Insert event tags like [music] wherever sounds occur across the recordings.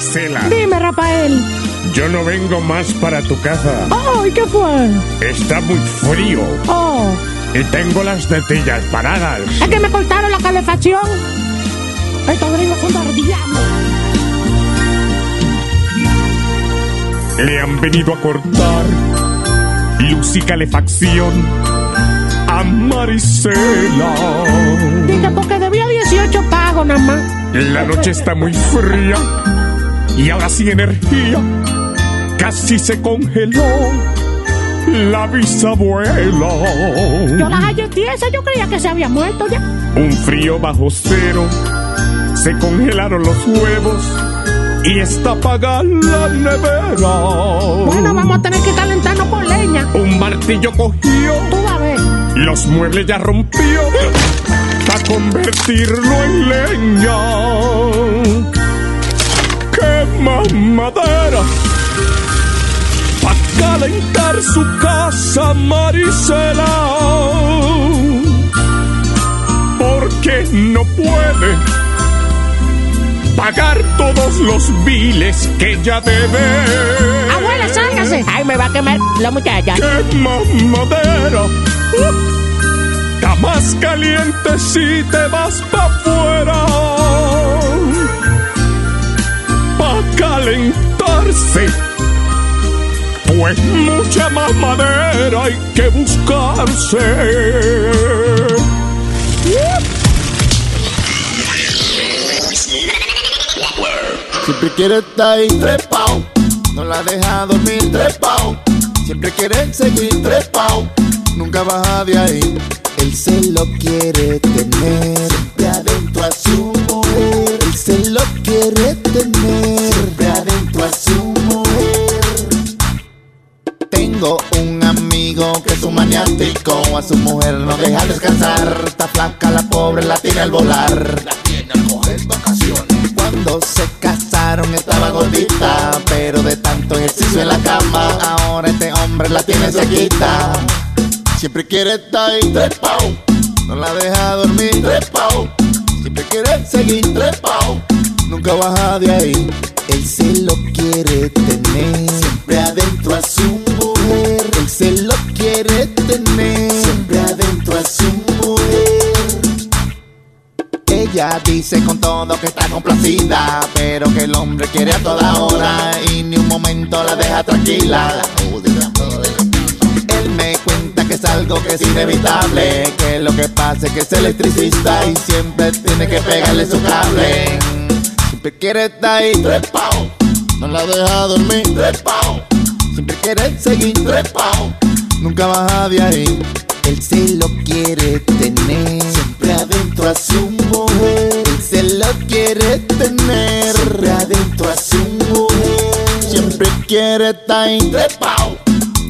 Dime, Rafael. yo no vengo más para tu casa. Ay, ¿qué fue? Está muy frío Oh, y tengo las tetillas paradas. es que me cortaron la calefacción. Estos gringos son diablo. Le han venido a cortar luz y calefacción a Marisela. Dije, porque debía 18 pagos nada más. La noche está muy fría y ahora sin energía. Casi se congeló la bisabuela. Yo las hallé tiesas, yo creía que se había muerto ya. Un frío bajo cero, se congelaron los huevos y está apagada la nevera. Bueno, vamos a tener que calentarnos con leña. Un martillo cogió, Tú a ver. los muebles ya rompió para convertirlo en leña. Quema madera para calentar su casa, Marisela. Porque no puede pagar todos los biles que ella debe. Abuela, sálgase. Ay, me va a quemar la muchacha. quema madera. Está más caliente si te vas pa' afuera. Calentarse. Pues mucha más madera hay que buscarse. Siempre quiere estar ahí trepao, no la deja dormir trepao. Siempre quiere seguir trepao, nunca baja de ahí. Él se lo quiere tener siempre adentro a su mujer. Él se lo quiere tener su mujer. Tengo un amigo que es un maniático, a su mujer no deja descansar. Está flaca la pobre, la tiene al volar. La tiene al coger vacaciones. Cuando se casaron estaba gordita, pero de tanto ejercicio en la cama, ahora este hombre la tiene sequita. Siempre quiere estar ahí trepao, no la deja dormir trepao. Siempre quiere seguir trepao, nunca baja de ahí. Él se lo quiere tener siempre adentro a su mujer. Él se lo quiere tener siempre adentro a su mujer. Ella dice con todo que está complacida, pero que el hombre quiere a toda hora y ni un momento la deja tranquila. Él me cuenta es algo que es inevitable, que lo que pasa es que es electricista y siempre tiene que pegarle su cable. Siempre quiere estar ahí trepao, no la deja dormir trepao. Siempre quiere seguir trepao, nunca baja de ahí. Él se lo quiere tener siempre adentro a su mujer. Él se lo quiere tener siempre adentro a su mujer. Siempre quiere estar ahí trepao.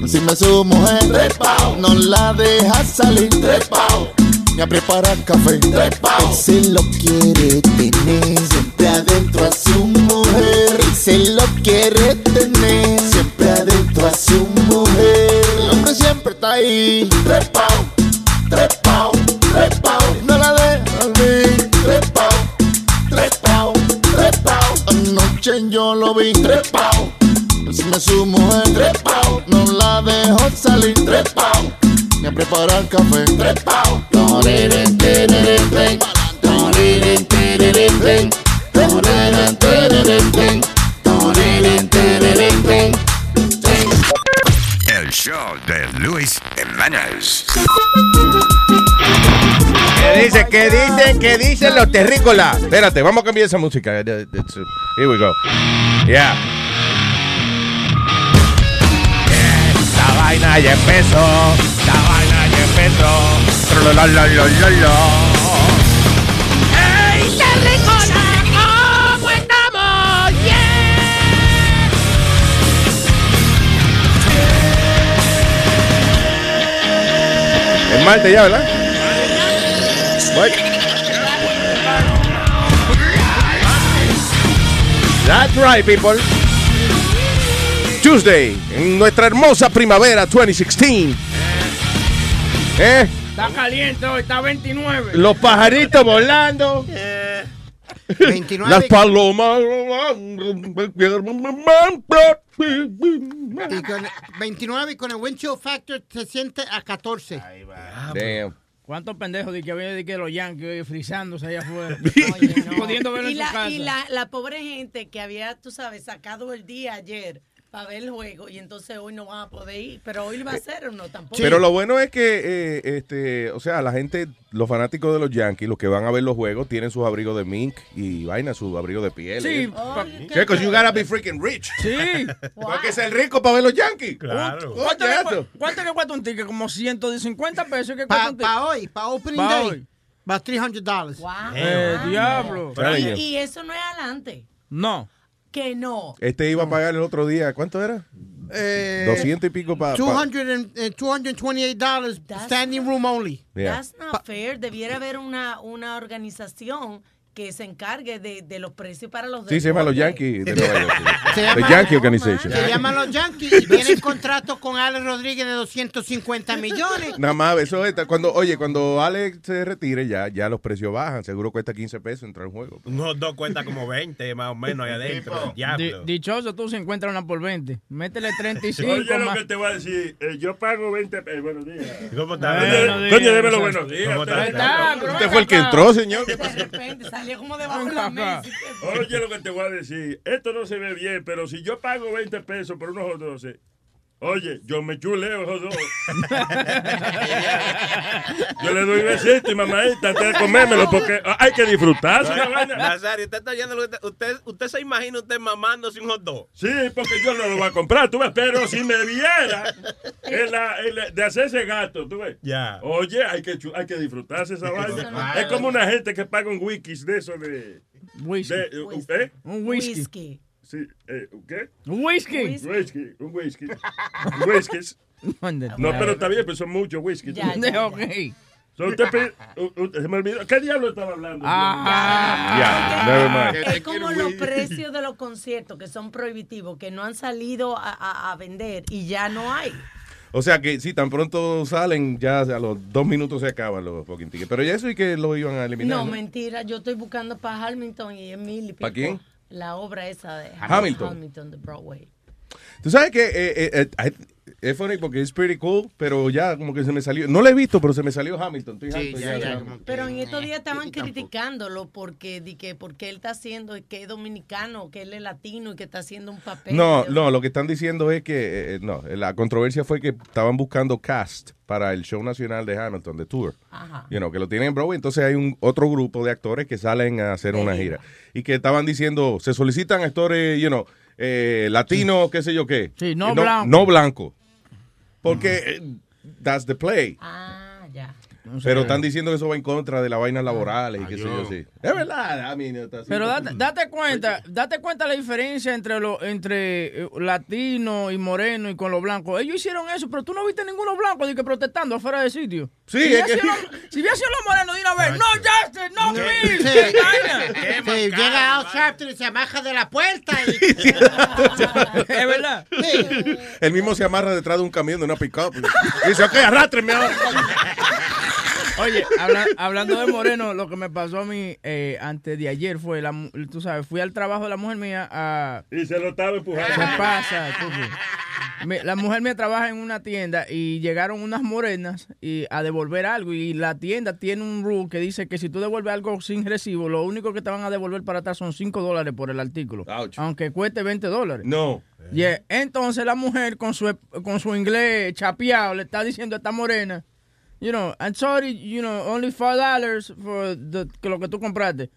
Encima de su mujer trepao. No la deja salir trepao. Ni a preparar café trepao. Se lo quiere tener siempre adentro a su mujer. Él se lo quiere tener siempre adentro a su mujer. El hombre siempre está ahí trepao, trepao, trepao. No la deja dormir trepao, trepao, trepao. Anoche yo lo vi trepao. Encima de su mujer trepao. No la dejo salir trepao. Ni a preparar café trepao. El show de Luis Jimenez. ¿Qué dice? ¿Qué dicen? ¿Qué dicen los terrícolas? Espérate, vamos a cambiar esa música. Here we go. Yeah. La vaina ya empezó, la vaina y empezó. Trolololololo. ¡Ey, qué rico! ¡Cómo estamos! ¡Yeah! Es Malte ya, ¿verdad? That's right, people. Tuesday, en nuestra hermosa primavera 2016. ¿Eh? Está caliente hoy, está 29. Los pajaritos volando. 29 Las palomas. y con 29 y con el wind chill factor se siente a 14. Damn. ¿Cuántos pendejos de que había de que los Yankees oye, frizándose allá afuera? [laughs] Oye, no. Pudiendo verlo y en su casa. y la, la pobre gente que había, tú sabes, sacado el día ayer para ver el juego y entonces hoy no van a poder ir. Pero hoy va a ser o no tampoco. Pero lo bueno es que, eh, este, o sea, la gente, los fanáticos de los Yankees, los que van a ver los juegos, tienen sus abrigos de mink y vaina, sus abrigos de piel. Sí, ¿eh? Sí, because you gotta be freaking rich. sí. [laughs] Wow. Hay que ser rico para ver los Yankees. Claro. ¿Cuánto, Oye, le, eso. cu- cuánto le cuesta un ticket? Como 150 pesos. ¿Qué cuesta Para un ticket? hoy, para opening Pa' day, hoy. va $300. Wow. Eh, diablo. Y, y eso no es adelante. No. Que no. Este iba a pagar el otro día, ¿cuánto era? Eh, 200 y pico para... 200 and, eh, $228 That's- standing room only. That's not fair. Debiera haber una, una organización que se encargue de, de los precios para los Sí, se llama los. Yankees de Nueva York. [laughs] Se The llama- Yankee Organization. Se llaman los Yankees y tienen contrato con Alex Rodríguez de 250 millones. Nada más, eso es, cuando, oye, cuando Alex se retire ya, ya los precios bajan, seguro cuesta 15 pesos entrar al juego. Unos dos cuenta como 20 más o menos ahí adentro. Dichoso tú si encuentras una por 20. Métele 35 Oye, lo que te voy a decir, eh, yo pago 20 pesos. Buenos días. ¿Cómo está? Bueno, Coño, días, Coño, muchacho. buenos días. ¿Cómo está? Usted- fue el que entró, señor. De repente salió como debajo de la mesa. Oye, lo que te voy a decir, esto no se ve bien, pero si yo pago 20 pesos por unos hot dogs, oye, yo me chuleo esos dos. yo le doy besito y mamadita antes de comérmelo porque hay que vaina. Nazario, usted está oyendo lo que te- usted, usted se imagina usted mamándose un hot dog. Sí, porque yo no lo voy a comprar, tú ves, pero si me viera en la- en la- de hacerse gato, tú ves. Ya. Oye, hay que, chu- hay que disfrutarse esa vaina. Es como una gente que paga un wikis de eso de... Whisky. de ¿eh? Un whisky. Whisky. Sí, eh, ¿qué? Un whisky. Whisky. Whisky, un whisky. Un whisky. [laughs] No, pero está bien, pues son muchos whisky. Ya, ya, [laughs] Ok. So, usted se me olvidó. ¿Qué diablo estaba hablando? Ah. Ya, never mind. Es como los precios de los conciertos que son prohibitivos, que no han salido a, a- a vender y ya no hay. O sea que si tan pronto salen, ya a los dos minutos se acaban los fucking tickets. Pero ya eso y que lo iban a eliminar. No, ¿no? mentira, yo estoy buscando para Hamilton y es mil y pico. ¿Pa quién? La obra esa de Hamilton. Hamilton de Broadway. Tú sabes que eh, eh, eh, es funny porque es pretty cool, pero ya como que se me salió. No lo he visto, pero se me salió Hamilton. Estoy Sí, ya, ya Pero en estos días estaban criticándolo porque, di que, porque él está haciendo, que es dominicano, que él es latino y que está haciendo un papel. No, de- no, lo que están diciendo es que, eh, no, la controversia fue que estaban buscando cast para el show nacional de Hamilton, de Tour. Ajá. You know, que lo tienen en Broadway, entonces hay un otro grupo de actores que salen a hacer De una gira. gira. Y que estaban diciendo, se solicitan actores, you know, eh, latinos, qué sé yo qué. Sí, no Eh, blanco. No blanco. Porque eh, that's the play. Ah, Pero están diciendo que eso va en contra de las vainas laborales y qué sé yo, sí. Es verdad, mean, está así. Pero date, date cuenta, date cuenta la diferencia entre lo, entre eh, latino y moreno y con los blancos. Ellos hicieron eso, pero tú no viste ninguno blanco de que protestando afuera del sitio. Sí, si es hubiera que- sido los- si hubiera sido los morenos de una vez, no Justin, no Chris, Sí. vaina. Sí, llega Al Sharpton y se amaja de la puerta. Y, [laughs] Es verdad. Sí. El mismo se amarra detrás de un camión de una pick-up. Y dice, ok, arrástrenme ahora. Oye, habla- hablando de moreno, lo que me pasó a mí eh, antes de ayer fue, la, tú sabes, fui al trabajo de la mujer mía a... Y se lo estaba empujando. ¿Qué pasa? Mi- La mujer mía trabaja en una tienda y llegaron unas morenas y a devolver algo y la tienda tiene un rule que dice que si tú devuelves algo sin recibo, lo único que te van a devolver para atrás son 5 dólares por el artículo, Ouch. aunque cueste 20 dólares. No. Yeah. Entonces la mujer con su con su inglés chapeado le está diciendo a esta morena, you know, I'm sorry, you know, only five dollars for the, que lo que tú compraste.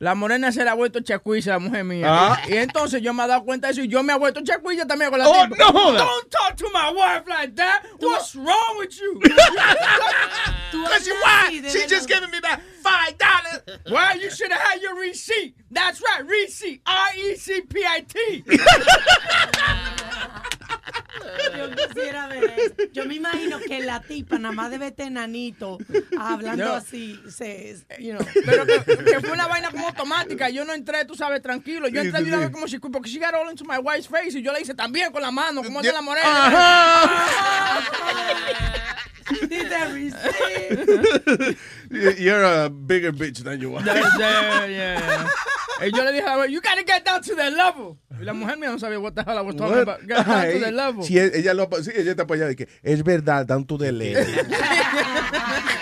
La morena se la ha vuelto chacuilla, la mujer mía. Ah. Y, entonces yo me he dado cuenta de eso y yo me he vuelto chacuilla también con la Oh, tipa. no joda. Don't talk to my wife like that. What's wrong with you? [laughs] Because you why? She just giving me back five dollars. Well, you should have had your receipt. That's right, receipt. R E C P I T. [laughs] [laughs] yo quisiera ver eso. Yo me imagino que la tipa nada más debe tener nanito hablando Yo- así, se, you know. [laughs] Pero que, que fue una vaina como automática. Yo no entré, tú sabes, tranquilo. Yo Sí, entré sí, de una sí. vez como si, porque she got all into my wife's face. Y yo le hice también con la mano, como de la morena. [laughs] Did they receive? [laughs] You're a bigger bitch than you are. Yeah, yeah, yeah. Y yo le dije a la mujer, you gotta get down to the level. Y la mujer mía no sabía what the hell I was talking about. Get down to the Ay, level. sí, ella, lo, sí, ella está apoyada de que es verdad, down to the level. [laughs]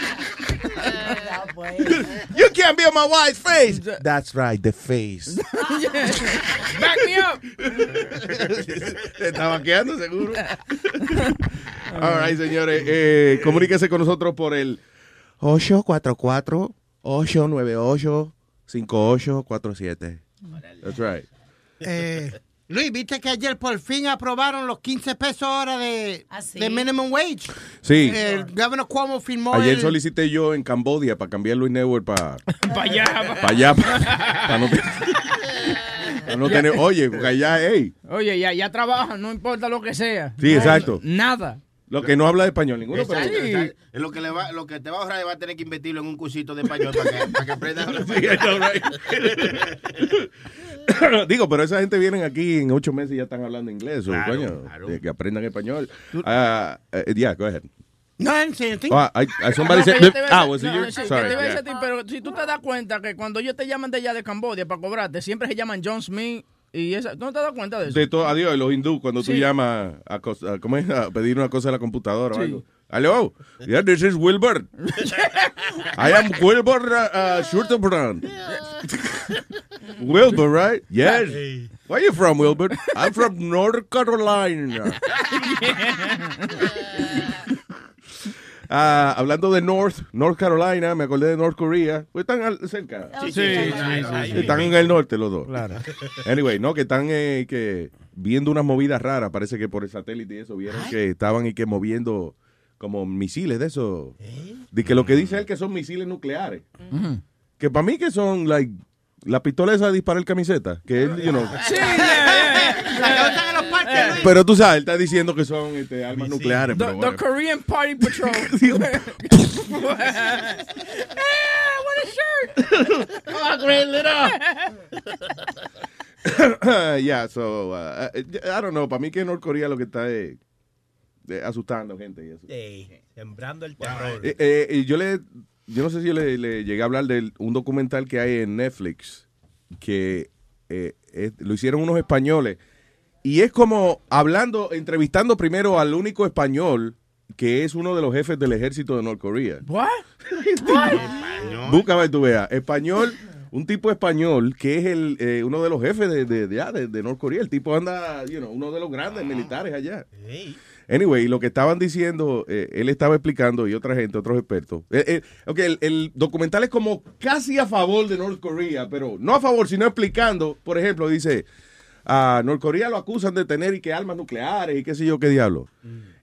You can't be on my wife's face. That's right, the face. [laughs] Back me up. Te [laughs] está vaqueando, seguro. [laughs] All right, señores. Eh, comuníquese con nosotros por el 844-898-5847. That's right. Eh, Luis, ¿viste que ayer por fin aprobaron los 15 pesos hora de, de minimum wage? Sí. El governor Cuomo firmó Ayer el... solicité yo en Cambodia para cambiar Luis Network para [laughs] Para allá. para allá. Para no, te- pa' no tener. [laughs] Oye, porque allá, hey. Oye, ya, ya trabaja, no importa lo que sea. Sí, No, exacto. Nada. Lo que no habla español ninguno, pero. Exacto, Lo que, le va, lo que te va a ahorrar va a tener que invertirlo en un cursito de español para que, para que aprendas [laughs] [coughs] Digo, pero esa gente vienen aquí en ocho meses y ya están hablando inglés. o, Claro, coño, claro. de que aprendan español. Ah, eh, yeah, go ahead. No, I didn't say anything. Ah, I- I- somebody No, said- te ah, was it no, you? sí, Sorry, yeah. decir pero si tú te das cuenta que cuando ellos te llaman de allá de Cambodia para cobrarte, siempre se llaman John Smith y esa, ¿tú no te das cuenta de eso? De todo, adiós, los hindú, cuando tú Sí. llamas a, cos- a- ¿cómo es? a pedir una cosa a la computadora o Sí. algo. Hello, yeah, this is Wilbur. [laughs] I am Wilbur uh, uh. Wilbur, right? Yes. Where you from, Wilbur? I'm from North Carolina. [laughs] Ah, hablando de North, North Carolina, me acordé de North Korea. Pues están al- cerca. Sí, sí, sí, sí, sí. Están en el norte los dos. Claro. Anyway, no, que están eh, que viendo unas movidas raras. Parece que por el satélite y eso vieron que estaban y que moviendo como misiles de eso. De que lo que dice él que son misiles nucleares. Que para mí que son like la pistola esa de disparar camiseta. Que es, you know. Sí, La que usan en los parques, Luis. Pero tú sabes, él está diciendo que son este, armas nucleares. The, pero the. Korean Party Patrol. [laughs] [laughs] Eh, what a shirt. Oh, great [laughs] yeah, so, uh, I don't know, para mí que North Korea lo que está es eh, asustando gente y eso. sembrando el terror. Eh, eh, y yo le, yo no sé si yo le, le llegué a hablar de un documental que hay en Netflix que eh, es- lo hicieron unos españoles y es como hablando, entrevistando primero al único español que es uno de los jefes del ejército de North Korea. What? Busca a ver tú veas. Español, un tipo español que es el eh, uno de los jefes de, de, de, ah, de- de North Korea. El tipo anda, you know, uno de los grandes militares allá. Anyway, lo que estaban diciendo, eh, él estaba explicando y otra gente, otros expertos. Eh, eh, ok, el, el documental es como casi a favor de North Korea, pero no a favor, sino explicando. Por ejemplo, dice, a North Korea lo acusan de tener y que armas nucleares y qué sé yo qué diablo.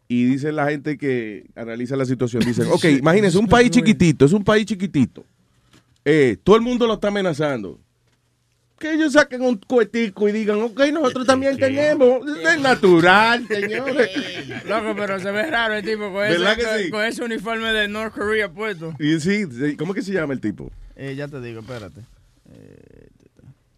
Y dice la gente que analiza la situación, dicen, ok, [laughs] imagínense, un país chiquitito, es un país chiquitito. Eh, todo el mundo lo está amenazando. Que ellos saquen un cuetico y digan, ok, nosotros también tenemos. Es natural, señores. Loco, pero se ve raro el tipo con ese, ¿Verdad que con- sí? con ese uniforme de North Korea puesto. Y sí, ¿cómo que se llama el tipo? Eh, ya te digo, espérate. Eh,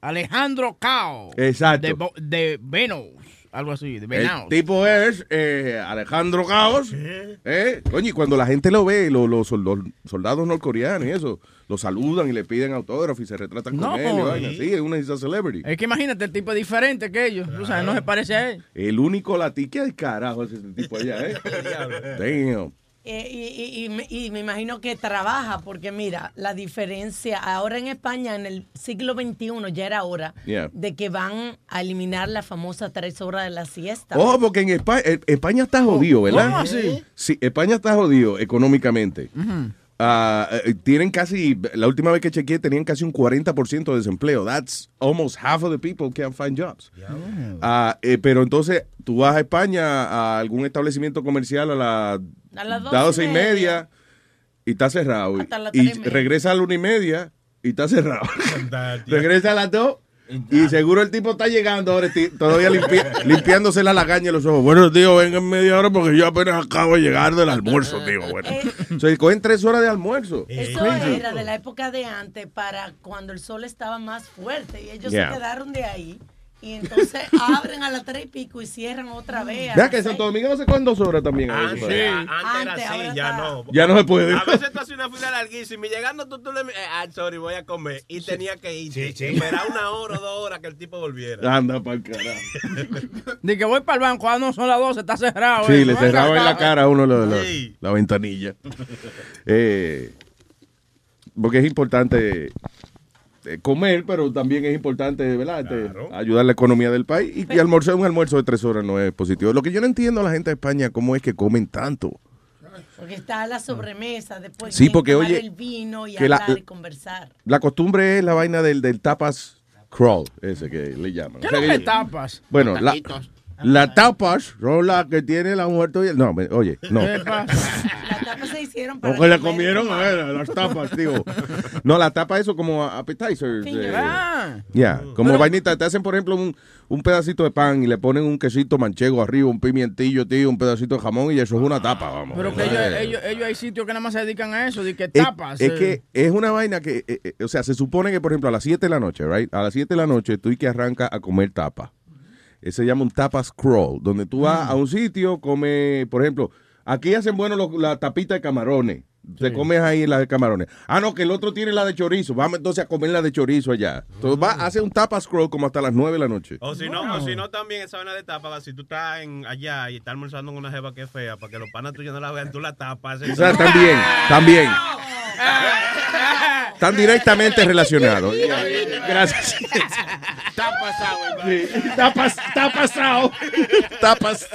Alejandro Cao. Exacto. De, Bo- de Venos. Algo así, de El Venaos. tipo es eh, Alejandro Gaos. Eh, coño, y cuando la gente lo ve, lo- los, los soldados norcoreanos y eso, lo saludan y le piden autógrafo y se retratan No, con él. y vaina. sí. Sí, es una celebrity. Es que imagínate, el tipo es diferente que ellos. Tú sabes, no se parece a él. El único latino. ¿Qué carajo es ese tipo allá, eh? [laughs] Damn. Eh, y, y- y me- y me imagino que trabaja, porque mira, la diferencia, ahora en España, en el siglo XXI, ya era hora Yeah. de que van a eliminar la famosa tres horas de la siesta. Oh, porque en España, eh, España está jodido, ¿verdad? ¿Cómo así? Sí, España está jodido económicamente. Ah, eh, tienen casi, la última vez que chequeé, tenían casi un 40% de desempleo. That's almost half of the people can't find jobs. Ah, eh, pero entonces tú vas a España a algún establecimiento comercial a, la, A las las doce y doce y media. media y está cerrado. Y y media. regresa a la una y media y está cerrado. [laughs] regresa a las dos Y seguro el tipo está llegando ahora, ti- todavía limpia- limpiándose la lagaña en los ojos. Bueno, tío, venga en media hora porque yo apenas acabo de llegar del almuerzo, tío. Bueno. O sea, cogen tres horas de almuerzo. Eso era de la época de antes para cuando el sol estaba más fuerte y ellos Yeah. se quedaron de ahí y entonces [laughs] abren a las tres y pico y cierran otra vez. Vea que. Santo Domingo no se cogen dos horas también. a veces, Antes, era ahora así, ya está- no. Ya no se puede. A veces tú haces una fila larguísima y llegando tú, tú le... eh, ah, sorry, voy a comer. Y tenía que ir. Esperar una hora o dos horas que el tipo volviera. Anda para el carajo. [laughs] De que voy para el banco, ah, no, son las 12, está cerrado. Sí, eh. le No, cerraba en la cara a uno la, la- Sí. la ventanilla. [laughs] Eh, porque es importante eh, comer, pero también es importante, ¿verdad? Este, ayudar a la economía del país. Y que almorzar un almuerzo de tres horas no es positivo. Lo que yo no entiendo a la gente de España, cómo es que comen tanto. Porque está la sobremesa, después Sí, porque, tomar oye, el vino y que la- hablar y conversar. La costumbre es la vaina del, del tapas crawl, ese que le llaman. ¿Qué O sea que- tapas? Bueno, la, la tapas son las que tiene la mujer tuya. No, me- oye, no. ¿Qué pasa? Hicieron para Porque le comer. comieron a ver, las tapas, digo. No, la tapa eso como appetizers. eh, Ah. Ya, como vainita, te hacen por ejemplo un, un pedacito de pan y le ponen un quesito manchego arriba, un pimientillo, tío, un pedacito de jamón y eso es una tapa, vamos. Pero que ellos, Eh, ellos, ellos hay sitios que nada más se dedican a eso, de que es, tapas. es eh. que es una vaina que, eh, eh, o sea, se supone que por ejemplo a las 7 de la noche, right? A las 7 de la noche tú y que arranca a comer tapa. Ese se llama un tapas crawl, donde tú vas Mm. a un sitio, come, por ejemplo, aquí hacen bueno los- la tapita de camarones. Te comes ahí la de camarones. Ah, no, que el otro tiene la de chorizo. Vamos entonces a comer la de chorizo allá. Entonces va, hace un tapas crawl como hasta las 9 de la noche. O si no, o si no también esa vaina de tapa, si tú estás en allá y estás almorzando con una jeva que es fea, para que los panas tuyos no la vean, tú la tapas. O sea, también, también. Están directamente relacionados. Gracias. Está pasado, Está, pas- está pasado. Está pas-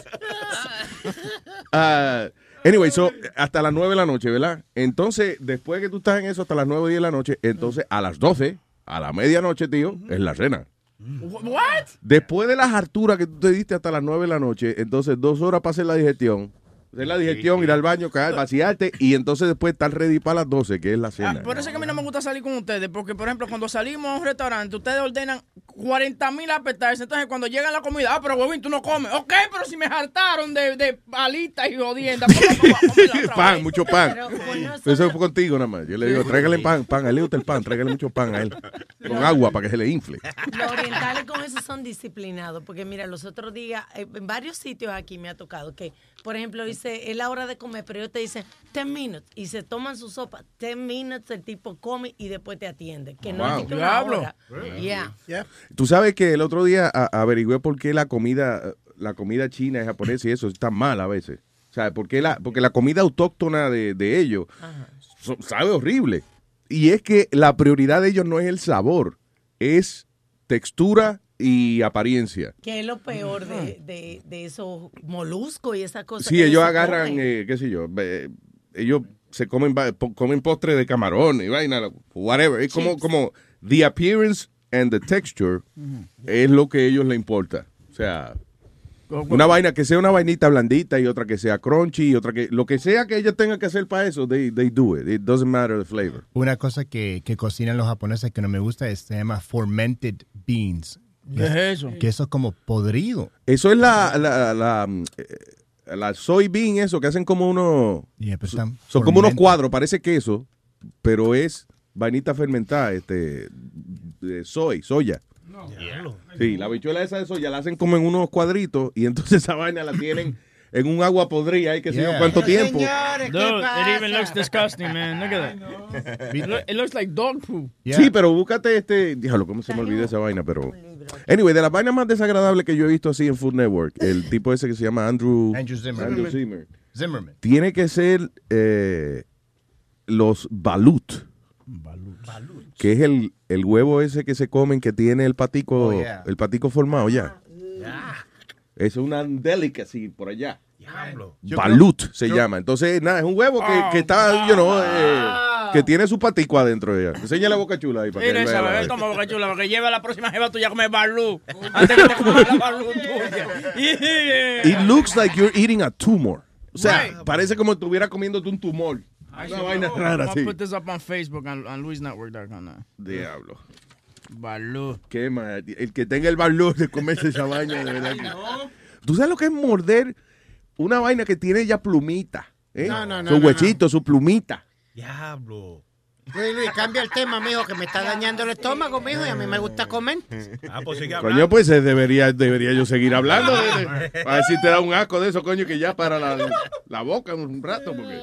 Ah, anyway, so, hasta las 9 de la noche, ¿verdad? Entonces, después que tú estás en eso hasta las 9 o 10 de la noche, entonces a las 12, a la medianoche, tío, es la cena. ¿What? Después de las harturas que tú te diste hasta las 9 de la noche, entonces dos horas para hacer la digestión. Hacer la digestión, ir al baño, caer, vaciarte y entonces después estar ready para las 12, que es la Ah, cena. por eso es que a mí no me gusta salir con ustedes, porque por ejemplo, cuando salimos a un restaurante, ustedes ordenan 40 mil appetizers, entonces cuando llega la comida, ah, pero huevín, tú no comes. Ok, pero si me hartaron de, de alitas y jodiendas, ¿cómo no voy a comer la otra [laughs] pan, mucho pan. Eso fue contigo nada más. Yo le digo, tráigale pan, pan, a él le gusta el pan, tráigale mucho pan a él. Con agua para que se le infle. Los orientales con eso son disciplinados, porque mira, los otros días, eh, en varios sitios aquí me ha tocado que, por ejemplo, dice, es la hora de comer, pero ellos te dicen 10 minutes y se toman su sopa, 10 minutes, el tipo come y después te atiende, que no Wow. es que una hora. Yeah. Tú sabes que el otro día averigüé por qué la comida, la comida china y japonesa y eso está mal a veces. O sea, porque la, porque la comida autóctona de, de ellos so- sabe horrible. Y es que la prioridad de ellos no es el sabor, es textura y apariencia. Que es lo peor de, de, de esos moluscos y esas cosas. Sí, ellos agarran, eh, qué sé yo, eh, ellos se comen, comen postre de camarón y vaina, whatever. Es como, como the appearance and the texture es lo que a ellos les importa. O sea, una vaina que sea una vainita blandita y otra que sea crunchy y otra que, lo que sea que ellos tengan que hacer para eso, they, they do it. It doesn't matter the flavor. Una cosa que, que cocinan los japoneses que no me gusta es, se llama fermented beans. ¿Qué es eso? Que eso es como podrido. Eso es la, la, la, eh, la soybean, eso, que hacen como unos, Yeah, son como unos cuadros, parece queso, pero es vainita fermentada, este, de soy, soya. Sí, la bichuela esa de soya la hacen como en unos cuadritos y entonces [laughs] esa vaina la tienen en un agua podrida ahí que Yeah. cuánto tiempo. Señores, ¿qué Dude, it pasa? even looks disgusting, man. Look at that. It, loo- it looks like dog poop. Yeah. Sí, pero búscate este, díjalo, ¿cómo se me olvidó esa vaina? Pero, anyway, de las vainas más desagradables que yo he visto así en Food Network, el [laughs] tipo ese que se llama Andrew, Andrew Zimmerman. Andrew Zimmer, Zimmerman. tiene que ser eh, los balut. Que es el, el huevo ese que se comen que tiene el patico, Oh, yeah. el patico formado ya. Es una delicacy por allá. Diablo. Yo Balut se llama. Entonces, nada, es un huevo que, Oh, que está, you know, eh, que tiene su patico adentro de ella. Enseña la boca chula ahí para que Mira él esa bebé, toma boca chula, porque lleva a la próxima jeva tuya a comer barlú. Antes que te comas la barlú tuya. [laughs] Yeah. It looks like you're eating a tumor. O sea, Right. parece como si estuviera comiéndote un tumor. Una vaina rara, I'm sí. put this up on Facebook on, on LuisNetwork.com now. Diablo. Balú. Qué mal. El que tenga el balú de comerse esa vaina, de verdad. que- ¿Tú sabes lo que es morder una vaina que tiene ya plumita? ¿eh? No, no, no, Su no, huechito, su plumita. Diablo. Luis, Luis, cambia el tema, mijo, que me está dañando el estómago, mijo, y a mí me gusta comer. Ah, pues sigue Coño, pues eh, debería, debería yo seguir hablando. de- [laughs] de- a ver si te da un asco de eso, coño, que ya para la, la boca un rato. Porque...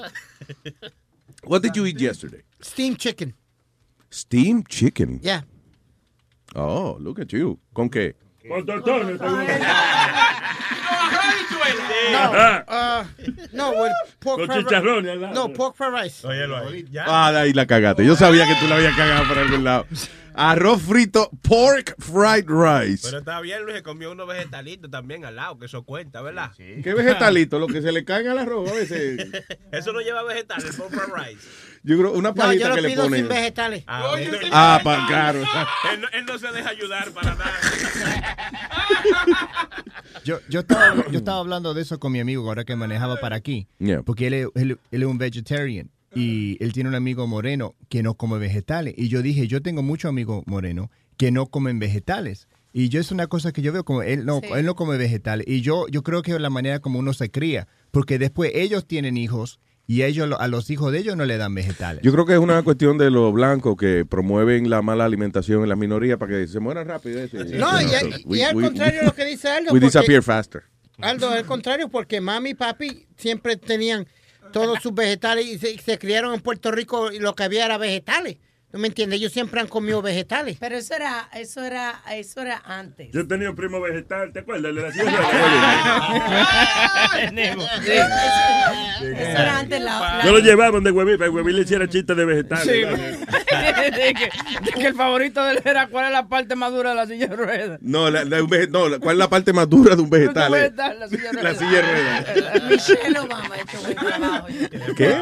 What did you eat yesterday? Steamed chicken. Steamed chicken. Yeah. Oh, look at you. ¿Con qué? Con tortones. [laughs] No, uh, no, pork Con chicharrones. No, pork fried rice. Óyelo ahí. Ah, de ahí la cagaste. Yo sabía que tú la habías cagado por algún lado. Arroz frito, pork fried rice. Pero está bien, Luis, se comió unos vegetalitos también al lado, que eso cuenta, ¿verdad? ¿Qué vegetalito? Lo que se le cae al arroz a veces. [laughs] Eso no lleva vegetales, pork fried rice. Yo creo, una No, pajita yo lo que le ponen. sin vegetales. Ah, bueno. Ah, pa- claro. [laughs] Él, no- él no se deja ayudar para nada. [laughs] Yo, yo, estaba, yo estaba hablando de eso con mi amigo ahora que manejaba para aquí. Yeah. Porque él, es- él- él es un vegetarian. Y él tiene un amigo moreno que no come vegetales. Y yo dije, yo tengo muchos amigos morenos que no comen vegetales. Y yo es una cosa que yo veo como él no, Sí. él no come vegetales. Y yo, yo creo que es la manera como uno se cría. Porque después ellos tienen hijos y ellos a los hijos de ellos no le dan vegetales. Yo creo que es una cuestión de los blancos que promueven la mala alimentación en la minoría para que se mueran rápido. No, y, al we- contrario lo que dice Aldo. We porque- disappear faster. Aldo, al contrario, porque mami y papi siempre tenían todos sus vegetales y se, se criaron en Puerto Rico y lo que había era vegetales. ¿No me entiendes? Ellos siempre han comido vegetales. Pero eso era, eso era, eso era antes. Yo tenía un primo vegetal, ¿te acuerdas? De la [laughs] Eso era antes la, la- Yo lo llevaba donde Hueví, para que Hueví le hiciera chistes de vegetales. Sí, [laughs] de, que, de que el favorito de él era cuál es la parte más dura de la silla de ruedas. No, la- la- un vege- no, ¿cuál es la parte más dura de un vegetal? Eh? la silla de La ruedas. silla de ruedas. [laughs] Michelle Obama ha hecho buen trabajo. ¿Qué?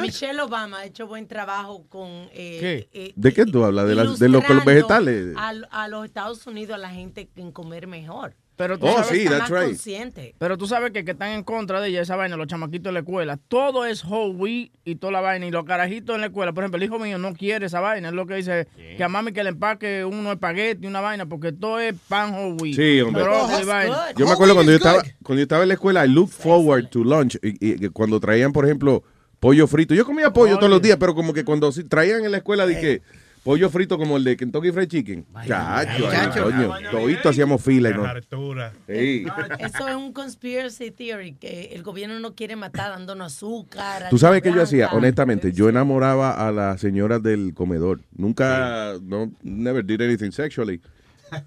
Michelle Obama ha hecho buen trabajo con eh, ¿Qué? Eh, ¿De qué tú hablas? ¿De, los vegetales? A, a los Estados Unidos, a la gente en comer mejor. Pero tú Oh, sabes sí, that's más right. consciente. Pero tú sabes que, que están en contra de ella, esa vaina, los chamaquitos de la escuela. Todo es whole wheat y toda la vaina. Y los carajitos en la escuela, por ejemplo, el hijo mío no quiere esa vaina. Es lo que dice, que a mami que le empaque uno espagueti, una vaina, porque todo es pan whole wheat. Sí, hombre. Brócoli, vaina. Yo me acuerdo cuando yo estaba cuando yo estaba en la escuela, I look forward to lunch. Y, y cuando traían, por ejemplo, pollo frito. Yo comía pollo todos los días, pero como que cuando traían en la escuela de que pollo frito como el de Kentucky Fried Chicken. Chacho, Chacho. coño. Todito hacíamos fila y no. Hartura. Sí. Eso es un conspiracy theory, que el gobierno no quiere matar dándonos azúcar. Tú sabes que yo hacía, honestamente, yo enamoraba a las señoras del comedor. Nunca, no, never did anything sexually.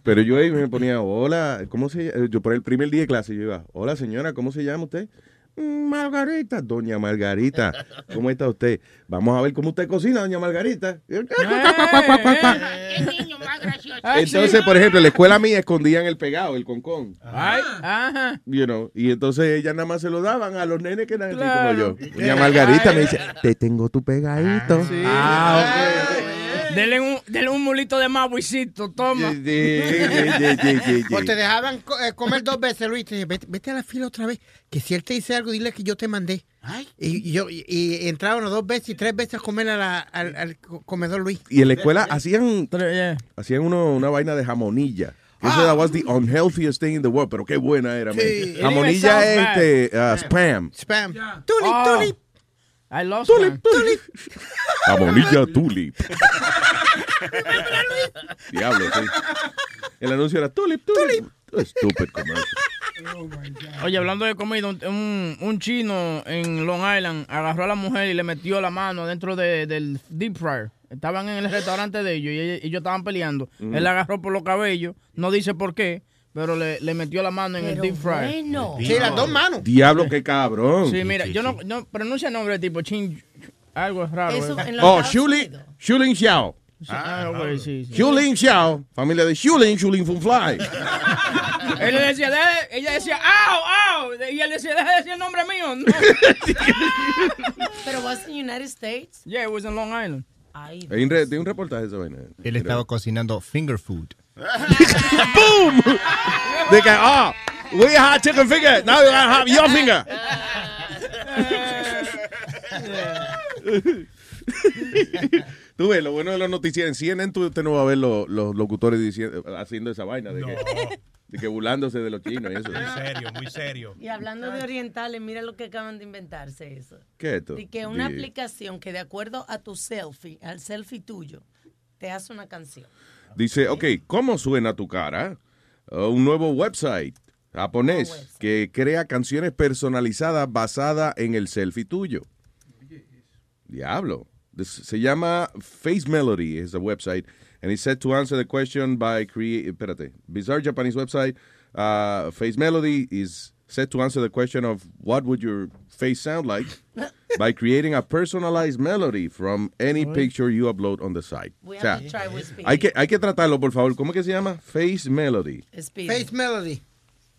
Pero yo ahí me ponía, hola, ¿cómo se llama? Yo por el primer día de clase yo iba, hola señora, ¿cómo se llama usted? "Mm, Margarita, doña Margarita, ¿cómo está usted? Vamos a ver cómo usted cocina, doña Margarita. Entonces, por ejemplo, en la escuela mía escondían el pegado, el concón. Ay, ajá. You know, y entonces ellas nada más se lo daban a los nenes que eran así Claro. como yo. Doña Margarita me dice, te tengo tu pegadito. Ah, Dele un, dele un mulito de toma. sí, sí, sí. O te dejaban eh, comer dos veces, Luis. Te dije, vete, vete a la fila otra vez. Que si él te dice algo, dile que yo te mandé. Y, y yo y, y entraban dos veces y tres veces a comer a la- al, al co- comedor Luis. Y en la escuela hacían, hacían uno, una vaina de jamonilla. Eso that was the unhealthiest thing in the world, pero qué buena era. man. Jamonilla este, uh, spam. Spam. Tulip, Oh. tulip. I lost Tulip, tulip. Jamonilla tulip. [laughs] Diablo, sí. El anuncio era tulip, tulip. Stupid commercial. Oye, hablando de comida, un, un- chino en Long Island agarró a la mujer y le metió la mano dentro de- del deep fryer. Estaban en el restaurante de ellos y ellos estaban peleando. Mm. Él la agarró por los cabellos, no dice por qué, pero le, le metió la mano en el Pero deep fryer. bueno. Sí, las dos manos. Diablo, qué cabrón. Sí, mira, yo no, no pronuncia el nombre tipo Chin, algo es raro. Eso ¿eh? en Oh, Shulin. Shulin Xiao. Ah, güey, sí, sí. Shulin Xiao, familia de Shulin, Shulin Fun Fly. [laughs] Él le decía, ella decía, ¡au, au! Y él decía, deja de decir el nombre mío. No. [laughs] Pero was in United States. yeah, it was in Long Island. Ay, Hay un, re- de un reportaje de esa vaina. Él estaba cocinando finger food. [laughs] ¡Boom! De que, ah, we had chicken finger, now you gotta have your finger. Tú ves, lo bueno de los noticieros, en CNN tú usted no va a ver los, los locutores diciendo, haciendo esa vaina de, que, de que burlándose de los chinos y eso. Muy serio, muy serio. Y hablando de orientales, mira lo que acaban de inventarse eso. ¿Qué es esto? Y que una aplicación que de acuerdo a tu selfie, al selfie tuyo, te hace una canción. Dice, ok, ¿cómo suena tu cara? Uh, un nuevo website japonés que crea canciones personalizadas basadas en el selfie tuyo. Diablo. This- se llama Face Melody, is a website, and it's set to answer the question by create. Espérate, bizarre Japanese website. Uh, face Melody is set to answer the question of what would your face sound like [laughs] by creating a personalized melody from any picture you upload on the site. We O sea, have to try with Speedy. hay que, hay que tratarlo, por favor. ¿Cómo que se llama? Face Melody. Speedy. Face Melody.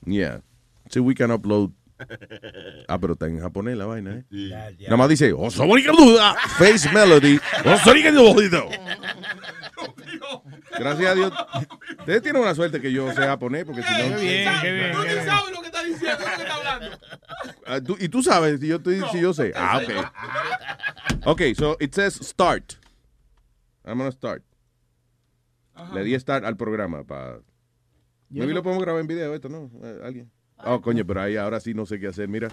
Yeah. So we can upload. Ah, pero está en japonés la vaina, ¿eh? Ya, ya. Nada más dice, "Osobori duda, Face Melody, duda". Gracias a Dios. Ustedes tienen una suerte que yo sea japonés, porque si no. Qué bien, qué bien, qué bien. ¿Sabes lo que está diciendo? ¿Lo que está hablando? Ah, tú- y tú sabes, si yo, estoy, si yo sé. Ah, ok. Ok, so it says start. I'm gonna start. Le di start al programa para. ¿Y Maybe lo podemos grabar en video esto, ¿no? Eh, ¿Alguien? Oh, coño, pero ahí ahora sí no sé qué hacer, mira.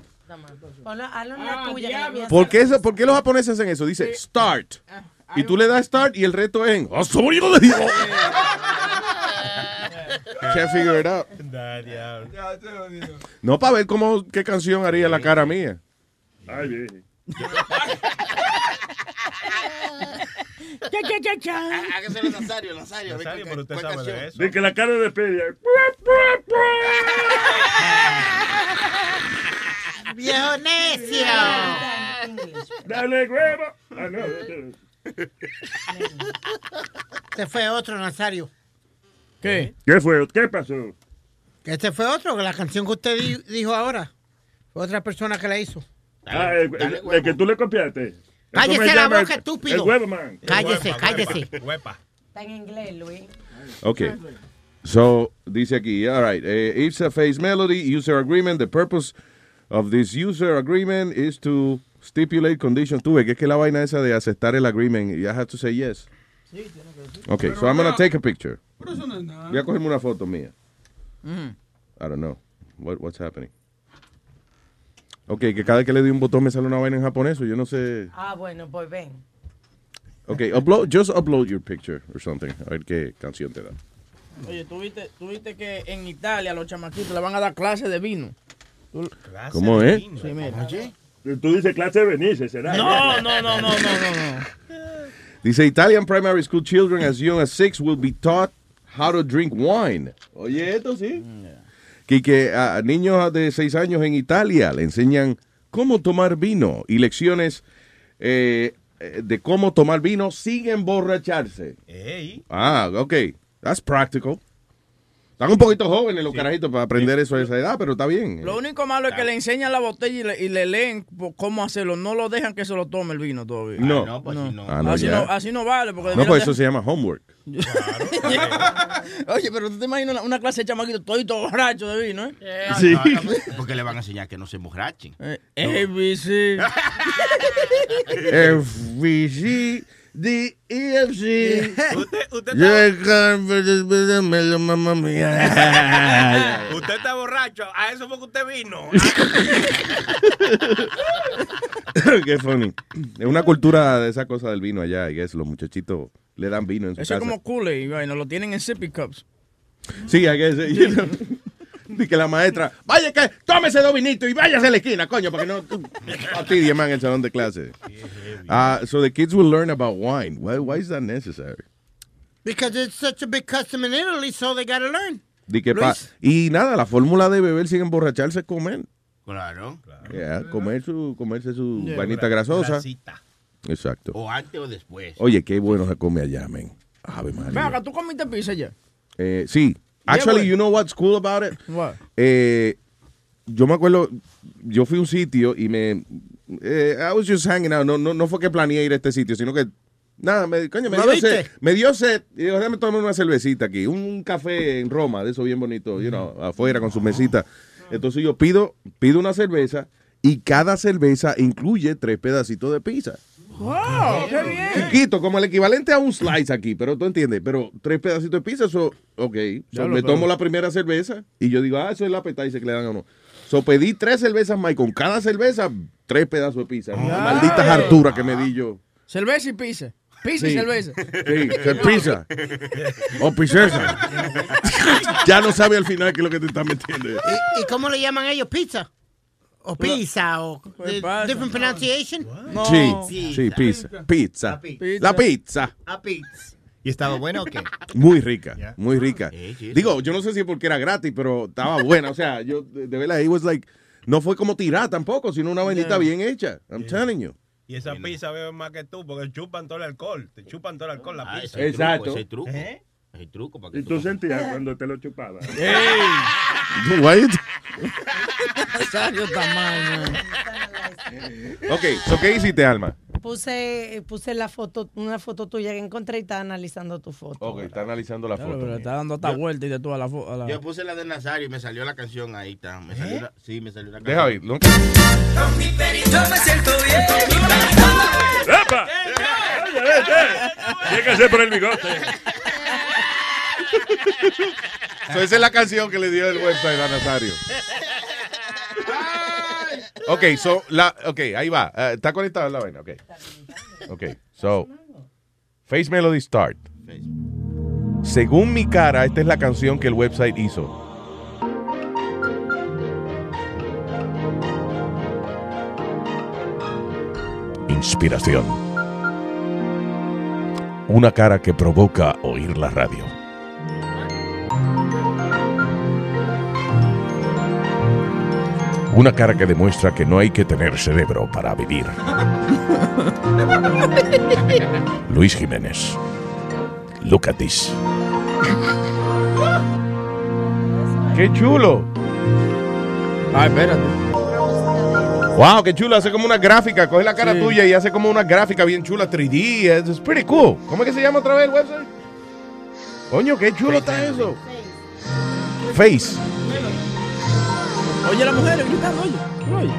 Mía ¿Por qué, eso- ¿Por qué los japoneses hacen eso? Dice start. Y tú le das start y el resto es en. Can't figure it out. Diablo. No para ver cómo qué canción haría la cara mía. Ay, [laughs] bien. Cha, cha, cha, cha. Hágaselo Nazario, Nazario. Nazario, pero usted ¿cuál sabe de eso. De que la cara de Pedia. [laughs] ¡Viejo necio! Dale huevo. Ah, no, Este fue otro, Nazario. ¿Qué? ¿Qué fue? ¿Qué pasó? Que este fue otro, que la canción que usted di- dijo ahora. Fue otra persona que la hizo. Ah, el, el- el que tú le copiaste. Cállese la boca, el- estúpido. El. Cállese, Huepa, cállese. huepa. Está en inglés, Luis. Ok. So, dice aquí, all right, eh, it's a face melody user agreement. The purpose of this user agreement is to stipulate conditions. Tú ves que es que la vaina esa de aceptar el agreement, you have to say yes. Ok, so I'm going to take a picture. Pero eso no es nada. Voy a cogerme una foto mía. I don't know. What, what's happening? Ok, que cada vez que le doy un botón me sale una vaina en japonés, o yo no sé. Ah, bueno, pues ven. Ok, upload, just upload your picture or something. A ver qué canción te da. Oye, ¿tú viste, tú viste que en Italia los chamaquitos le van a dar clase de vino. Tú- ¿Cómo es? Sí, mira. Tú dices clase de Benice, ¿será? No, no, no, no, no, no, no. Dice Italian primary school children as young as six will be taught how to drink wine. Oye, esto sí. Que, que a niños de seis años en Italia le enseñan cómo tomar vino y lecciones eh, eh, de cómo tomar vino sin emborracharse. Ah, ok. That's practical. Están un poquito jóvenes los carajitos para aprender eso a esa edad, pero está bien. Lo único malo es que le enseñan la botella y le, y le leen cómo hacerlo. No lo dejan que se lo tome el vino todavía. No. no, pues, no. Ah, no, así, no, así no vale. Porque No, pues eso se llama homework. [laughs] Oye, pero tú te imaginas una, una clase de chamaquitos todito borracho de vino, ¿eh? Sí. Porque le van a enseñar que no se emborrachen. Eh, ABC. [laughs] FBC, the EFC. [laughs] Usted, usted, Yo está, mamá mía. [laughs] usted está borracho. A eso fue que usted vino. [laughs] Qué funny. Es una cultura de esa cosa del vino allá, y es los muchachitos le dan vino en su Eso es casa. como Kool-Aid, y vaina, lo tienen en sippy cups. Sí, hay que you know. [laughs] Y que la maestra, vaya que tómese dos vinitos y váyase a la esquina, coño, para que no fastidie [laughs] man en el salón de clase. Ah, so the kids will learn about wine. Why, why is that necessary? Because it's such a big custom in Italy, so they gotta learn. Di que pa- y nada, la fórmula de beber sin emborracharse es comer. Claro. Yeah, comer su, comerse su Yeah. vainita grasosa. Grasita. Exacto. O antes o después. Oye, qué bueno se come allá, men. Ave María. Ven acá, ¿tú comiste pizza ya? Eh, sí. Actually, bueno. you know what's cool about it? What? Eh, yo me acuerdo, yo fui a un sitio y me... eh, I was just hanging out. No, no, no fue que planeé ir a este sitio, sino que... Nada, me, coño, me ¿Lo dio viste? sed. Me dio sed. Y digo, déjame tomar una cervecita aquí. Un café en Roma, de eso bien bonito, you know, afuera con su mesita. Entonces yo pido, pido una cerveza y cada cerveza incluye tres pedacitos de pizza. Wow, qué bien. Chiquito, como el equivalente a un slice aquí, pero tú entiendes. Pero tres pedacitos de pizza, eso, ok. So, me tomo la primera cerveza y yo digo, ah, eso es la appetizer que le dan a uno. So pedí tres cervezas más y con cada cerveza, tres pedazos de pizza. Malditas harturas que me di yo. Cerveza y pizza. Pizza y cerveza. Sí, pizza. O pizzesa. [laughs] ya no sabe al final qué es lo que te estás metiendo. ¿Y, y cómo le llaman ellos? ¿Pizza? ¿O pizza? ¿O different pronunciation? Sí, sí, pizza. Pizza. Pizza. La pizza. A pizza. ¿Y estaba bueno o qué? [laughs] Muy rica, muy rica. Digo, yo no sé si porque era gratis, pero estaba buena. O sea, yo de, verdad, it was like, no fue como tirar tampoco, sino una vainita bien hecha. I'm telling you. Y esa pizza bebe más que tú, porque chupan todo el alcohol. Te chupan todo el alcohol la pizza. ese el truco, Exacto. ese truco. ¿Eh? El truco para que Y tú sentías cuando te lo chupabas. What? Nazario está mal, man. [laughs] Ok, so, ¿qué hiciste, Alma? Puse, puse la foto, una foto tuya que encontré y estaba analizando tu foto. Ok, está analizando la Claro, foto. pero está dando esta vuelta y de toda la foto. Yo puse la de Nazario y me salió la canción ahí. Está. Me salió la- sí, me salió la canción. Deja oírlo. Con mi perito me siento bien. ¡Epa! Oye, vete. Tiene que ser por el bigote. So, esa es la canción que le dio el website a Nazario. Ok, so, la, ok, ahí va. Eh, está conectada la vaina, ok. Ok, so, Face Melody Start. Según mi cara, esta es la canción que el website hizo. Inspiración. Una cara que provoca oír la radio. Una cara que demuestra que no hay que tener cerebro para vivir. Luis Jiménez. Look at this. ¡Qué chulo! Ay, espérate. Wow, qué chulo. Hace como una gráfica. Coge la cara Sí. tuya y hace como una gráfica bien chula, 3D. Es it's pretty cool. ¿Cómo es que se llama otra vez el website? Coño, qué chulo está eso. Face. Oye, la mujer gritando, oye. oye.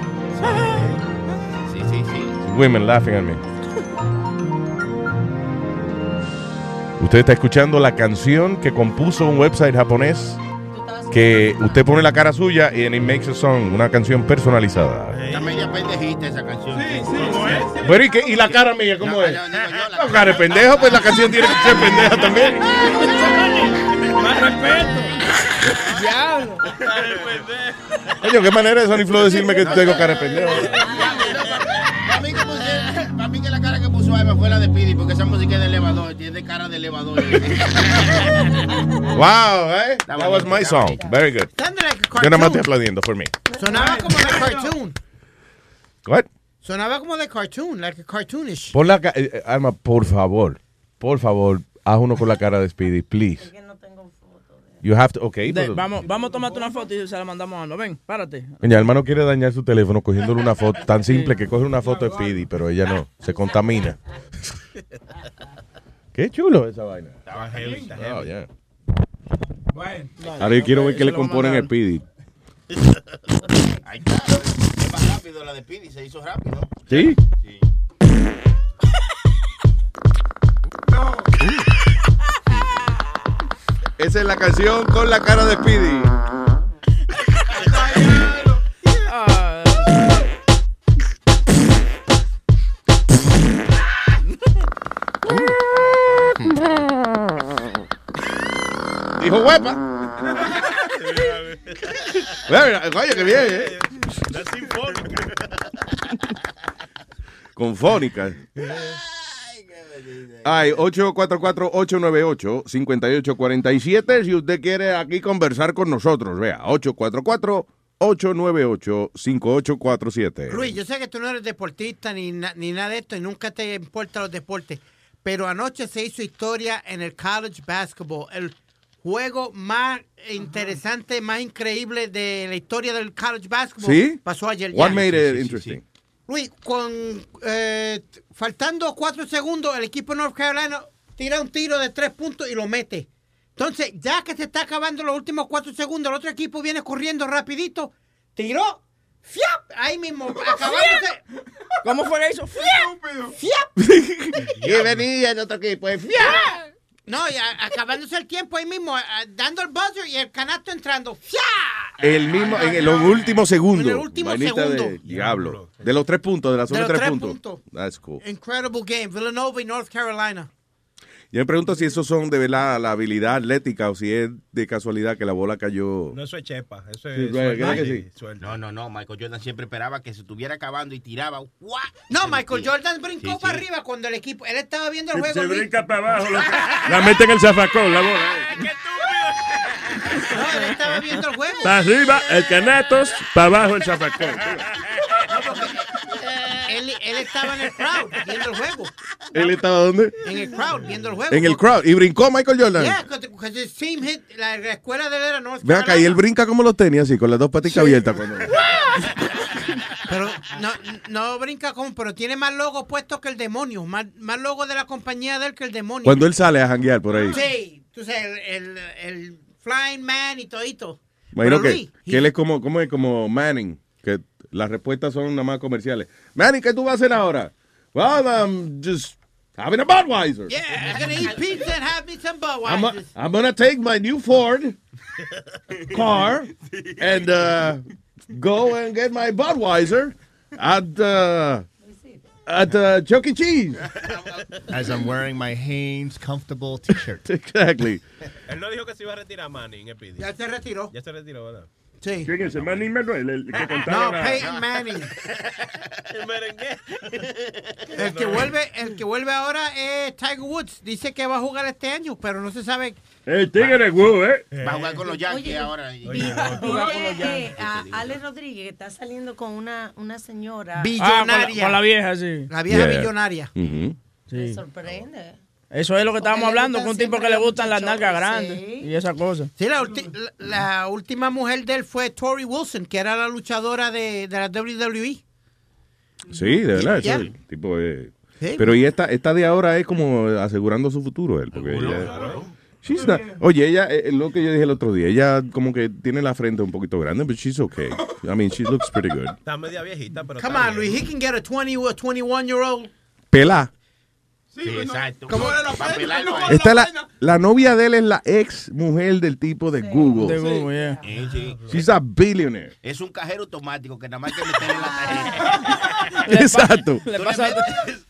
Sí, sí, sí. Women laughing at me. Usted está escuchando la canción que compuso un website japonés que usted pone la cara suya y en it makes a song, una canción personalizada. Está media pendejita esa canción. Sí, sí. Pero ¿y, qué? ¿Y la cara mía cómo es? No, cara de pendejo, pues la canción tiene que ser pendeja también. Más respeto. Diablo. Coño, qué manera de Sony Flow decirme que tengo cara de pendejo. Fue la de Pidi, porque esa música es de elevador, tiene cara de elevador. [laughs] Wow, eh? That was my song. Very good. Like Yo nada más estoy cartoon. aplaudiendo por mí. Sonaba como de cartoon. What? Sonaba como de cartoon, like a cartoonish. Pon la eh, eh, Alma, por favor, por favor, haz uno con la cara de Speedy, please. You have to, okay. De- pero- vamos, vamos a tomarte una foto y se la mandamos a Alma. Ven, párate. Doña Alma no quiere dañar su teléfono cogiéndole una foto tan simple que coge una foto de Speedy, pero ella no, se contamina. Qué chulo esa vaina. Estaba heavy, está Oh, heavy. yeah. Bueno. Ahora yo quiero ver qué le componen a Speedy. Ahí está. Es más rápido la de Pidi, se hizo rápido. ¿Sí? [laughs] Esa es la canción con la cara de Speedy. Dijo huepa. Bueno, qué bien, ¿eh? Con fónica. Ay, 844-898-5847. Si usted quiere aquí conversar con nosotros, vea, 844-898-5847. Luis, yo sé que tú no eres deportista ni, na- ni nada de esto y nunca te importan los deportes, pero anoche se hizo historia en el college basketball, el juego más interesante, más increíble de la historia del college basketball. ¿Sí? Pasó ayer. What ya. made it interesting? Luis, con eh, faltando cuatro segundos, el equipo de North Carolina tira un tiro de tres puntos y lo mete. Entonces, ya que se está acabando los últimos cuatro segundos, el otro equipo viene corriendo rapidito, tiró, ¡Fiap! Ahí mismo, [laughs] acabándose. ¿Cómo fue que hizo? ¡Fiap! [laughs] Y venía el otro equipo. y ¡fia! No, y a- acabándose el tiempo ahí mismo, a- dando el buzzer y el canasto entrando. ¡Fia! El mismo, en los últimos segundos. En el último segundo. de diablo. De los tres puntos, de la zona De de los tres tres puntos. puntos. That's cool. Incredible game. Villanova y North Carolina. Yo me pregunto si esos son de verdad la habilidad atlética o si es de casualidad que la bola cayó. No, eso es chepa. Eso es. ¿verdad suerte. que sí? No, no, no. Michael Jordan siempre esperaba que se estuviera acabando y tiraba. ¡guau! No, Michael Jordan brincó Sí, para arriba cuando el equipo. Él estaba viendo el Se, juego. se brinca para abajo. La, [laughs] la mete en el zafacón, la bola. No, él estaba viendo el juego. Para arriba, el canatos, para abajo, el zafacón. Él, él estaba en el crowd viendo el juego. ¿Él estaba dónde? En el crowd viendo el juego. En el crowd. ¿Y brincó Michael Jordan? Yeah, because his team hit, la, la escuela de él era North Ve acá, y él brinca como los tenis, así, con las dos patitas abiertas. Cuando... [laughs] Pero no, no brinca como, pero tiene más logos puestos que el demonio. Más, más logos de la compañía de él que el demonio. Cuando él sale a janguear por ahí. Sí, tú sabes, el, el, el Flying Man y todito. Imagino Pero que, Luis, que él es como, como, es como Manning, las respuestas son nada más comerciales. Manning, ¿qué tú vas a hacer ahora? Well, I'm just having a Budweiser. Yeah, I'm gonna eat pizza and have me some I'm, Budweiser. I'm gonna take my new Ford car [laughs] and uh, go and get my Budweiser at uh, at uh, Chuck E. Cheese. [laughs] As I'm wearing my Hanes comfortable [laughs] t-shirt. exactly. Él no dijo que se iba a retirar Manning. Ya se retiró. Ya se retiró, ¿verdad? Sí. ¿Quién es ese? Manning Manuel, el que contaba No, la- Peyton Manning. El merengue. El que vuelve, el que vuelve ahora es Tiger Woods. Dice que va a jugar este año, pero no se sabe. El tigre Wu, ¿eh? Va a jugar con los Yankees Oye, ahora. Que, eh, a Ale Rodríguez que está saliendo con una, una señora. Ah, con la, con la vieja, sí. La vieja Yeah. billonaria. Ujú. Me Sí. sorprende. Eso es lo que estábamos hablando, con un tipo que le gustan las nalgas grandes sí. y esas cosas. Sí, la, ulti- la- la última mujer de él fue Tori Wilson, que era la luchadora de, de la WWE. Sí, de verdad. Tipo Sí. Pero y esta, esta de ahora es como asegurando su futuro él. Porque ella, She's not- oye, ella, eh, lo que yo dije el otro día, ella como que tiene la frente un poquito grande, pero she's okay. I mean, she looks pretty good. Está media viejita, pero. Come on. Luis, he can get a 20 or 21 year old. Pela. Sí, exacto. ¿Cómo era la pelarlo a él. Esta la, la novia de él es la ex mujer del tipo de Google. De Google, yeah. Sí, sí. She's a billionaire. Es un cajero automático que nada más que meterle la tarjeta. Exacto. [laughs] Le pasa- le,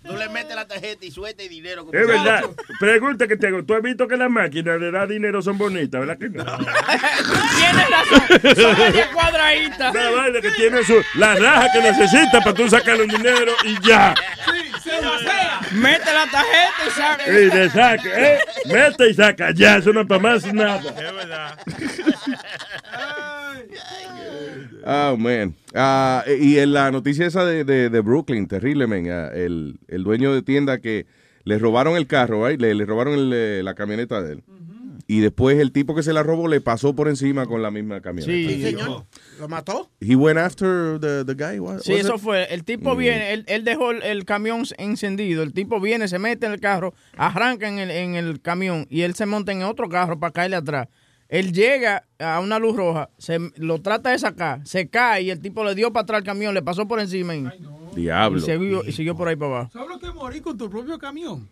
tú le metes la tarjeta y suelta y dinero. como Es verdad. Pregunta que te hago. ¿Tú has visto que las máquinas de dar dinero son bonitas, verdad que no? Tienes razón. Son media cuadraditas. Una vaina que tiene su, la raja que necesita para tú sacarle un dinero y ya. Mete la tarjeta y saca. Y le saca, ¿eh? Mete y saca, ya, eso no es para más nada. Es verdad. [laughs] Oh, man. Y en la noticia esa de, de, de Brooklyn, terrible, man. ah, el, el dueño de tienda que le robaron el carro, right? le, le robaron el, eh, la camioneta de él. Y después el tipo que se la robó le pasó por encima con la misma camioneta. Sí, Señor, ¿lo mató? He went after the, the guy. what- Sí, was eso it? fue. El tipo Mm. viene, él, él dejó el, el camión encendido. El tipo viene, se mete en el carro, arranca en el, en el camión y él se monta en otro carro para caerle atrás. Él llega a una luz roja, se lo trata de sacar, se cae y el tipo le dio para atrás el camión, le pasó por encima y, Diablo. y siguió, y siguió por ahí para abajo. ¿Sabes lo que es morir con tu propio camión?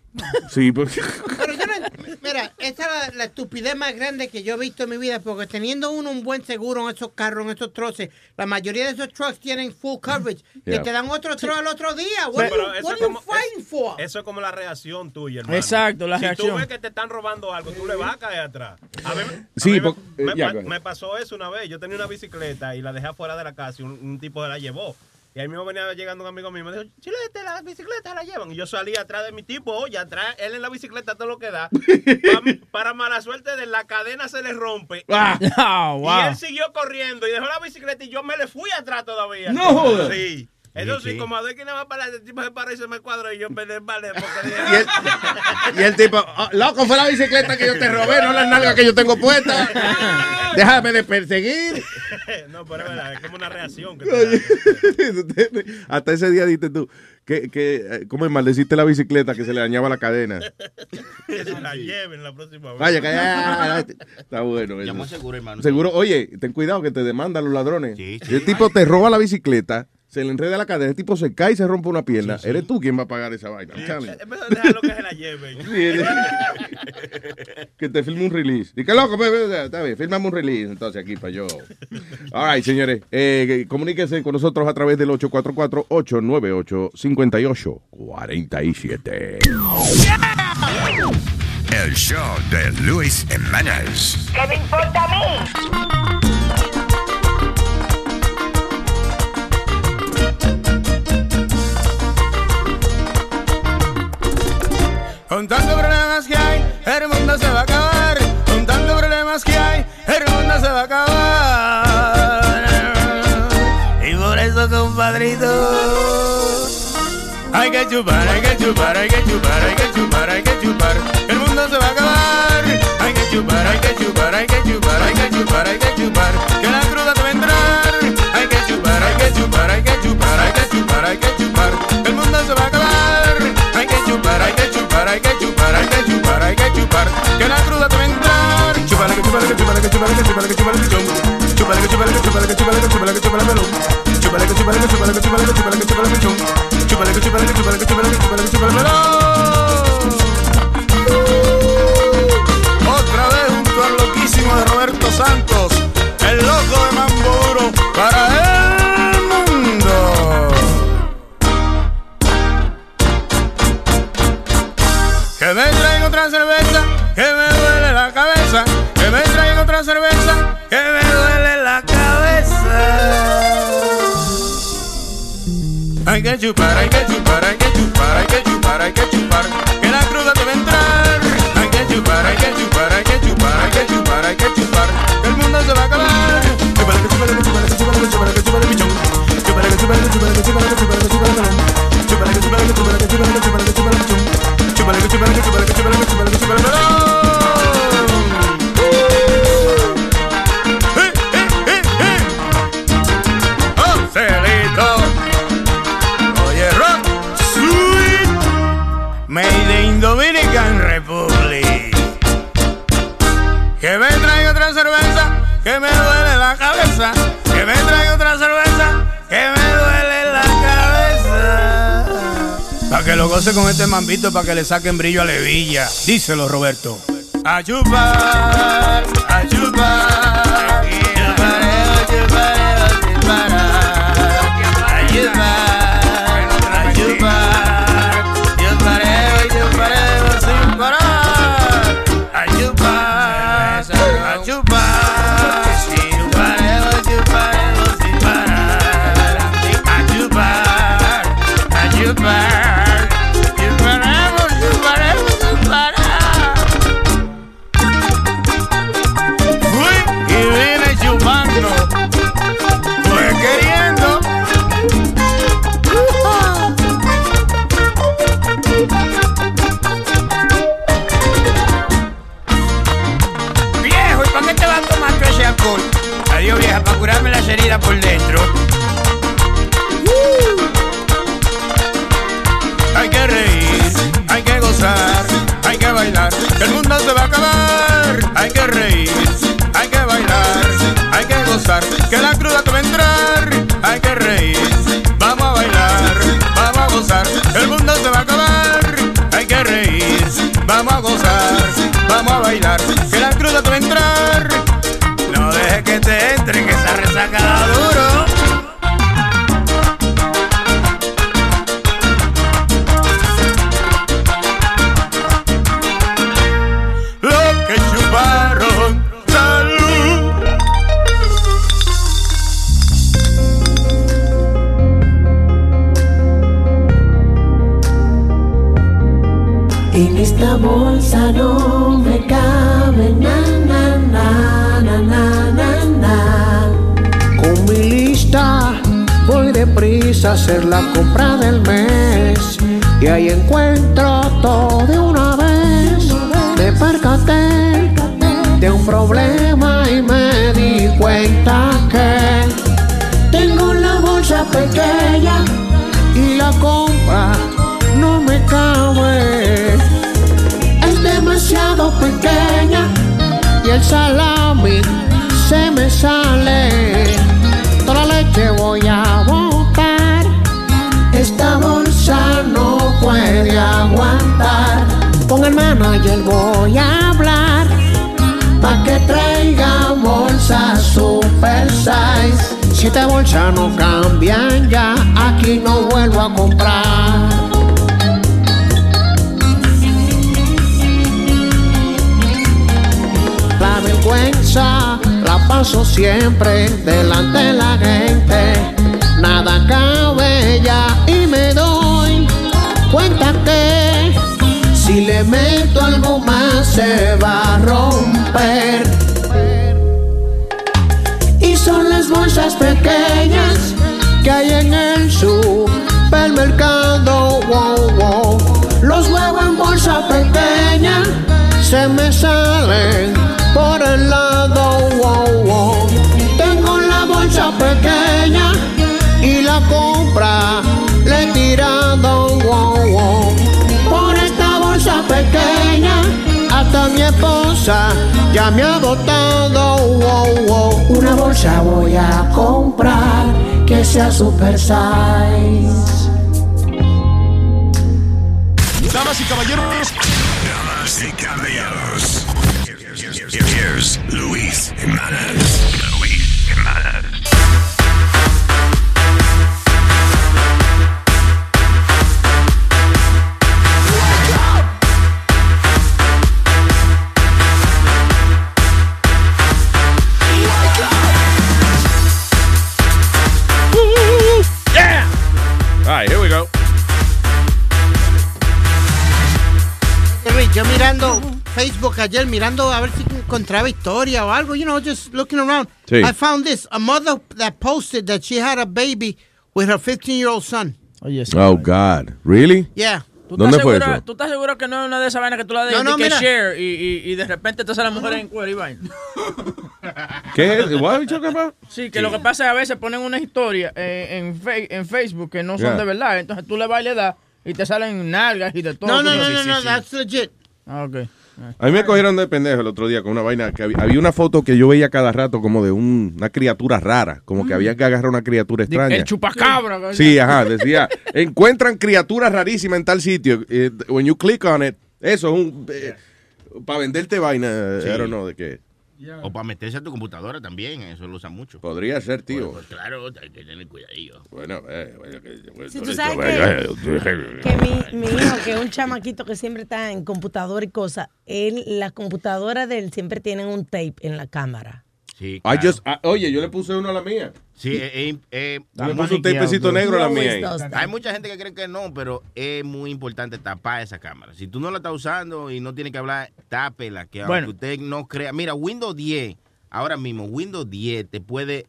Sí, porque... Pero yo no- mira, esa es la, la estupidez más grande que yo he visto en mi vida, porque teniendo uno un buen seguro en esos carros, en esos troces, la mayoría de esos trucks tienen full coverage, Yeah. que te dan otro truck al otro día. What, Pero are you, eso what es are you como- fighting for? Eso es como la reacción tuya, hermano. Exacto, la si reacción. tú ves que te están robando algo, tú le vas a caer atrás. A mí, a Sí, mí me- porque- me, eh, go ahead. me pasó eso una vez. Yo tenía una bicicleta y la dejé afuera de la casa y un, un tipo se la llevó. Y ahí mismo venía llegando un amigo mío y me dijo, Chilete, la bicicleta la llevan. Y yo salí atrás de mi tipo, oye, atrás, él en la bicicleta todo lo que da. Pa- para mala suerte de la cadena se le rompe. Ah, ah, wow. Y él siguió corriendo y dejó la bicicleta y yo me le fui atrás todavía. No jodas. Sí. Eso sí, Sí. como a ver quién va para el tipo se para y se me cuadro y yo me vale porque [laughs] Y el, y el tipo, "Oh, loco, fue la bicicleta que yo te robé, no la nalga que yo tengo puesta. [laughs] Déjame de perseguir. [laughs] no, pero es verdad, es como una reacción. Que te. Hasta ese día dijiste tú, que, que, eh, ¿cómo es? Maldeciste la bicicleta que se le dañaba la cadena. que se la lleven la próxima vez. Vaya, calla. Está bueno. eso. Llamo seguro, hermano. Seguro, oye, ten cuidado que te demandan los ladrones. El tipo te roba la bicicleta, se le enreda la cadena, el tipo se cae y se rompe una pierna. Eres tú quien va a pagar esa vaina. Que se la lleven. [laughs] que te filme un release. Y que loco, pues, pues, está bien, un release entonces aquí para yo. All right, señores, eh, comuníquense con nosotros a través del 844-898-5847. El show de Luis Jiménez. ¿Qué me importa a mí? Con tantos problemas que hay, el mundo se va a acabar. Con tantos problemas que hay, el mundo se va a acabar. Y por eso, compadrito, hay que chupar, hay que chupar, hay que chupar, hay que chupar, hay que chupar. El mundo se va a acabar. Hay que chupar, hay que chupar, hay que chupar, hay que chupar, hay que chupar. Otra vez al loquísimo de Roberto Santos, el loco de Mamburo para que chupar, hay que chupar, hay que chupar, hay que chupar, hay que chupar. Que la cruda te va a entrar. Hay que chupar, hay que chupar, hay que chupar, hay que chupar, hay que chupar. Que el mundo se va a acabar. Chupar, que chupar, que chupar, que chupar, que chupar, que chupar. Chupar, que chupar, que chupar, que chupar, que chupar, que chupar, melón. Chupar, que chupar, que chupar, que chupar, que chupar, que chupar. Chupar, que chupar, que chupar, que chupar, que chupar, que chupar. Que me traiga otra cerveza, que me duele la cabeza. Para que lo goce con este mambito, para que le saquen brillo a Levilla. Díselo, Roberto. A chupar. Siempre delante de la gente. Nada cabe ya y me doy cuenta que si le meto algo más se va a romper. Y son las bolsas pequeñas que hay en el supermercado. Wow, wow. Los huevos en bolsa pequeña se me salen por el lado. Wow. Bolsa pequeña y la compra le he tirado. Wow, wow. Por esta bolsa pequeña hasta mi esposa ya me ha botado. Wow, wow. Una bolsa voy a comprar que sea super size. Damas y caballeros. Damas y caballeros. Here's Luis Jimenez. Ayer, mirando a ver si encontraba historia o algo, you know, just looking around. Sí. I found this, a mother that posted that she had a baby with her 15-year-old son. Oye, sí. Oh, God. Really? Yeah. ¿Tú ¿Dónde fue segura- eso? ¿Tú estás seguro que no es una de esas vainas que tú la No, dejas no, que share y, y, y de repente te sale la mujer en cuero y vaina? [laughs] ¿Qué es? What are you talking about? Sí, que lo que pasa es que a veces ponen una historia en, en Facebook que no son Yeah. de verdad. Entonces tú le vas y le das y te salen nalgas y de todo. No, no, no, no, sí, no, sí, that's legit. Ah, ok. A mí me cogieron de pendejo el otro día con una vaina que había, había una foto que yo veía cada rato como de un- una criatura rara, como que había que agarrar una criatura extraña. El chupacabra. Sí, ajá, decía, [laughs] encuentran criaturas rarísimas en tal sitio. eh, when you click on it, eso es un para venderte vaina, Sí. I don't know de qué. O para meterse a tu computadora también, eso lo usan mucho. Podría ser, tío. Pues, pues, claro, hay que tener cuidadillo. Bueno, eh, bueno, que- Si tú sabes que, [laughs] que mi, mi hijo, que es un chamaquito que siempre está en computadora y cosas, él, las computadoras de él siempre tienen un tape en la cámara. Sí, I just- ah, oye, yo le puse uno a la mía. Sí, eh, eh, eh, le puse un tapecito negro a la mía. Hay mucha gente que cree que no, pero es muy importante tapar esa cámara. Si tú no la estás usando y no tienes que hablar, tápela. Que aunque Bueno. usted no crea. Mira, Windows 10, ahora mismo, Windows 10 te puede.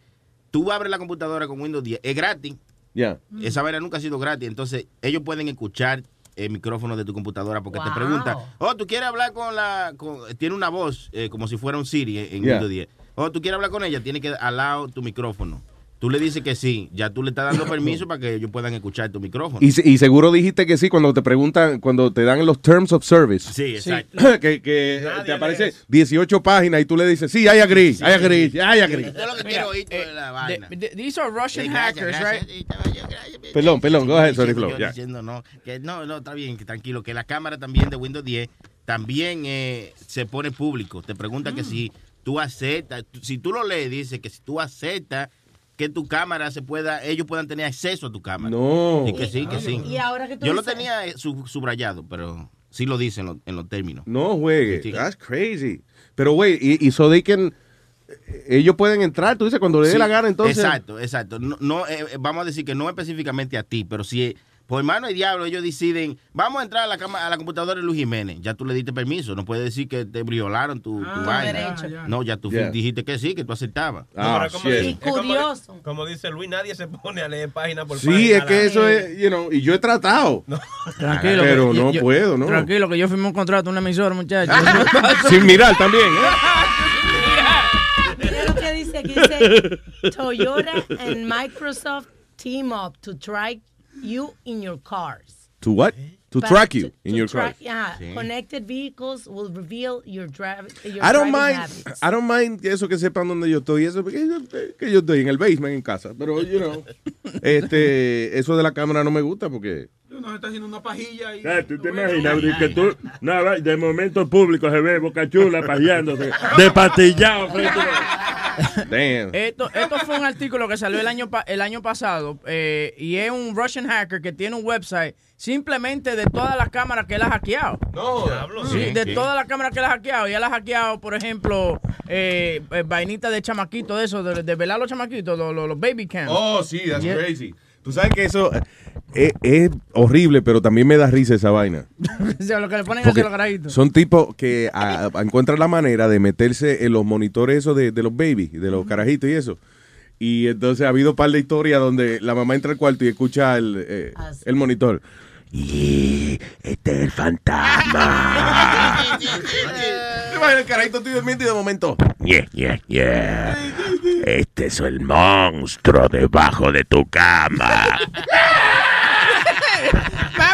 Tú abres la computadora con Windows 10, es gratis. Ya. Esa vaina nunca ha sido gratis. Entonces, ellos pueden escuchar el micrófono de tu computadora porque te Wow. preguntan, oh, tú quieres hablar con la. con- tiene una voz eh, como si fuera un Siri en, en Yeah. Windows 10. Oh, tú quieres hablar con ella, tiene que allow tu micrófono. Tú le dices que sí, ya tú le estás dando [laughs] permiso para que ellos puedan escuchar tu micrófono. Y, y seguro dijiste que sí cuando te preguntan, cuando te dan los Terms of Service. Sí, exacto. [laughs] que que te aparece 18 páginas y tú le dices, sí, I agree, I agree, I agree. Yo lo que quiero oír eh, de la vaina. th- These are Russian Sí, gracias, hackers, gracias. right? Perdón, perdón, go ahead, Sí, sorry, sí, Flo, yo diciendo no, que no, no, está bien, que tranquilo, que la cámara también de Windows 10 también eh, se pone público. Te pregunta que si tú aceptas, si tú lo lees, dice que si tú aceptas que tu cámara se pueda, ellos puedan tener acceso a tu cámara. No. Y que sí, que sí. Y ahora que tú Yo lo dices- tenía eh, sub- subrayado, pero sí lo dice en, lo- en los términos. No juegue, Sí. that's crazy. Pero, güey, y, y so they can, ellos pueden entrar, tú dices, cuando le dé Sí, la gana, entonces. Exacto, exacto. No, no, eh, eh, vamos a decir que no específicamente a ti, pero si eh, por mano y diablo ellos deciden, vamos a entrar a la, cama, a la computadora de Luis Jiménez, ya tú le diste permiso, no puedes decir que te violaron tu, tu vaina. ya. No, ya tú Yeah. dijiste que sí, que tú aceptabas. Ah, Pero como dice- es como- Como, dice Luis, nadie se pone a leer página por página. Sí, es que eso es, you know, y yo he tratado. [laughs] Tranquilo. Pero que no yo- puedo, ¿no? Tranquilo, que yo firmé un contrato una emisora, muchachos. [laughs] [laughs] Sin mirar también, ¿eh? Mira lo que dice aquí, dice, Toyota and Microsoft team up to track you in your cars. To what? Eh? To Pa- track you in to your car. track- ajá. Connected vehicles will reveal your, drive, your I don't driving mind, habits. I don't mind eso que sepan dónde yo estoy, eso porque yo, que yo estoy en el basement en casa, pero you know, [laughs] este, eso de la cámara no me gusta porque Uno está haciendo una pajilla y... ¿Tú te imaginas de que tú, nada, de momento público se ve Boca Chula pajeándose, [laughs] de patillado frente a... [laughs] Damn. Esto, esto fue un artículo que salió el año, pa- el año pasado eh, y es un Russian hacker que tiene un website simplemente de todas las cámaras que él ha hackeado. No, Sí, de todas las cámaras que él ha hackeado. Y él ha hackeado, por ejemplo, eh, eh, vainitas de chamaquito, de eso, de, de velar los chamaquitos, los, los, los baby cams. Oh, sí, that's Yeah. crazy. Tú sabes que eso es, es horrible, pero también me da risa esa vaina. [laughs] o sea, lo que le ponen los carajitos. son tipos que ah, encuentran la manera de meterse en los monitores esos de, de los babies, de los carajitos y eso. Y entonces ha habido un par de historias donde la mamá entra al cuarto y escucha el, eh, el monitor. Y este es el fantasma. [laughs] el carajito estoy durmiendo y de momento. Yeah, yeah, yeah. Este es el monstruo debajo de tu cama. [laughs]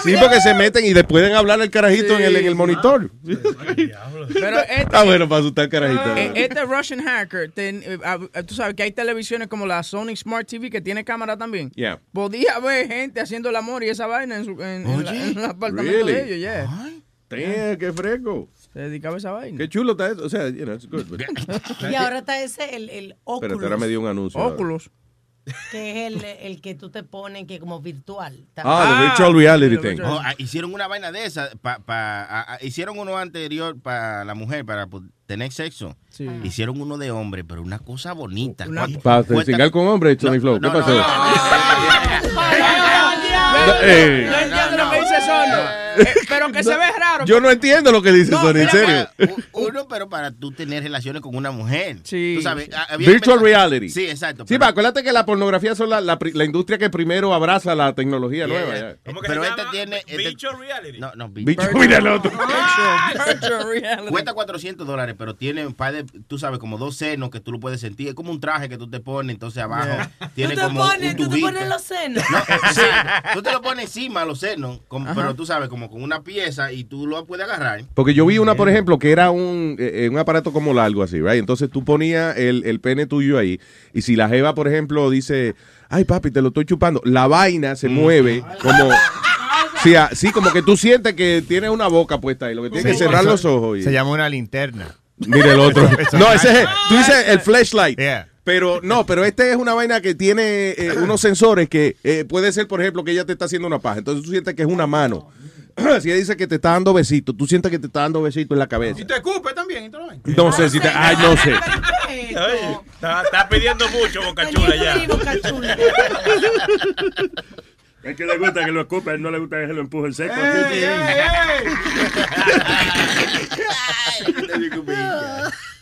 Sí, porque se meten y le pueden hablar al carajito en, el, en el monitor. [laughs] Pero este, Ah, bueno, para asustar al carajito. eh, este Russian hacker, ten- eh, ah, ah, tú sabes que hay televisiones como la Sony Smart TV que tiene cámara también. Yeah. Podía ver gente haciendo el amor y esa vaina en, su, en, en la- en el apartamento Really? de ellos, yeah. Damn, qué fresco. Se dedicaba a esa vaina. Qué chulo está eso. O sea, you know, it's good. but- [laughs] Y ahora está ese, el, el Oculus, ahora me dio un anuncio. Oculus. Que es el, el que tú te pones que como virtual. Ah, the virtual reality thing. Oh, ah, hicieron una vaina de esa. Pa, pa- ah, ah, hicieron uno anterior para la mujer, para pues, tener sexo. Hicieron uno de hombre, pero una cosa bonita. ¿Cuánto- Para cingar con hombres, Tony Flow. ¿Qué pasó? Yo entiendo lo que dice Sony. Eh, pero que se ve raro. Yo no entiendo lo que dice Sony, en serio. Uno, pero para tú tener relaciones con una mujer. Sí. Tú sabes, ah, había Virtual reality. Sí, exacto. Sí, pero- acuérdate que la pornografía son la, la, industria que primero abraza la tecnología Yeah, nueva. yeah. ya. Pero este tiene. este- Virtual reality. No, no, Bicho, mira el otro. Virtual reality. Cuesta 400 dólares, pero tiene un par de, tú sabes, como dos senos que tú lo puedes sentir. Es como un traje que tú te pones, entonces abajo tiene tú te como pones, un tú te pones los senos. No, exacto. [laughs] Tú te lo pones encima los senos, pero tú sabes, como con una pieza y tú lo puedes agarrar. Porque yo vi una, por ejemplo, que era un, eh, eh, un aparato como largo así, right? Entonces tú ponías el, el pene tuyo ahí y si la jeva, por ejemplo, dice, ay papi, te lo estoy chupando, la vaina se mueve como... [laughs] Sí, sí, como que tú sientes que tienes una boca puesta ahí, lo que tienes que cerrar los ojos. Y... Se llama una linterna. Mire el otro. No, es- ese es, tú dices el flashlight. Yeah. Pero no, pero este es una vaina que tiene eh, unos sensores que eh, puede ser, por ejemplo, que ella te está haciendo una paja. Entonces tú sientes que es una mano. [clears throat] si ella dice que te está dando besitos, tú sientes que te está dando besitos en la cabeza. Y te escupe también. y te lo ven. No sé si te. Ay, no sé. Está, está pidiendo mucho, Boca Chula, ya. [laughs] Es que le gusta que lo escupe, a él no le gusta que se lo empuje en seco. [laughs]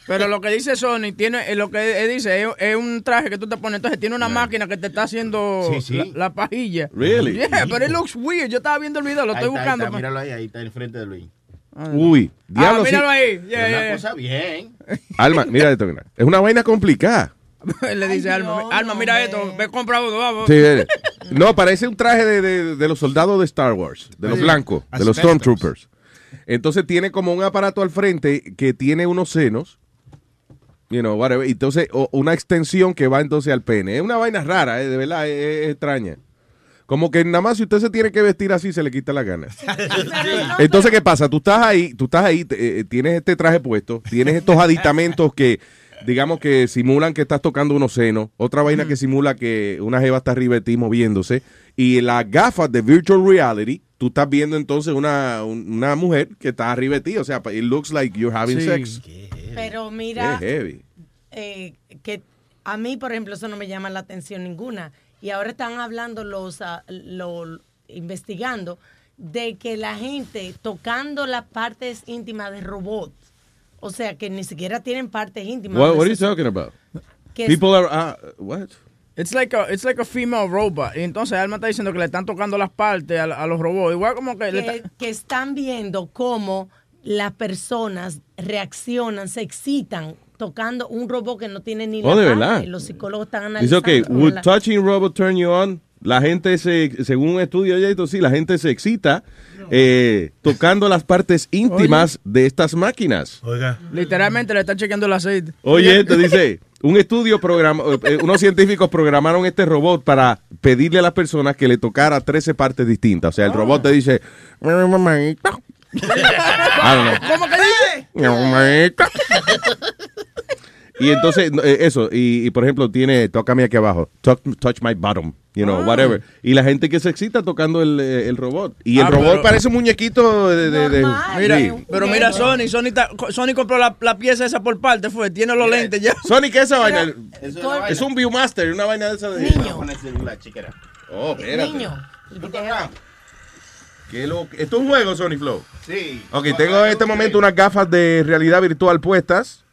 Pero lo que dice Sony, tiene, eh, lo que él dice, es, es un traje que tú te pones, entonces tiene una máquina que te está haciendo Sí, sí. La, la pajilla. Really? Yeah, but it looks weird. Yo estaba viendo el video, lo Ahí estoy está, ahí buscando. está, míralo ahí, ahí está enfrente de Luis. Uy, diablo. ah, sí. míralo ahí. Es Yeah, una yeah, cosa bien. [laughs] Alma, mira esto. mira. Es una vaina complicada. Él [laughs] le dice Alma, Alma, mira esto, ve compra uno, vamos. Sí, no, parece un traje de, de- de los soldados de Star Wars, de los blancos, de los. Stormtroopers. Entonces tiene como un aparato al frente que tiene unos senos, you know, whatever, entonces o- una extensión que va entonces al pene. Es una vaina rara, eh, de verdad, es, es extraña. Como que nada más si usted se tiene que vestir así se le quita la gana. [laughs] Entonces, ¿qué pasa? Tú estás ahí, tú estás ahí, eh, tienes este traje puesto, tienes estos aditamentos que, digamos que simulan que estás tocando unos senos, otra vaina que simula que una jeva está arriba de ti moviéndose, y las gafas de virtual reality, tú estás viendo entonces una, un- una mujer que está arriba de ti, o sea, it looks like you're having Sí. sex. Pero mira, heavy. eh, que a mí, por ejemplo, eso no me llama la atención ninguna. Y ahora están hablando los, ah, lo, investigando de que la gente tocando las partes íntimas de robots, o sea, que ni siquiera tienen partes íntimas. What, what are you talking about? People are, ah, what? It's like a, it's like a female robot. Y entonces Alma está diciendo que le están tocando las partes a, a los robots. Igual como que, le que, está- que están viendo cómo las personas reaccionan, se excitan tocando un robot que no tiene ni Oh, la ¿de mano, verdad? los psicólogos están Dice, analizando. ok, cómo would la- touching robot turn you on? La gente se, según un estudio ya esto sí, la gente se excita eh, tocando las partes íntimas de estas máquinas. Oiga. Literalmente le están chequeando el aceite. Oye, te dice, un estudio programa, eh, unos científicos programaron este robot para pedirle a las personas que le tocara 13 partes distintas. O sea, el robot te dice, don't know. [laughs] ¿Cómo que dice? Y entonces, eh, eso, y, y, por ejemplo, tiene, tócame aquí abajo, touch, touch my bottom, you know, Ah. whatever. Y la gente que se excita tocando el, eh, el robot. Y el Ah, robot pero- parece un muñequito de... de- de- Mira, sí. pero mira Sony, Sony, ta- Sony compró la, la pieza esa por parte, fue, tiene los lentes ya. Sony, ¿qué es esa vaina? Eso Col- Es un Viewmaster, una vaina de esa de... Niño. La chiquera. Oh, espérate. Niño. ¿Qué lo- ¿Esto es un juego, Sony Flow? Sí. Ok, tengo en este momento unas gafas de realidad virtual puestas.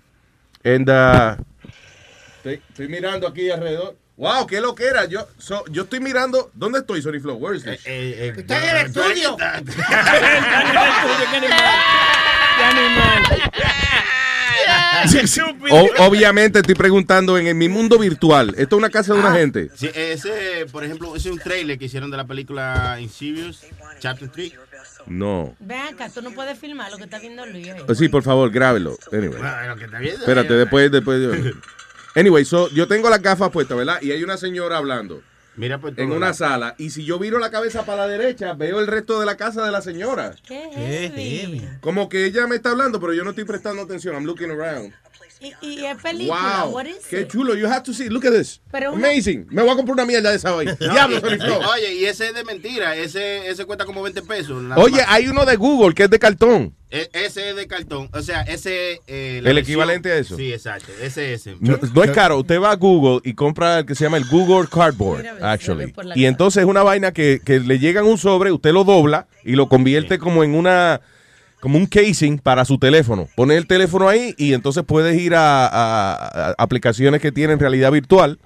And, uh, estoy, estoy mirando aquí alrededor. Wow, qué lo que era. Yo, so- yo estoy mirando. ¿Dónde estoy, Sony Flow? Where is this? Está en el estudio. O- obviamente estoy preguntando en, en mi mundo virtual. Esto es una casa de una gente. Sí, ese, por ejemplo, ese es un trailer que hicieron de la película Insidious, Chapter 3. No. Ven acá, tú no puedes filmar lo que está viendo Luis. Oh, Sí, por favor, grábelo. Anyway. Bueno, lo que está viendo Espérate, es- después, después. yo- Anyway, so, yo tengo las gafas puestas, ¿verdad? Y hay una señora hablando. Mira, pues, en una la- sala. Y si yo viro la cabeza para la derecha, veo el resto de la casa de la señora. Como que ella me está hablando, pero yo no estoy prestando atención. I'm looking around. Y, y es película, Wow. what is Qué it? chulo. You have to see. Look at this. Pero una- Amazing. Me voy a comprar una mierda de esa hoy. [laughs] Diablo, y- Sony Flow. Oye, y ese es de mentira. Ese, ese cuesta como 20 pesos. Oye, más. hay uno de Google que es de cartón. E- ese es de cartón. O sea, ese. eh, El equivalente a eso. Sí, exacto. Ese es ese. No, no es caro. Usted va a Google y compra el que se llama el Google Cardboard, actually. Y entonces es una vaina que, que le llegan un sobre, usted lo dobla y lo convierte como en una como un casing para su teléfono. Pone el teléfono ahí y entonces puedes ir a, a- a aplicaciones que tienen realidad virtual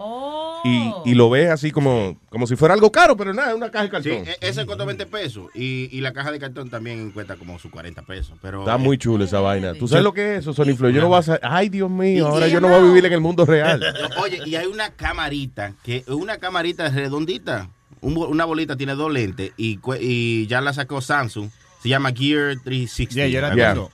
y, y lo ves así como, como si fuera algo caro, pero nada, es una caja de Sí, cartón. e- ese cuesta 20 pesos. Y, y la caja de cartón también cuesta como sus 40 pesos. Pero, Está eh, muy chulo esa vaina. ¿Tú sabes Yo- lo que es eso, Sony Flow? Yo no voy a Ay, Dios mío, ahora yo no voy a vivir en el mundo real. [laughs] Oye, y hay una camarita, que es una camarita redondita. Un una bolita tiene dos lentes y, y ya la sacó Samsung. Se llama Gear 360. Ya, yo la tengo.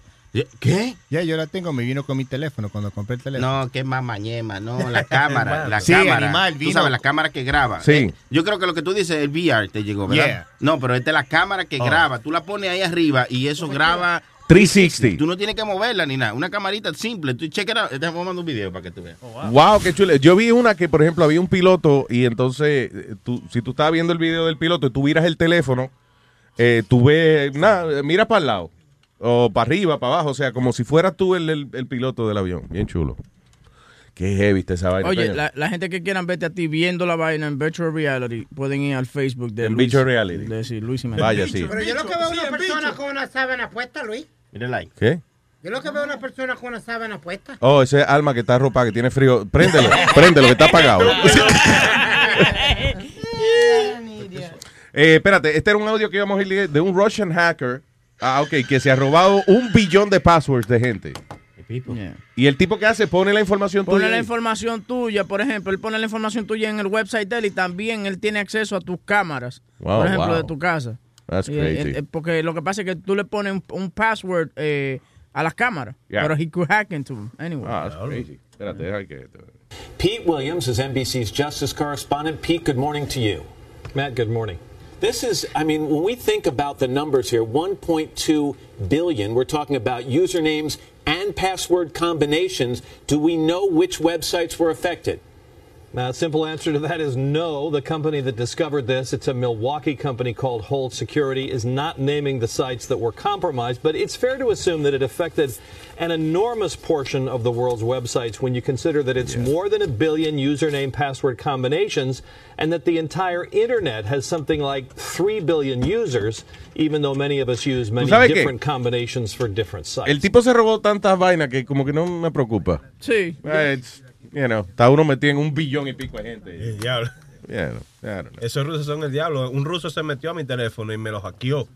¿Qué? Ya, yo la tengo. Me vino con mi teléfono cuando compré el teléfono. No, que más mañema, no, la cámara, [laughs] la Sí, cámara. animal, Tú vino- sabes, la cámara que graba. Sí. Eh, yo creo que lo que tú dices, el VR te llegó, ¿verdad? Yeah. No, pero esta es la cámara que Oh. graba. Tú la pones ahí arriba y eso graba 360. Tú no tienes que moverla ni nada. Una camarita simple. Tú out. Te voy a mandar un video para que tú veas. Wow, qué chulo. Yo vi una que, por ejemplo, había un piloto y entonces, eh, tú, si tú estabas viendo el video del piloto y tú miras el teléfono, eh, tú ves, nada, mira para el lado, o para arriba, para abajo, o sea, como si fueras tú el, el- el piloto del avión. Bien chulo. Qué heavy está esa vaina. Oye, la, la gente que quieran verte a ti viendo la vaina en virtual reality pueden ir al Facebook de En Luis. virtual reality. De, sí, Luis Jiménez. Vaya, sí. Pero yo lo que veo una persona con una sábana puesta, Luis. Mira like. ¿Qué? Yo lo que veo una persona con una sábana puesta. Oh, ese alma que está arropada, que tiene frío. Préndelo, [laughs] préndelo, que está apagado. [laughs] [laughs] Eh, espérate, este era un audio que íbamos a ir de un Russian hacker. Ah, ok, que se ha robado un billón de passwords de gente. Y el tipo que hace pone la información Pone tuya la ahí. información tuya, por ejemplo, él pone la información tuya en el website de él y también él tiene acceso a tus cámaras, Wow, por ejemplo, wow. de tu casa. That's Y, crazy. eh, eh, porque lo que pasa es que tú le pones un, un password eh, a las cámaras, Yeah. pero he could hack into them anyway. Ah, that's crazy. Espérate, deja que... Pete Williams is NBC's justice correspondent. Pete, good morning to you. Matt, good morning. This is, I mean, when we think about the numbers here, 1.2 billion, we're talking about usernames and password combinations. Do we know which websites were affected? Now, simple answer to that is no. The company that discovered this, it's a Milwaukee company called Hold Security, is not naming the sites that were compromised, but it's fair to assume that it affected an enormous portion of the world's websites when you consider that it's more than a billion username password combinations and that the entire internet has something like 3 billion users, even though many of us use many sabes qué? different combinations for different sites. El tipo se robó tantas vainas que como que no me preocupa. Sí. Eh, it's, you know, está uno metido en un billón y pico de gente. El diablo. Yeah, no. Esos rusos son el diablo. Un ruso se metió a mi teléfono y me lo hackeó.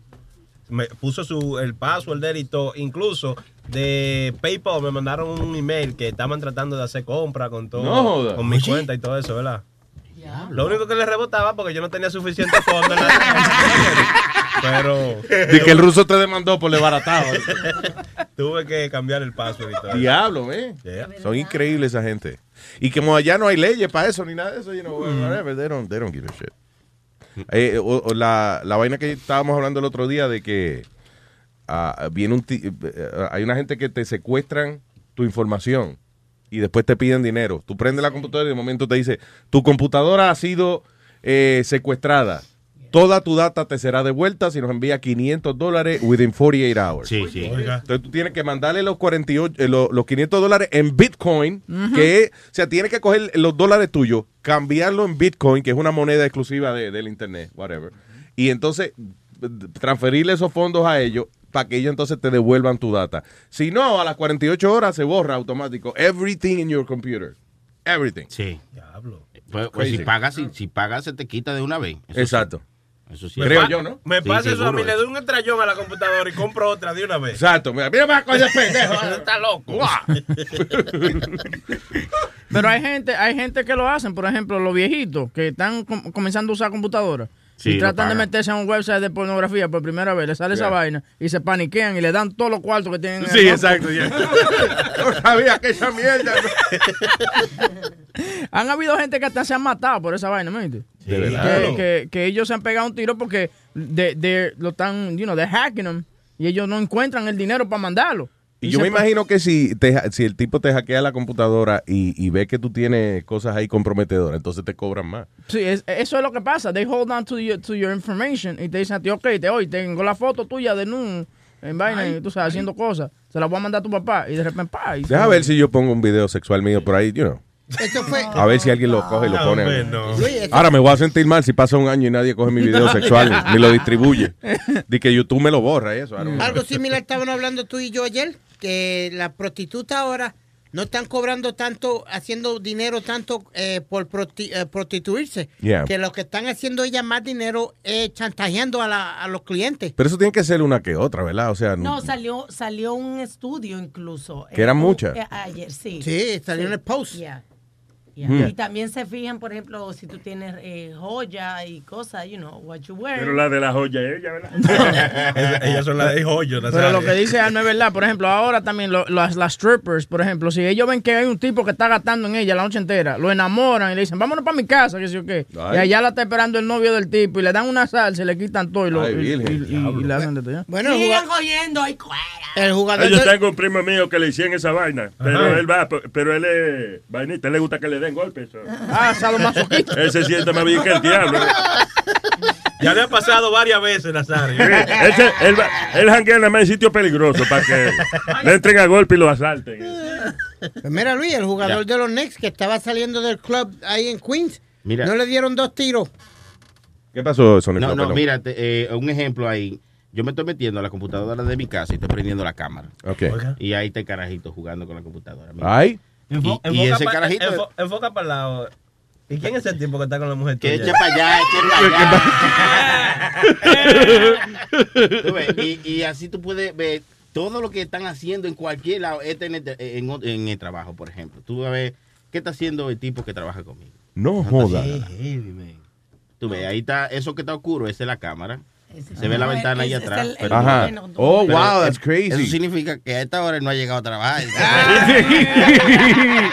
me puso su, el password de él y todo. Incluso de PayPal me mandaron un email que estaban tratando de hacer compra con todo. Con mi Oye. cuenta y todo eso, ¿verdad? Lo único que le rebotaba porque yo no tenía suficiente fondo en la [laughs] Pero. De que el ruso te demandó por desbaratado. Tuve que cambiar el password y todo. Diablo, ¿eh? Yeah. Son increíbles esa gente. Y como allá no hay leyes para eso ni nada de eso, you know, Mm. whatever, they don't, they don't give a shit. Eh, o- o la, la vaina que estábamos hablando el otro día de que ah, viene un ti- eh, hay una gente que te secuestran tu información y después te piden dinero. Tú prendes la computadora y de momento te dice, tu computadora ha sido eh, secuestrada. Toda tu data te será devuelta si nos envía 500 dólares within 48 hours. Sí, sí. Entonces tú tienes que mandarle los 48, eh, lo- los 500 dólares en Bitcoin, Ujú. que es, o sea, tienes que coger los dólares tuyos, cambiarlo en Bitcoin, que es una moneda exclusiva de- del Internet, whatever. Y entonces transferirle esos fondos a ellos para que ellos entonces te devuelvan tu data. Si no, a las 48 horas se borra automático. Everything in your computer. Everything. Sí. Diablo. Pues, pues si pagas, si, si pagas se te quita de una vez. Eso sí. Eso sí. Creo yo, ¿no? Me Sí, pasa eso a mí, le doy un estrellón a la computadora y compro otra de una vez. Exacto. Mira, mira más cosas [laughs] pendejo. Está loco. Pero hay gente, hay gente que lo hacen, por ejemplo, los viejitos que están com- comenzando a usar Sí, lo tratan de meterse a un website de pornografía por primera vez, le sale esa Yeah. vaina y se paniquean y le dan todos los cuartos que tienen. Sí, exacto. ya. [laughs] No sabía que esa mierda. [laughs] Han habido gente que hasta se han matado por esa vaina, ¿me entiendes? De. Que, que- que ellos se han pegado un tiro porque de, de- lo están, you know, they're hacking them y ellos no encuentran el dinero para mandarlo. Y yo me imagino que si, te, si el tipo te hackea la computadora y, y ve que tú tienes cosas ahí comprometedoras, entonces te cobran más. Sí, es- eso es lo que pasa. They hold on to your, to your information y te dicen a ti, ok, te, hoy tengo la foto tuya de un en vaina y tú sabes, haciendo cosas. Se la voy a mandar a tu papá y de repente, pa. y- Deja ver si yo pongo un video sexual mío por ahí, you know. Esto fue. [laughs] A ver si alguien lo coge y lo No, pone. hombre, no. Luis, esto- Ahora me voy a sentir mal si pasa un año y nadie coge mi video [laughs] sexual ni lo distribuye. De que YouTube me lo borra eso. Algo similar estaban hablando tú y yo ayer, que las prostitutas ahora no están cobrando tanto, haciendo dinero tanto eh, por prosti- eh, prostituirse, Yeah. que lo que están haciendo ellas más dinero es chantajeando a, la- a los clientes. Pero eso tiene que ser una que otra, ¿verdad? O sea, No, salió, salió un estudio incluso. Que eran Eh, muchas. eh, Ayer, sí. Sí, salió en el post. Yeah. Yeah. Hmm. Y también se fijan, por ejemplo, si tú tienes eh, joya y cosas, you know, what you wear. Pero la de la joya es ella, ¿verdad? [laughs] [laughs] Ellas son las de joyo. Pero lo que dice Alma es verdad. Por ejemplo, ahora también lo- las, las strippers, por ejemplo, si ellos ven que hay un tipo que está gastando en ella la noche entera, lo enamoran y le dicen, vámonos para mi casa, que sé yo qué. Ay. Y allá la está esperando el novio del tipo y le dan una salsa y le quitan todo y, lo, Ay, y- virgen, y- y- y le hacen de todo. ¿ya? Bueno, el, Sigan y cuera. el jugador Yo tengo un primo mío que le hicieron esa vaina, pero Ajá. él va, pero él es vainita, él le gusta que le den golpes. so. Ah, sadomasoquista. Él se siente más bien que el diablo. Ya le ha pasado varias veces, Nazario. Sí, ese- él, él janguea nada más en sitios peligrosos para que le entren a golpe y lo asalten. Pues mira, Luis, el jugador de los Knicks que estaba saliendo del club ahí en Queens, Mira. no le dieron dos tiros. ¿Qué pasó, Sonic? No, no, mira, eh, un ejemplo ahí. Yo me estoy metiendo a la computadora de mi casa y estoy prendiendo la cámara. Ok. Y ahí está el carajito jugando con la computadora. mira. Ay. Enfo- Y- ese pa- carajito- enfo- Enfoca para el lado. ¿Y quién es el tipo que está con la mujer Que eche para allá, eche para allá. [laughs] Tú ves, y, y así tú puedes ver todo lo que están haciendo en cualquier lado. Este en el, en, en el trabajo, por ejemplo. Tú vas a ver qué está haciendo el tipo que trabaja conmigo. No joda. Tú ves, ahí está, eso que está oscuro, esa es la cámara. Se ve la ventana ahí atrás. pero- Ajá. Oh, wow, that's Eso crazy. significa que a esta hora él no ha llegado a trabajar. [laughs]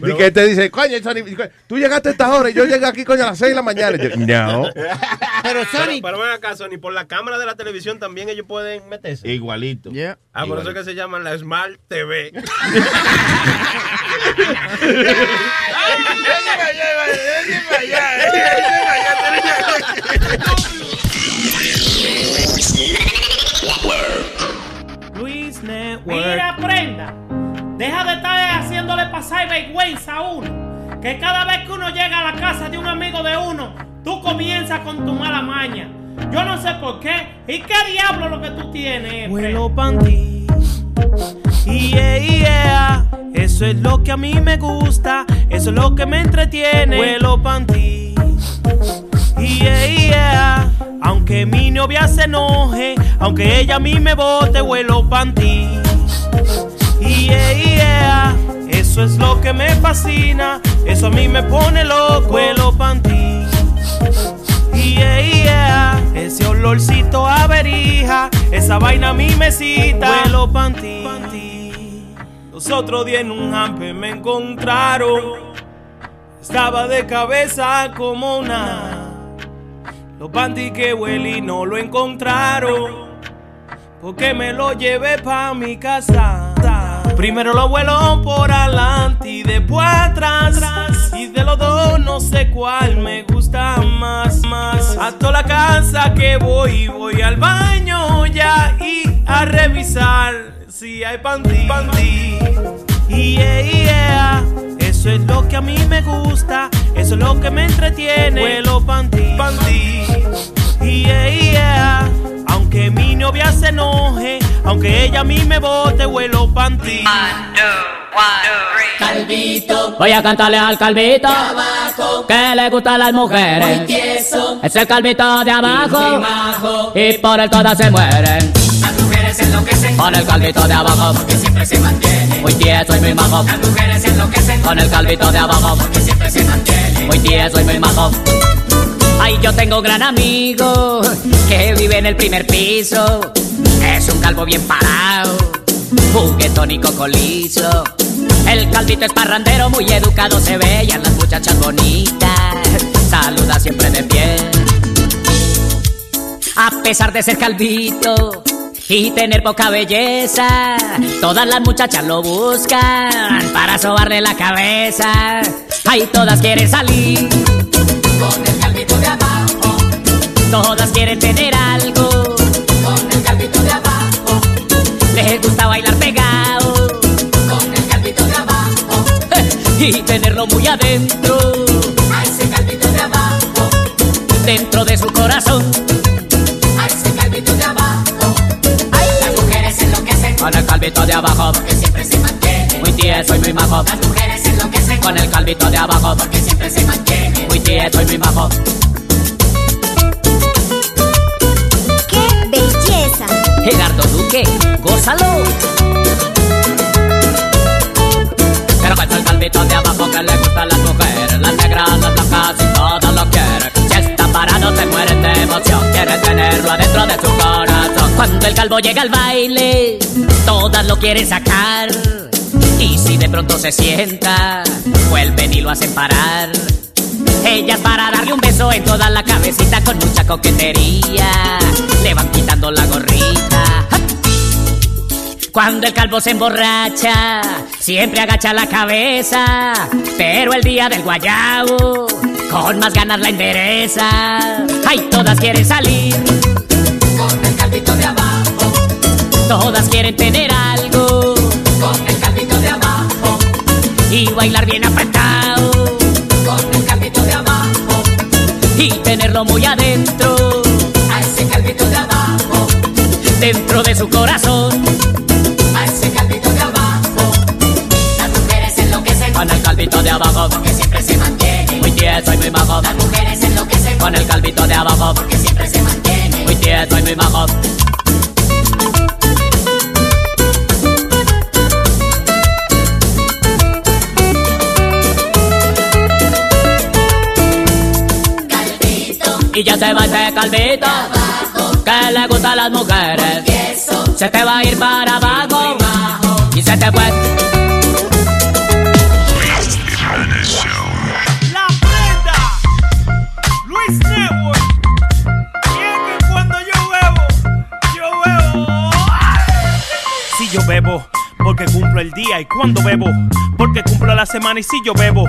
Y que te dice, coño, Sonic, tú llegaste a esta hora y yo llegué aquí, coño, a las 6 de la mañana. Y yo, no. [laughs] Pero Sony, Pero, pero ven acá, Sony, por la cámara de la televisión también ellos pueden meterse. Igualito. Yeah. Ah, por eso es que se llaman la Smart TV. [laughs] Mira, prenda. Deja de estar haciéndole pasar vergüenza a uno. Que cada vez que uno llega a la casa de un amigo de uno, tú comienzas con tu mala maña. Yo no sé por qué. ¿Y qué diablo lo que tú tienes? Huelo panty. Yeah, yeah. Eso es lo que a mí me gusta. Eso es lo que me entretiene. Huelo panty. Yeah, yeah. Aunque mi novia se enoje, aunque ella a mí me bote, huelo panty. Yeah, yeah. Eso es lo que me fascina, eso a mí me pone loco, huelo panty. Yeah, yeah. Ese olorcito a esa vaina a mí me cita, huelo panty. Los otros días en un hampe me encontraron. Estaba de cabeza como una. Los panty que huele y no lo encontraron. Porque me lo llevé pa' mi casa. Primero lo vuelo por adelante y después atrás. Y de los dos no sé cuál me gusta más, más. A toda la casa que voy, voy al baño ya y a revisar si hay panty. panty. Yeah, yeah. Eso es lo que a mí me gusta, eso es lo que me entretiene. Huelo panty, panty. Yeah, yeah. Aunque mi novia se enoje, aunque ella a mí me bote, huelo panty. Calvito. Voy a cantarle al calvito que le gustan las mujeres. Muy tieso. Es el calvito de abajo Muy majo. y por él todas se mueren. Las mujeres enloquecen. Con el calvito de abajo Porque siempre se mantiene. muy tieso y muy majo. Las mujeres enloquecen. Con el calvito de abajo Porque siempre se mantiene. muy tieso y muy majo. Ay, yo tengo un gran amigo que vive en el primer piso. Es un calvo bien parado, juguetón y cocolizo. El calvito es parrandero, muy educado se ve y a las muchachas bonitas saluda siempre de pie. A pesar de ser calvito y tener poca belleza, todas las muchachas lo buscan para sobarle la cabeza. Ay, todas quieren salir Con el calvito de abajo. Todas quieren tener algo, Con el calvito de abajo. les gusta bailar pegado Con el calvito de abajo. [laughs] y tenerlo muy adentro, A ese calvito de abajo. dentro de su corazón. A ese calvito de abajo. Las mujeres enloquecen. Con el calvito de abajo, Porque siempre se mantiene. muy tieso y muy majo. Las mujeres enloquecen. Con el calvito de abajo, Porque siempre se mantiene. muy tieso y muy majo. Gerardo Duque, gózalo. Pero con el calvito de abajo que le gustan las mujeres, las negras, las blancas y todas lo quieren. Si está parado se mueren de emoción, quieren tenerlo adentro de su corazón. Cuando el calvo llega al baile, todas lo quieren sacar. Y si de pronto se sienta, vuelven y lo hacen parar. Ellas para darle un beso en toda la cabecita con mucha coquetería le van quitando la gorrita. Cuando el calvo se emborracha, siempre agacha la cabeza, pero el día del guayabo, con más ganas la endereza. Ay, todas quieren salir, Con el calvito de abajo. todas quieren tener algo Con el calvito de abajo. y bailar bien apretado y tenerlo muy adentro, A ese calvito de abajo. dentro de su corazón. A ese calvito de abajo. Las mujeres enloquecen. Con el calvito de abajo, Porque siempre se mantiene. muy tieso y muy majo. Las mujeres enloquecen. Con el calvito de abajo, Porque siempre se mantiene. muy tieso y muy majo. Y ya se va ese calvito que le gusta a las mujeres. Se te va a ir para abajo Bajo. y se te fue. La prenda. Luis Network. Y es que cuando yo bebo, yo bebo. Si yo bebo, porque cumplo el día. Y cuando bebo, porque cumplo la semana. Y si yo bebo,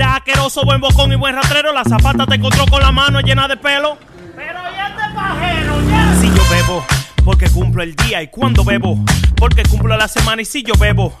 Mira, famoso buen bocón y buen rastrero, la zapata te encontró con la mano llena de pelo. Pero ya este pajero, ya. Si yo bebo, porque cumplo el día y cuando bebo, porque cumplo la semana y si yo bebo,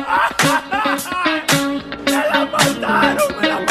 [laughs] Me la mataron, me la mataron.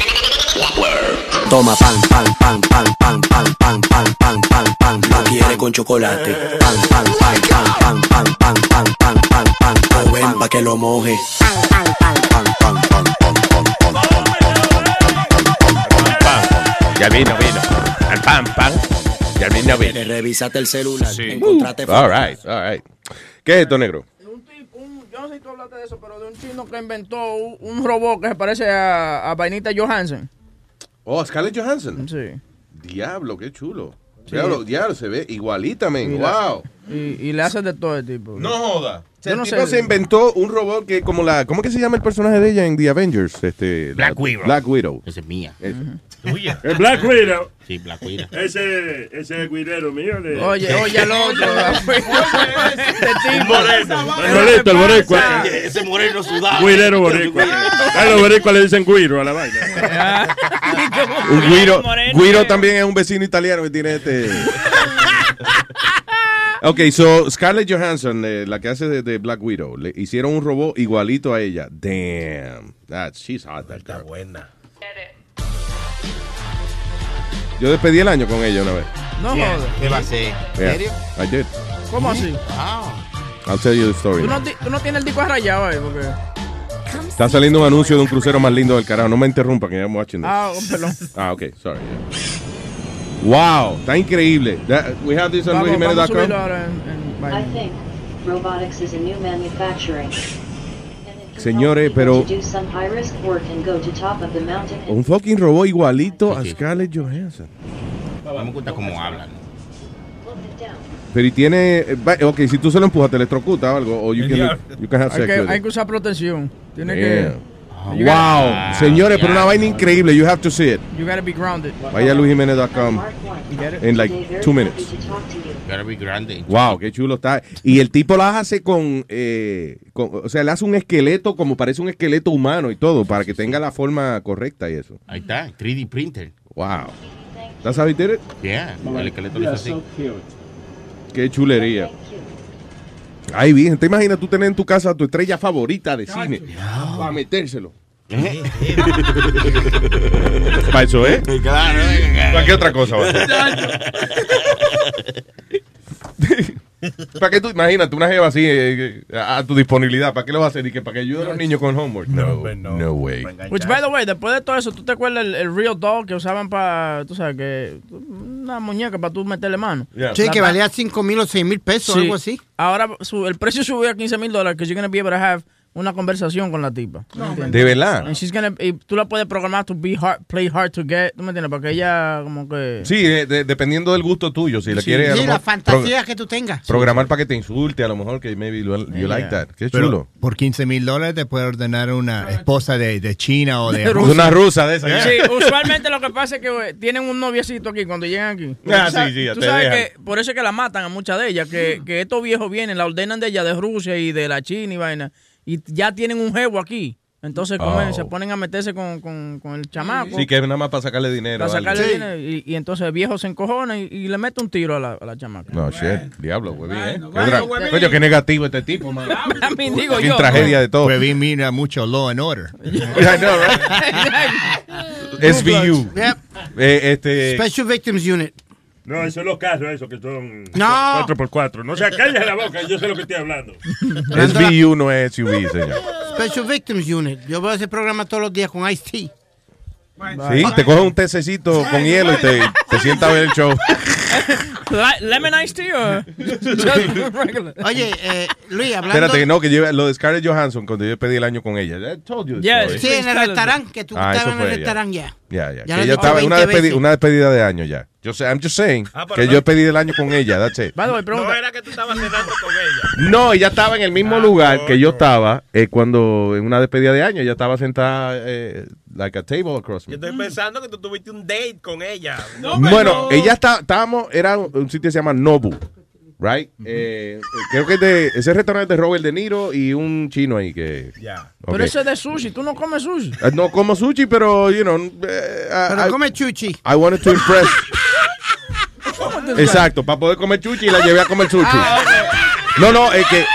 Toma pan, pan, pan, pan, pan, pan, pan, pan, pan, pan, pan, pan. Quiere con chocolate. Pan, pan, pan, pan, pan, pan, pan, pan, pan, pan, pan, pan. Ven pa' que lo moje. Pan, pan, pan, pan, pan, pan, pan, pan, pan, pan. Ya vino, vino. Al pan, pan. Ya vino, vino. Le revisaste el celular. Encontraste All right, all right. ¿Qué es esto, negro? Yo no sé si tú hablaste de eso, pero de un chino que inventó un, un robot que se parece a, a Vainita Johansson. Oh, Scarlett Johansson. Sí. Diablo, qué chulo. Sí. Diablo, diablo, se ve igualita, men. La- Wow. Y, y le hace de todo el tipo. No joda. No el tipo sé. se inventó un robot que como la ¿cómo que se llama el personaje de ella en The Avengers? Este Black la- Widow. Black Widow. Esa es mía. Tuya. El Black Widow. Sí, Black Widow. Ese, ese es el guirero mío. De... Oye, oye, al otro. [laughs] Un moreno. Manolito, el boricua. Ese moreno sudado. Guirero boricua. A los boricuas le dicen guiro a la vaina. [laughs] Un Guiro, Guiro también es un vecino italiano que tiene este [laughs] Ok, so Scarlett Johansson, eh, la que hace de, de Black Widow, le hicieron un robot igualito a ella. Damn, that's she's hot. That Está buena. Yo despedí el año con ella una vez. No Yeah. jodas. ¿Qué va a hacer? ¿En Yeah, serio? I did. ¿Cómo así? I'll tell you the story. ¿Tú no, ti- tú no tienes el disco rayado ahí, porque... Está saliendo un anuncio de un crucero más lindo del carajo. No me interrumpa que I'm watching this. Ah, perdón. [laughs] Ah, ok, sorry. yeah. Wow, está increíble. That- we have this on luisjimenez.com. I think robotics is a new manufacturing. Señores, pero To do some high risk work and go to top of the mountain. and un fucking robot igualito a Scarlett Johansson. No me gusta cómo hablan. Pero y tiene, eh, ok, si tú se lo empujas, te electrocuta o algo, o you can, you can have hay, sex que, hay que usar protección. Tiene Damn. que... Wow, gotta- señores, pero una vaina increíble. You have to see it. You gotta be grounded. Vaya a luisjimenez.com Get it? en like two minutes. Gotta be grande. Wow, qué chulo está. Y el tipo las hace con, eh, con- o sea, le hace un esqueleto como parece un esqueleto humano y todo, para que tenga la forma correcta y eso. Ahí está, 3D printer. Wow. ¿That's how he did it? Yeah, el esqueleto lo hizo así. Qué chulería. Ay, bien, te imaginas tú tener en tu casa a tu estrella favorita de cine. Para metérselo. [laughs] Para eso, ¿eh? Claro, ¿Para qué otra cosa va a ser? [laughs] ¿Para qué tú, imagínate una jeva así eh, eh, a tu disponibilidad? ¿Para qué lo vas a hacer? ¿Y que para que ayude a los niños con homework? No, no, way. Which, by the way, después de todo eso, ¿tú te acuerdas el, el real doll que usaban para, tú sabes, que una muñeca para tú meterle mano? Sí, La- que valía 5 mil o 6 mil pesos, Sí. algo así. Ahora su- el precio subió a 15 mil dólares, que you're going to be able to have una conversación con la tipa. ¿De verdad? And she's gonna- y tú la puedes programar to be hard, play hard to get, ¿tú me entiendes? Porque ella como que... Sí, de- de- dependiendo del gusto tuyo. Si le Sí. quieres Sí, la fantasía que tú tengas. programar para que te insulte, a lo mejor que maybe you, you like that. Qué Pero chulo. Por 15 mil dólares te puede ordenar una esposa de, de China o de [laughs] De Rusia. Una rusa de esas. Sí, usualmente lo que pasa es que tienen un noviecito aquí cuando llegan aquí. Ah, Tú sabes- sí, sí, ya Tú te sabes dejan. que por eso es que la matan a muchas de ellas, que, que estos viejos vienen, la ordenan de ella de Rusia y de la China y vaina, y ya tienen un jevo aquí. Entonces como Oh. se ponen a meterse con, con- con el chamaco. Sí, que es nada más para sacarle dinero. para sacarle dinero. Y, y entonces el viejo se encojona y, y le mete un tiro a la, a la chamaca. No, shit. Diablo, huevín, ¿eh? Qué bueno, huevín. Coño, qué negativo este tipo, man. [laughs] A mí digo Qué yo. tragedia de todo. Huevín mira mucho Law and Order. I know, SVU. Yep. Eh, este, Special Victims Unit. No, esos son los casos, esos que son No. 4x4. No se calla la boca, yo sé lo que estoy hablando. SVU [laughs] no es SUV, señor. Special Victims Unit. Yo veo ese programa todos los días con Ice-T. Sí, te coges un tececito con hielo y te, te sientas a ver el show. [laughs] Le- ¿Lemon iced tea o? [laughs] Oye, eh, Luis, hablando... Espérate, que no, que yo, lo de Scarlett Johansson cuando yo pedí el año con ella. I told you Yes. Sí, en el restaurante, que tú Ah, estabas eso en el restaurante ya. Ya, ya. Ya que ella estaba en una, 20 despedi- veces. una despedida de año ya. Yo sé, I'm just saying Ah, que no- yo pedí el año con ella, that's it. By the way, pregunta. No era que tú estabas cenando con ella. No, ella estaba en el mismo Ah, lugar que yo estaba eh, cuando en una despedida de año. Ella estaba sentada eh, like a table across Yo me. estoy pensando que tú tuviste un date con ella. Bueno, ella está, estábamos, era un, un sitio que se llama Nobu, right? Eh, eh, creo que es de, ese restaurante de Robert De Niro y un chino ahí que... Ya. Pero eso es de sushi, tú no comes sushi. Eh, No como sushi, pero, you know... eh, Pero I- come chuchi. I wanted to impress. [laughs] Exacto, para poder comer chuchi y la llevé a comer sushi. Ah, No, no, es que,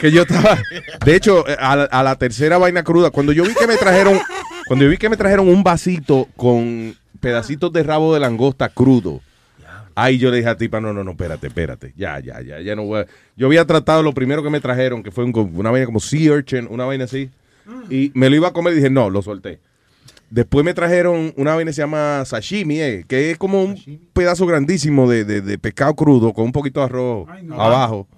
que yo estaba. De hecho, a, la- a la tercera vaina cruda, cuando yo vi que me trajeron, cuando yo vi que me trajeron un vasito con pedacitos de rabo de langosta crudo. Ahí yo le dije a tipa, no, no, no, espérate, espérate. Ya, ya, ya, ya no voy a- Yo había tratado lo primero que me trajeron, que fue un- una vaina como sea urchin, una vaina así. Y me lo iba a comer y dije, no, lo solté. Después me trajeron una vaina que se llama sashimi, eh, que es como un pedazo grandísimo de, de- de pescado crudo con un poquito de arroz abajo.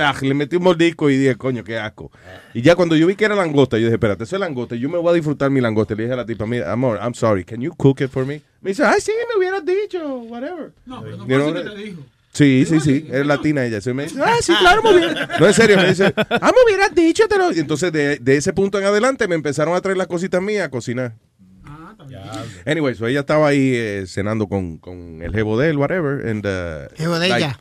Ah, Le metí un mordisco y dije, coño, qué asco. Y ya cuando yo vi que era langosta, yo dije, espérate, eso es langosta, yo me voy a disfrutar mi langosta. Le dije a la tipa, mira, amor, I'm sorry, can you cook it for me? Me dice, ay, sí, me hubieras dicho, whatever. No, pero no You know, fue así que te dijo. Sí, sí, sí, es latina ella. Se me dice, ah, sí, claro, muy bien. [laughs] No, en serio, me dice, ah, me hubieras dicho. Te lo... Y entonces, de, de ese punto en adelante, me empezaron a traer las cositas mías a cocinar. Anyway, so ella estaba ahí eh, cenando con, con el jevo de él, whatever. And, uh, Jevo de ella.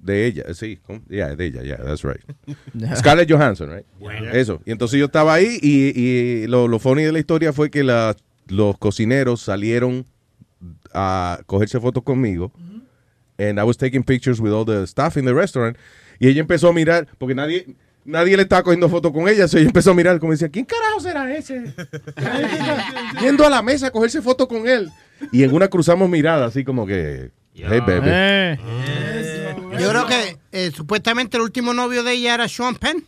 De ella, sí. Yeah, de ella, yeah, that's right. [laughs] Scarlett Johansson, right? Eso. Y entonces yo estaba ahí y, y lo, lo funny de la historia fue que la- los cocineros salieron a cogerse fotos conmigo. And I was taking pictures with all the staff in the restaurant. Y ella empezó a mirar, porque nadie, nadie le estaba cogiendo fotos con ella. So ella empezó a mirar como decía, ¿quién carajo será ese? [laughs] Yendo a la mesa a cogerse fotos con él. Y en una cruzamos miradas así como que, hey baby. Eh. Yo creo que eh, supuestamente el último novio de ella era Sean Penn.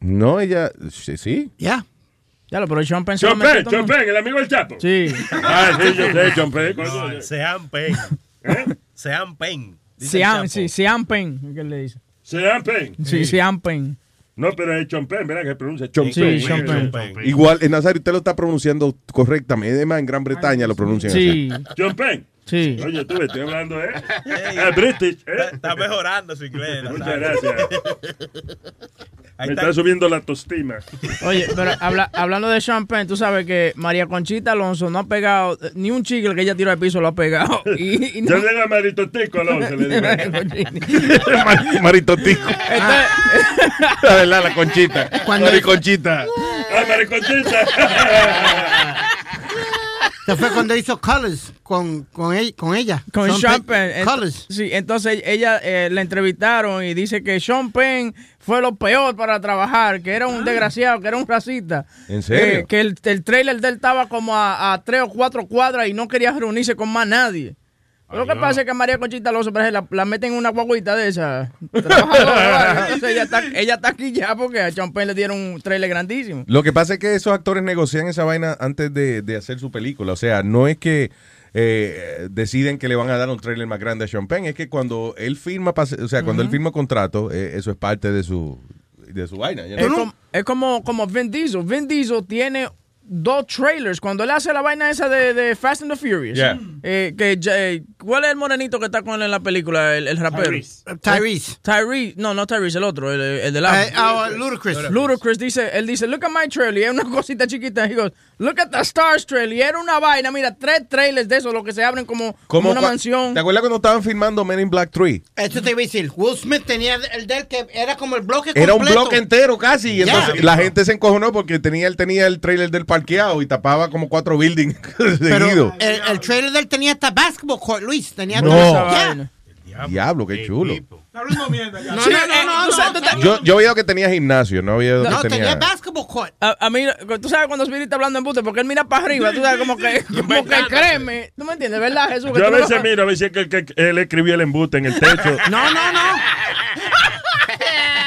No, ella, sí. sí. Ya. Ya lo, pero Sean Penn se John lo metió Penn. Penn, el amigo del Chapo. Sí. Ah, sí, yo sé, John Penn. No, sean pen. Sean pen. Sean, sí, Sean Penn, ¿qué le dice? Sean Penn. Sí, Sean Penn. No, pero es Penn, ¿verdad? Que pronuncia John Sí, Penn. Igual, en Nazario, usted lo está pronunciando correctamente. Además, en Gran Bretaña lo pronuncian Sí. así. Penn. Sí. Oye, tú, estoy hablando, ¿eh? Eh, British, ¿eh? Está mejorando su inglés. Muchas gracias. [laughs] Ahí Me está. está subiendo la autoestima. Oye, pero habla- hablando de Penn, tú sabes que María Conchita Alonso no ha pegado, ni un chicle que ella tiró al piso lo ha pegado. [laughs] Y, y no- Yo le digo a Marito Tico Alonso, le digo. [laughs] Mar- Marito Tico. La [laughs] verdad, la conchita. Cuando- Mariconchita. ¡Ah, Mariconchita! Se fue cuando hizo Colors con, con, él- con ella. con Sean Penn. Ent- Colors. Sí, entonces ella eh, la entrevistaron y dice que Sean Penn fue lo peor para trabajar, que era un desgraciado, que era un racista. ¿En serio? Eh, que el, el trailer de él estaba como a, a tres o cuatro cuadras y no quería reunirse con más nadie. Pero lo que pasa es que María Conchita Alonso, la, la meten en una guaguita de esa. [laughs] [laughs] Entonces ella está, ella está aquí ya porque a Penn le dieron un trailer grandísimo. Lo que pasa es que esos actores negocian esa vaina antes de, de hacer su película. O sea, no es que eh, deciden que le van a dar un trailer más grande a Penn, es que cuando él firma, o sea, cuando él firma contrato, eh, eso es parte de su de su vaina. Es, como, es como, como Vin Diesel. Vin Diesel tiene dos trailers. Cuando él hace la vaina esa de, de Fast and the Furious. Yeah. eh, que, eh, ¿Cuál es el morenito que está con él en la película? El, el rapero. Tyrese. Tyrese. Tyrese. No, no Tyrese, el otro, el, el del. Eh, ah, Ludacris. Ludacris dice, él dice, look at my trailer. Y es una cosita chiquita. He goes, look at the Stars trailer. Y era una vaina, mira, tres trailers de esos, lo que se abren como, como una mansión. ¿Te acuerdas cuando estaban filmando Men in Black 3? Esto te iba a decir. Will Smith tenía el del que era como el bloque Era un completo. bloque entero casi. Y entonces la gente se encojonó porque tenía, él tenía el trailer del parqueado y tapaba como cuatro buildings [laughs] seguidos. El, el trailer de él tenía hasta basketball court, Luis. Tenía No. todo. Ya. Diablo, qué chulo. No, no, no. Yo, yo veía que tenía gimnasio, no había No, que tenía tenía. basketball court. A, a mí, tú sabes cuando Spirit está hablando en bute, porque él mira para arriba, tú sabes, como que, como que créeme. ¿Tú me entiendes, verdad, Jesús? Yo a veces miro, a veces que, que- que él escribió el embute en el techo. [laughs] No, no, no.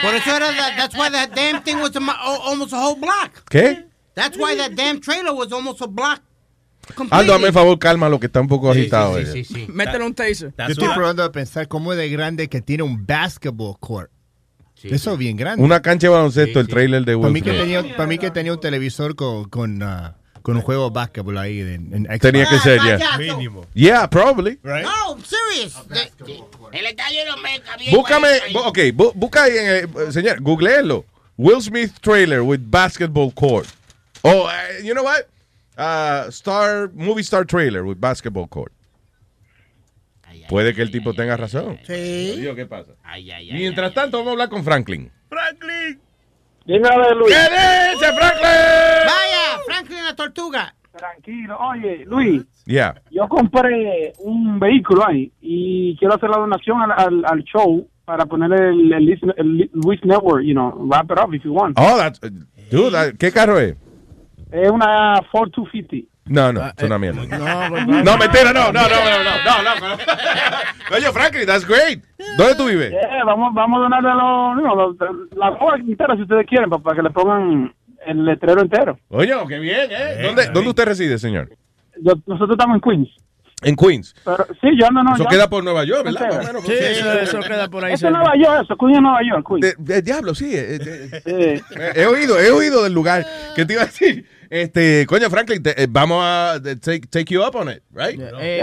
Por eso era that, that's why that damn thing was almost a whole block. ¿Qué? That's why that damn trailer was almost a block. Aldo, hazme el favor, calma lo que está un poco agitado. sí, sí, sí. Métele un taser. Yo estoy probando a pensar cómo de grande que tiene un basketball court. Eso es bien grande. Una cancha de baloncesto, el trailer de Para Will mí, que tenía, para mí que tenía un televisor con, con, ah, con un juego de básquetbol ahí. En, en Xbox. Tenía que ser, ya. Mínimo. Yeah, probably. No, I'm serious. El Búscame, ok, bu- busca ahí, en, eh, señor, googleelo. Will Smith trailer with basketball court. Oh, eh, you know what? Uh, star, movie star trailer with basketball court. Puede que el tipo tenga razón. Sí. Digo, ¿qué pasa? Mientras tanto, vamos a hablar con Franklin. Franklin. Dime a ver, Luis. ¿Qué dice Franklin? Vaya, Franklin la tortuga. Tranquilo. Oye, Luis, Yeah. yo compré un vehículo ahí y quiero hacer la donación al, al, al show para poner el, el, Luis- el Luis Network, you know, wrap it up if you want. Oh, that's, dude, that- ¿qué carro es? Es una Ford 250. No, no, es una mierda. no, No, mentira, no, no, no, no, no, no, no. Oye, Franklin, that's great. ¿Dónde tú vives? Yeah, vamos, vamos a donarle a los, know, los- la entera si ustedes quieren, para, para que le pongan el letrero entero. Oye, qué bien, ¿eh? ¿Dónde, ¿Dónde usted reside, señor? Yo- nosotros estamos en Queens. En Queens. Pero, sí, yo ando no, Eso yo- queda por Nueva York, ¿verdad? Menos, Sí, eso, eso queda por ahí. Eso es. Nueva York, eso, Queens es Nueva York, Queens. De, de diablo, sí. eh, eh, eh, He oído, he oído del lugar. que te iba a decir? Este, coño, Franklin, te- eh, vamos a take, take you up on it, right? Eh,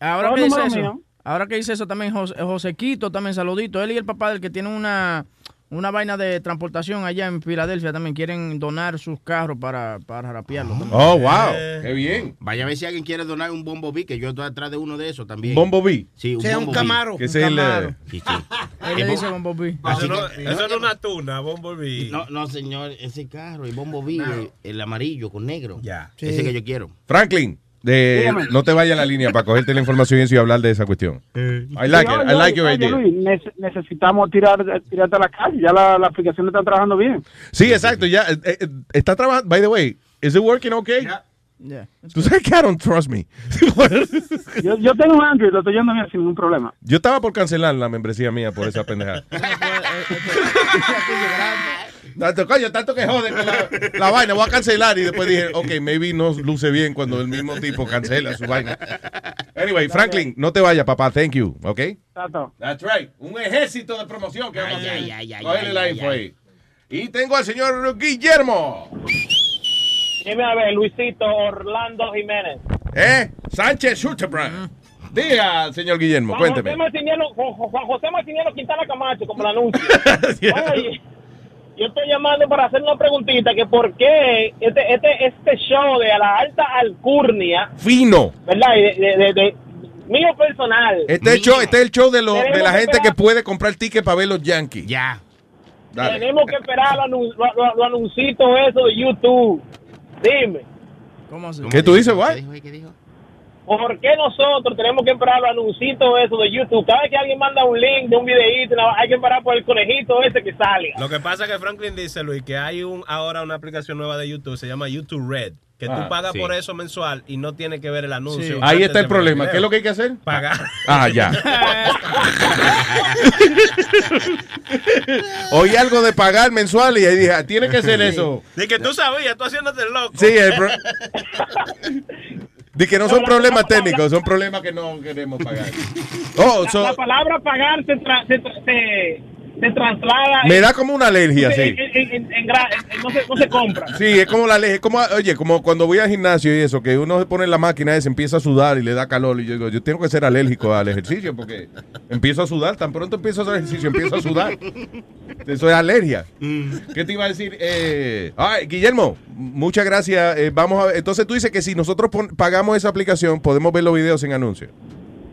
Ahora Todo que dice eso, mío. ahora que dice eso también José, José Quito, también saludito. Él y el papá del que tiene una, una vaina de transportación allá en Filadelfia también quieren donar sus carros para, para rapearlo. también. Oh, wow. Qué bien. Vaya a ver si alguien quiere donar un bombo B, que yo estoy atrás de uno de esos también. ¿Bombo B? Sí, un Sí, un bombo Camaro. Que Un el, Camaro. eh, Sí, sí. [laughs] Él le dice Bumblebee. Así Eso no, que- eso no es una tuna, Bumblebee. No, no, señor, ese carro, el bombo B, el, el amarillo con negro. Ya. Ese que yo quiero. Franklin, de- no te vayas a la línea para cogerte la información y hablar de esa cuestión. I like it. I like your idea. Luis, necesitamos tirar, tirarte a la calle. Ya la, la aplicación está trabajando bien. Sí, exacto. Ya eh, eh, está trabajando. By the way, is it working okay? Yeah. Tú sabes que I don't trust me. Yo, yo tengo un Android, lo estoy yendo bien sin ningún problema. Yo estaba por cancelar la membresía mía por esa pendejada. Tanto, coño, tanto que jode con la, la vaina, voy a cancelar y después dije, ok, maybe no luce bien cuando el mismo tipo cancela su vaina. Anyway, Franklin, no te vayas, papá, thank you, ok? Tato. That's right, un ejército de promoción que vamos a hacer. Y tengo al señor Guillermo. Dime a ver, Luisito Orlando Jiménez. ¿Eh? Sánchez Schutterbrand. Diga, señor Guillermo, cuénteme. Martiniano, Juan José Martiniano Quintana Camacho, como el anuncio. [laughs] yo estoy llamando para hacer una preguntita, que por qué este, este, este show de a la alta alcurnia, Fino. ¿verdad? Y de, de, de- de- mío personal. Este es, el show, este es el show de, lo- de la que gente que puede comprar tickets para ver los Yankees. Ya. Dale. Tenemos que esperar los anun- lo- lo- los anuncios eso de YouTube. Dime. ¿Qué tú dices, dijo? ¿Qué dijo? ¿Por qué nosotros tenemos que esperar los anuncios eso de YouTube? Cada vez que alguien manda un link de un videíto, hay que esperar por el conejito ese que salga. Lo que pasa es que Franklin dice, Luis, que hay un ahora una aplicación nueva de YouTube, se llama YouTube Red, que Ah, tú pagas sí. por eso mensual y no tienes que ver el anuncio. Sí. Ahí está el problema. video. ¿Qué es lo que hay que hacer? Pagar. [laughs] Ah, ya. [laughs] Oí algo de pagar mensual y ahí dije, ah, tiene que ser eso. De que tú sabías, tú haciéndote loco. Sí, el [laughs] De que no son problemas técnicos, son problemas que no queremos pagar. [laughs] Oh, La, so- la palabra pagar se, tra- se, tra- se- se traslada. Me en- da como una alergia, sí. en- en- en- en gra- en- no, se, no se compra. Sí, es como la alergia, es como, oye, como cuando voy al gimnasio y eso, que uno se pone en la máquina y se empieza a sudar y le da calor y yo digo, yo tengo que ser alérgico al ejercicio porque empiezo a sudar, tan pronto empiezo a hacer ejercicio, empiezo a sudar. Eso es alergia. ¿Qué te iba a decir? Eh, ay, Guillermo, muchas gracias. Eh, vamos a ver. Entonces tú dices que si nosotros pon- pagamos esa aplicación, podemos ver los videos sin anuncios.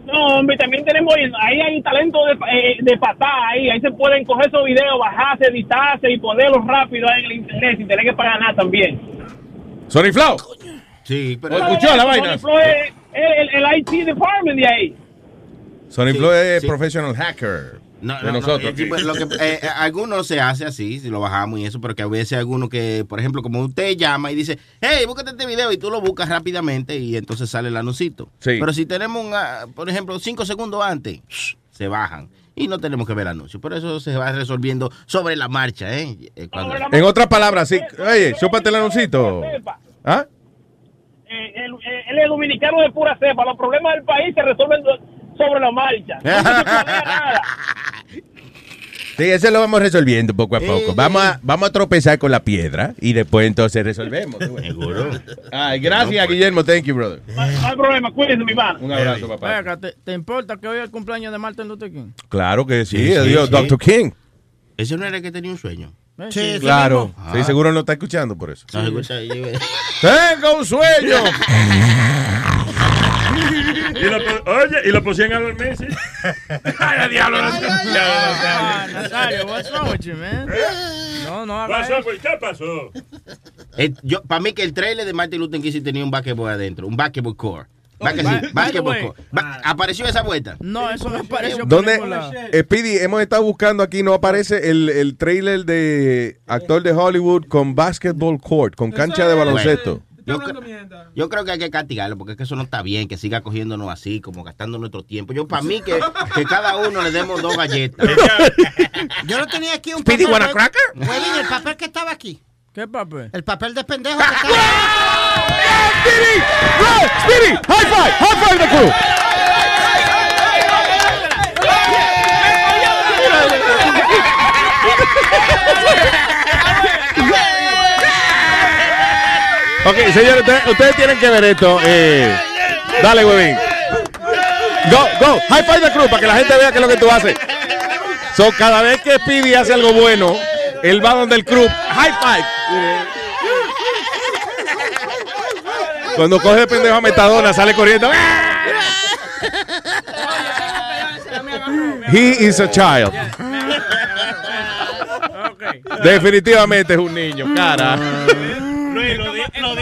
No, hombre, también tenemos, ahí hay talento de, eh, de patada ahí, ahí se pueden coger esos videos, bajarse, editarse y ponerlos rápido ahí en el internet sin tener que pagar nada también. Sony Flow. Sí, pero. ¿Escuchó la vaina? Sony Flow es el, el, el IT department de ahí. Sony Sí, Flow es sí. professional hacker No, de no, no, nosotros. eh, pues, lo que, eh, eh, algunos se hace así, si lo bajamos y eso, pero que a veces algunos que, por ejemplo, como usted llama y dice, hey, búscate este video y tú lo buscas rápidamente y entonces sale el anuncito. Sí. Pero si tenemos, un, ah, por ejemplo, cinco segundos antes, se bajan y no tenemos que ver el anuncio. Por eso se va resolviendo sobre la marcha, ¿eh? Eh, cuando- En otras palabras, sí. Oye, súpate el anuncito. ¿Ah? Eh, él, eh, es dominicano de pura cepa, los problemas del país se resuelven sobre la marcha. No se planea nada. Sí, eso lo vamos resolviendo poco a poco. Vamos a, vamos a tropezar con la piedra y después entonces resolvemos. [laughs] Seguro. Ay, gracias, Guillermo. Thank you, brother. No hay problema, cuídense, mi mano. Un abrazo, papá. ¿te, te importa que hoy es el cumpleaños de Martin Luther King? Claro que sí, adiós, sí. Dr. King. Ese no era el que tenía un sueño. Sí, Claro. Ah. Sí, seguro no está escuchando por eso. No, eh. Tengo un sueño. [laughs] Y lo, oye, y lo pusieron a dormir, sí. [laughs] Ay, diablo. Ah, Nazario, what's wrong with you, man? No, no Pasó, pues, ¿Qué pasó? Eh, yo, para mí que el trailer de Martin Luther King sí tenía un basketball adentro, un basketball core. Oh, sí, basketball core. Va- ¿Apareció esa vuelta? No, eso no apareció ¿Dónde? lado. Speedy, hemos estado buscando aquí, no aparece el, el trailer de actor de Hollywood con basketball court, con cancha de baloncesto. Yo, cre- yo creo que hay que castigarlo porque es que eso no está bien, que siga cogiéndonos así, como gastando nuestro tiempo. Yo, para mí, que, que cada uno le demos dos galletas. [laughs] [laughs] Yo lo tenía aquí un Speedy, papel. wanna Hue- cracker? Huevín, el papel que estaba aquí. ¿Qué papel? El papel de pendejo [laughs] que estaba Speedy, high five, high five the crew. Ok, señores, ustedes, ustedes tienen que ver esto. eh. dale, huevín. Go, go, high five the crew para que la gente vea qué es lo que tú haces. So, cada vez que Speedy hace algo bueno, él va donde el crew. High five. Cuando coge de pendejo a Metadona, sale corriendo. He is a child. Definitivamente es un niño, cara. Luis, lo, di- lo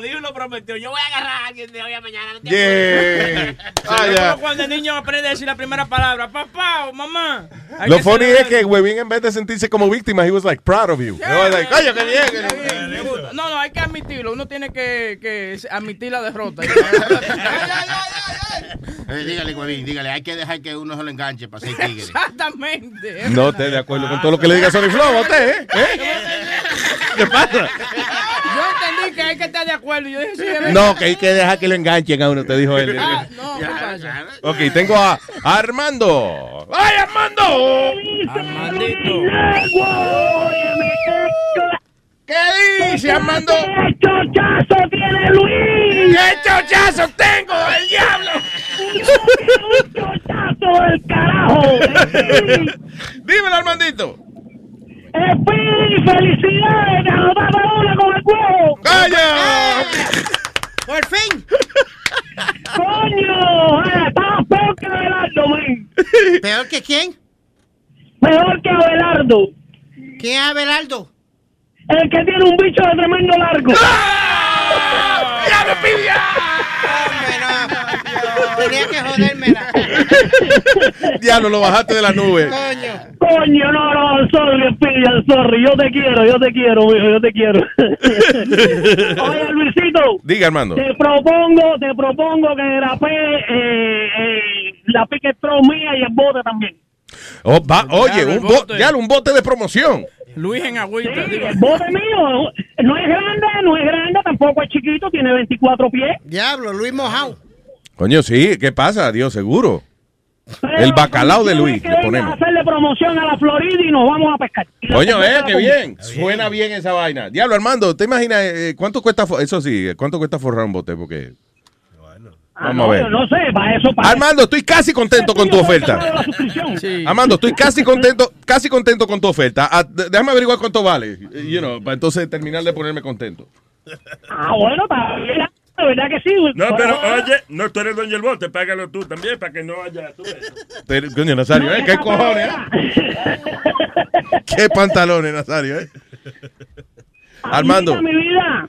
dijo, lo Yo voy a agarrar a alguien de hoy a mañana. No te Yeah. apures. Ah, cuando el niño aprende a decir la primera palabra, papá o mamá. Lo funny es que Webin en vez de sentirse como víctima, he was like proud of you. No, no, hay que admitirlo. Uno tiene que, que admitir la derrota. [laughs] Eh, dígale, Guavín, dígale, hay que dejar que uno se lo enganche para ser tigre. Exactamente. No estoy de acuerdo con todo lo que le diga Sony Flow a usted, ¿eh? ¿Eh? [laughs] ¿Qué pasa? Entendí que hay que estar de acuerdo. Yo dije, sí, es. No, que hay que dejar que lo enganchen a uno, te dijo él. Ah, no. Ok, tengo a Armando. ¡Ay, Armando! Armandito. ¿Qué dice, Armando? ¡Qué chochazo tiene Luis! ¡Qué chochazo tengo del diablo! ¡Un chochazo del carajo! [laughs] Dímelo, Armandito. ¡Speedy, felicidades! ¡Te anotaste una con el huevo! ¡Calla! ¡Por fin! ¡Coño! Eh, Estabas peor que Abelardo, men. ¿Peor que quién? Peor que Abelardo. ¿Quién es Abelardo? El que tiene un bicho de tremendo largo. ¡Ya me pidió! Tenía que jodérmela. [laughs] Diablo, lo bajaste de la nube. Coño. Coño, no, no, sorry, I'm sorry. Yo te quiero, yo te quiero, mijo, yo te quiero. [laughs] Oye, Luisito. Diga, Armando. Te propongo, te propongo que grapé eh, eh, la pique throw mía y el bote también. Oh, va- oye, un, bo- bote. diablo, un bote de promoción. Luis en agüita. Sí, el bote mío no es grande, no es grande, tampoco es chiquito, tiene 24 pies. Diablo, Luis Mojao. Coño, sí, ¿qué pasa? Dios, seguro. El bacalao de Luis, que le ponemos. a hacerle promoción a la Florida y nos vamos a pescar. Coño, eh, qué bien. Suena bien esa vaina. Diablo, Armando, ¿te imaginas eh, cuánto cuesta, eso sí, cuánto cuesta forrar un bote? Porque... Ah, Vamos no, a ver. yo no sé, para eso, para Armando, estoy casi contento con tu oferta. Armando, estoy casi contento, casi contento con tu oferta. Ah, déjame averiguar cuánto vale, you know, para entonces terminar de ponerme contento. Ah, bueno, de verdad que sí. No, pero Bueno, oye, no tú eres dueño del bote, págalo tú también para que no haya. Tú. Pero, Coño, Nazario, ¿eh? ¿Qué cojones? [laughs] ¿Qué pantalones, Nazario, eh? Armando, Amiga, mi vida.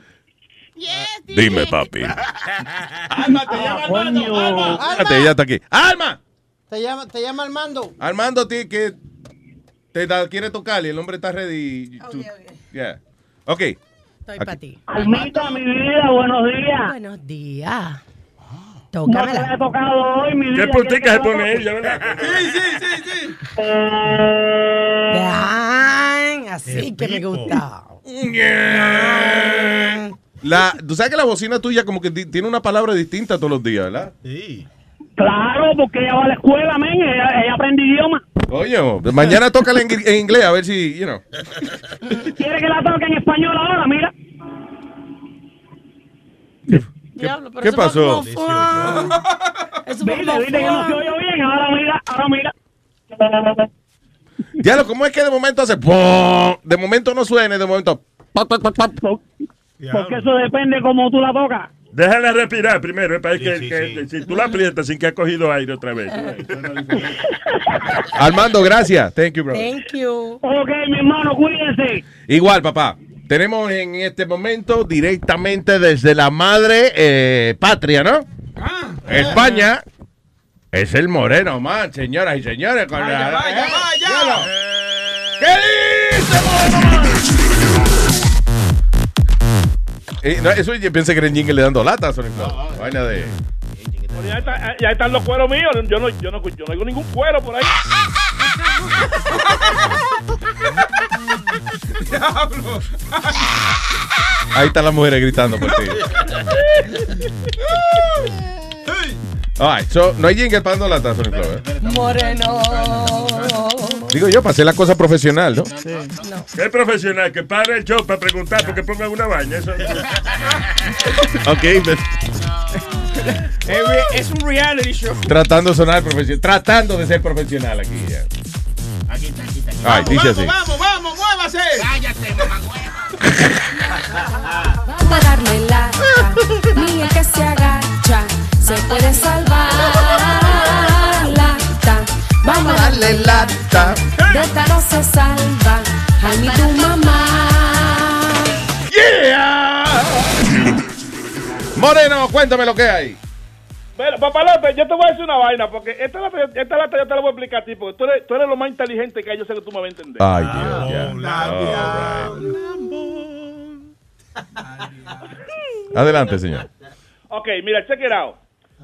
dime, papi. [laughs] Alma, te llama Armando. Alma, Espérate, ella está aquí. ¡Alma! Te llama, te llama Armando. Armando, que te da- quiere tocar y el hombre está ready. Tú- Yeah. Ok. Estoy para ti. Almita, mi vida, buenos días. Buenos días. No te Tócamela. he tocado hoy, mi vida. ¿Qué puntica se ¿Quieres que pone ella, verdad? [laughs] Sí, sí, sí, sí. Ay, así que me gusta. La, tú sabes que la bocina tuya como que ti- tiene una palabra distinta todos los días, ¿verdad? Sí. Claro, porque ella va a la escuela, men. Ella, ella aprende idioma. Coño, mañana toca en, en inglés a ver si, you know. ¿Quiere que la toque en español ahora? Mira. Diablo, pero ¿Qué eso fue pasó? Eso fue Viste, como viste que no se oyó bien. Ahora mira, ahora mira. Diablo, ¿cómo es que de momento hace. De momento no suena, y de momento. Porque eso depende cómo tú la tocas. Déjala respirar primero, eh, para que, que- si tú la aprietas sin que ha cogido aire otra vez. Armando, gracias. Thank you, bro. Thank you. Ok, mi hermano, cuídense. Igual, papá. Tenemos en este momento directamente desde la madre eh, patria, ¿no? España. Es el moreno, man, señoras y señores. Con la- vaya, ¿eh? vaya. ¿Qué dice, moreno, man? Eh, no, eso yo pensé que era el jingle le dando latas. Sonic Flow. Vaina de... Pero ya, está- ya están los cueros míos. Yo no, yo no, yo no oigo ningún cuero por ahí. [laughs] Diablo. Ahí están las mujeres gritando por ti. Right, so, no hay jingle para dando latas, Sonic Flow, ¿eh? Moreno. Digo yo, para hacer la cosa profesional, ¿no? ¿Qué profesional? Que pare el show para preguntar porque pongan una baña. Eso... Ok, Es re- Es un reality show. tratando de sonar profesional. Tratando de ser profesional aquí. ya. Ay, dice así. Vamos, vamos, muévase. Cállate, mamá. Vamos a darle lata, ni el que se agacha se puede salvar. Lata, vamos a darle lata, de esta no se salva, ay ni tu mamá. ¡Yeah! Moreno, cuéntame lo que hay. Pero, papá López, yo te voy a decir una vaina, porque esta lata, esta lata yo te la voy a explicar a ti, porque tú eres, tú eres lo más inteligente que hay, yo sé que tú me vas a entender. Ay, Dios, ya. Right. Adelante, señor. Ok, mira, check it out.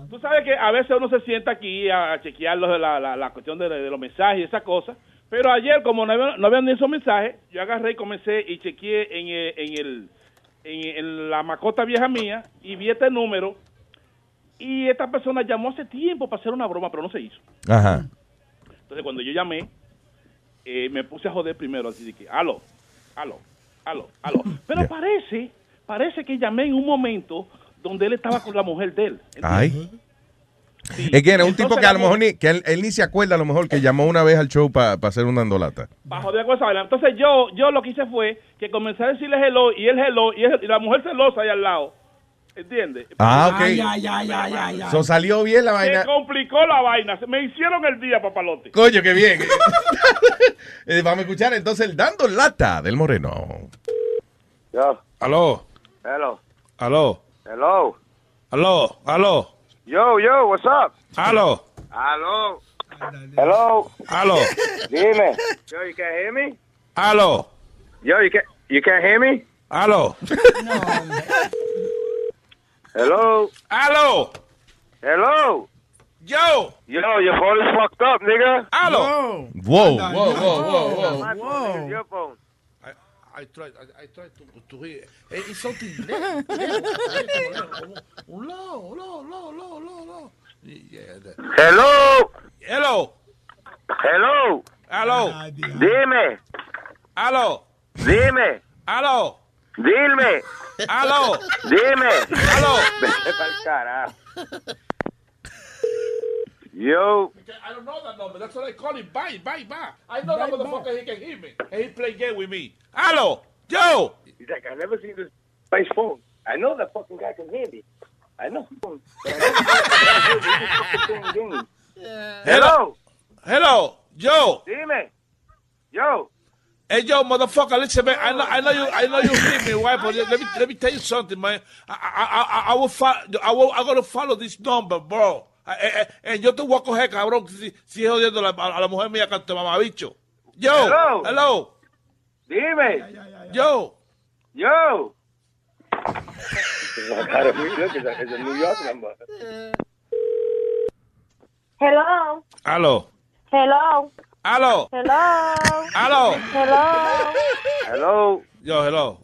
Tú sabes que a veces uno se sienta aquí a chequear los- la, la, la cuestión de, de los mensajes y esas cosas, pero ayer, como no, había- no habían ni esos mensajes, yo agarré y comencé y chequeé en, el- en, el, en, en la macota vieja mía y vi este número y esta persona llamó hace tiempo para hacer una broma, pero no se hizo. Ajá. Entonces, cuando yo llamé, eh, me puse a joder primero, así de que, aló, aló, aló, aló. Pero parece, parece que llamé en un momento donde él estaba con la mujer de él. Ay. Es que era un tipo que a lo mejor ni, que él, él ni se acuerda a lo mejor que llamó una vez al show para hacer una andolata. Con esa vaina. Entonces yo, yo lo que hice fue que comencé a decirle hello y él hello y, él- y la mujer celosa ahí al lado. ¿Entiendes? Ah, ok. Ay, ay, ay, ay, ay, ay. So salió bien la vaina. Se complicó la vaina. Se- Me hicieron el día, papalote. Coño, qué bien. [laughs] Eh, vamos a escuchar entonces el dando lata del moreno. Yo. Aló, Hello. aló, Hello. aló, aló, Yo, yo, what's up? aló, Hello. Hello. aló, Dime. Yo, you can't hear me? aló, Yo, you can't, you can't hear me? aló, Hello. aló, Hello. yo, Yo, your phone is fucked up, nigga. aló. Whoa, whoa, whoa, whoa, whoa. My phone is your phone. I tried, I, I tried to, to hear. It's something [laughs] Un lado, lado, lado, lado, lado, lado. Yeah, that- Hello. Hello. Aló. Dime. Aló. Dime. Aló. Dime. Aló. Dime. Aló. Vete pa'l carajo. Yo. I don't know that number. That's what I call him. Bye, bye, bye. I know that motherfucker. He can hear me. And he play game with me. Aló. Yo. He's like, I never seen this guy's phone. I know that fucking guy can hear me. I know. Hello. Hello. Yo. Dime. Yo. Hey, yo, motherfucker, listen, man. I know, I know you, I know you hear me, right? But [laughs] let me, let me tell you something, man. I, I, I, I will, follow, I will, I'm gonna follow this number, bro. Eh, eh, yo te voy a coger, cabrón, si, si es jodiendo a la, a la mujer mía que te mamabicho. Yo. Hello. Hello. Dime. Yo. Yo. [laughs] Hello. Aló. Hello. Aló. Hello. Aló. Hello. Hello. Yo, hello.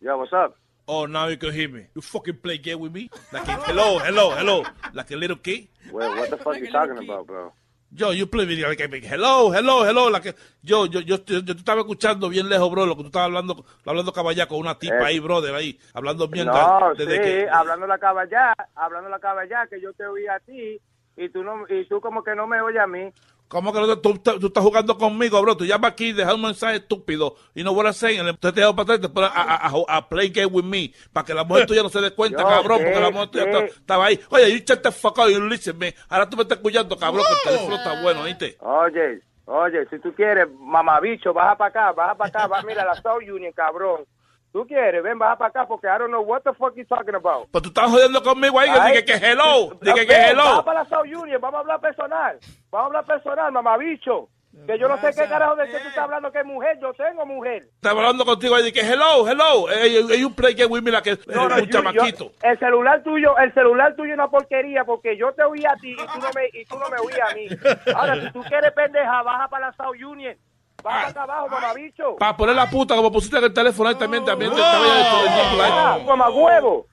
Yo, what's up? Oh, now you can hear me. You fucking play game with me? Like a, hello, hello, hello. Like a little kid? Well, what the fuck you talking about, bro? Yo, you play video like a big hello, hello, hello. Like, yo, yo, yo, yo, yo te estaba escuchando bien lejos, bro, lo que tú estabas hablando, hablando caballá con una tipa Eh. ahí, brother, ahí, hablando bien. No, desde sí, que, hablando la caballá, hablando la caballá, que yo te oí a ti y tú no y tú como que no me oyes a mí. ¿Cómo que no te- tú, tú estás jugando conmigo, bro? Tú llamas aquí, dejas un mensaje estúpido y no voy a hacer. Entonces te dejo para atrás y te pones a, a, a- a play game with me para que la mujer tuya no se dé cuenta, [laughs] Yo, cabrón, ¿qué? porque la mujer tuya estaba, ahí. Oye, you shut the fuck up, you listen me. Ahora tú me estás escuchando, cabrón, que el teléfono está bueno, ¿viste? Oye, oye, si tú quieres, mamabicho, baja para acá, baja para acá, va, mira la South Union, cabrón. Tú quieres, ven, baja para acá porque I don't know what the fuck you talking about. Pues tú estás jodiendo conmigo ahí, que dije que hello, dije que hello. Baja para la South Union, vamos a hablar personal. Vamos a hablar personal, mamabicho. Que yo no sé qué carajo de qué tú estás hablando que es mujer, yo tengo mujer. Estaba hablando contigo ahí, dije hello, hello. Hey, hey, you play me, la que es No, no, un yo- yo- chamaquito. el celular tuyo, el celular tuyo es una porquería porque yo te oí a ti y tú no me, y tú no me oías a mí. Ahora, si tú quieres pendeja, baja para la South Union. Baja para acá abajo, mamabicho. Para poner la puta, como pusiste en el teléfono ahí también, también te estaba ya. Ah, mamá huevo.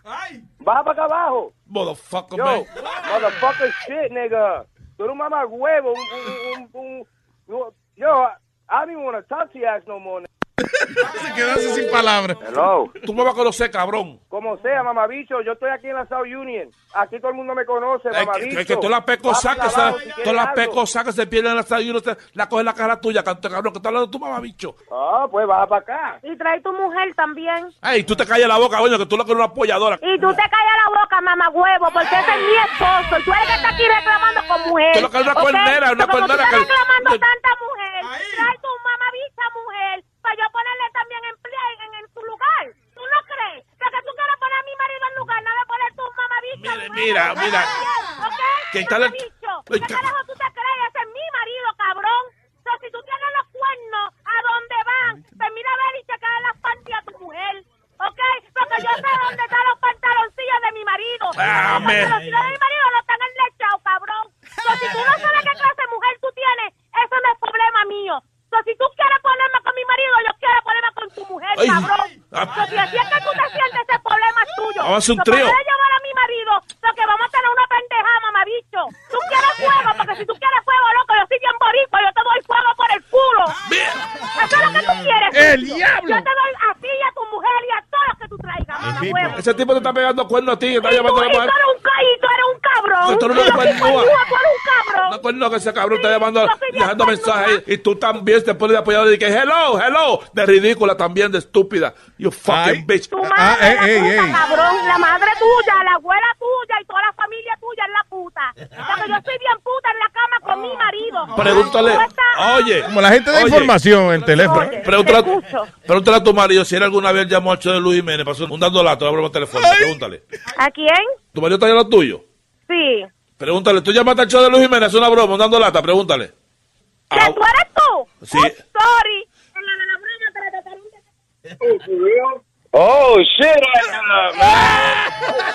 Baja para acá abajo. Motherfucker, Yo, man. motherfucker shit, nigga. Tú eres un mamá huevo. Un, un, un, un- yo, I don't even want to talk to your ass no more. [laughs] Se quedaste sin palabras. Hello. Tú me vas a conocer, cabrón. Como sea, mamabicho, yo estoy aquí en la South Union. Aquí todo el mundo me conoce, Es que, mamabicho. es que todas las pecosas que si todas quieres las algo. pecosas que se pierden en la uno te- la coge la cara tuya, canto, cabrón, que está hablando tu mamá, bicho. Ah, pues baja para acá. Y trae tu mujer también. Ay, tú te callas la boca, coño, que tú lo que eres una apoyadora. Y tú te callas la boca, mamá huevo, porque ese es mi esposo. Y tú eres que está aquí reclamando con mujer. Tú lo que eres una ¿ok? cuernera, una cuernera tú que- estás reclamando que- tanta mujer, trae tu mamabicha mujer para yo ponerle también empleo en, en su lugar. ¿Tú no crees? Que, que tú quieres poner a mi marido en lugar, no de poner tu mamabicha mujer. mira, mira. ¿Ok? Que está la- Mamabicho. Ay, ¿Qué ca- carajo tú te crees? Ese es mi marido, cabrón. So, si tú tienes los cuernos, ¿a dónde van? Pues mira a ver y checar las panties a tu mujer. ¿Ok? Porque yo sé dónde están los pantaloncillos de mi marido. Ah, los pantaloncillos de mi marido no están enlechados, cabrón. So, si tú no sabes qué clase de mujer tú tienes, eso no es problema mío. So, si tú quieres ponerme con mi marido, yo quiero ponerme con tu mujer, Ay. cabrón. Ah. So, si así es que tú te sientes, ese problema es tuyo. Vamos a hacer un So, trío. llevar a mi marido, so que vamos a tener una pendejada, mamabicho. Tú quieres fuego, porque si tú quieres fuego, loco, yo soy bien boricua, yo te doy fuego por el culo. Eso es lo que tú quieres. ¡El bicho. diablo! Yo te doy a ti y a tu mujer y a todos los que tú traigas, mamá. Ese tipo te está pegando cuerno a ti, que está Y tú, llamando a la y tú mujer. eres un y tú eres un cabrón. Tú eres tú eres un cabrón. No, cuerno que ese cabrón está llamando, dejando mensajes ahí, y tú también te pones de apoyador y que hello, hello, de ridícula también, de estúpida. You fucking bitch. Tu madre es la puta, cabrón. La madre tuya, la abuela tuya y toda la familia tuya es la puta. Porque yo soy bien puta en la cama con mi marido. [laughs] Pregúntale, oye. Como la gente de oye, información en teléfono. Pregúntale, te escucho. pregúntale a tu marido si él alguna vez llamó al show de Luis Jiménez, pasó un dando lata, una broma telefónica, pregúntale. ¿A quién? ¿Tu marido está llamando tuyo? Sí. Pregúntale, ¿tú llamaste al show de Luis Jiménez? Es una broma, dando lata, pregúntale. ¿Que tú eres tú? Sí. Oh, sorry. En la de la broma te la trataron de- Oh, shit.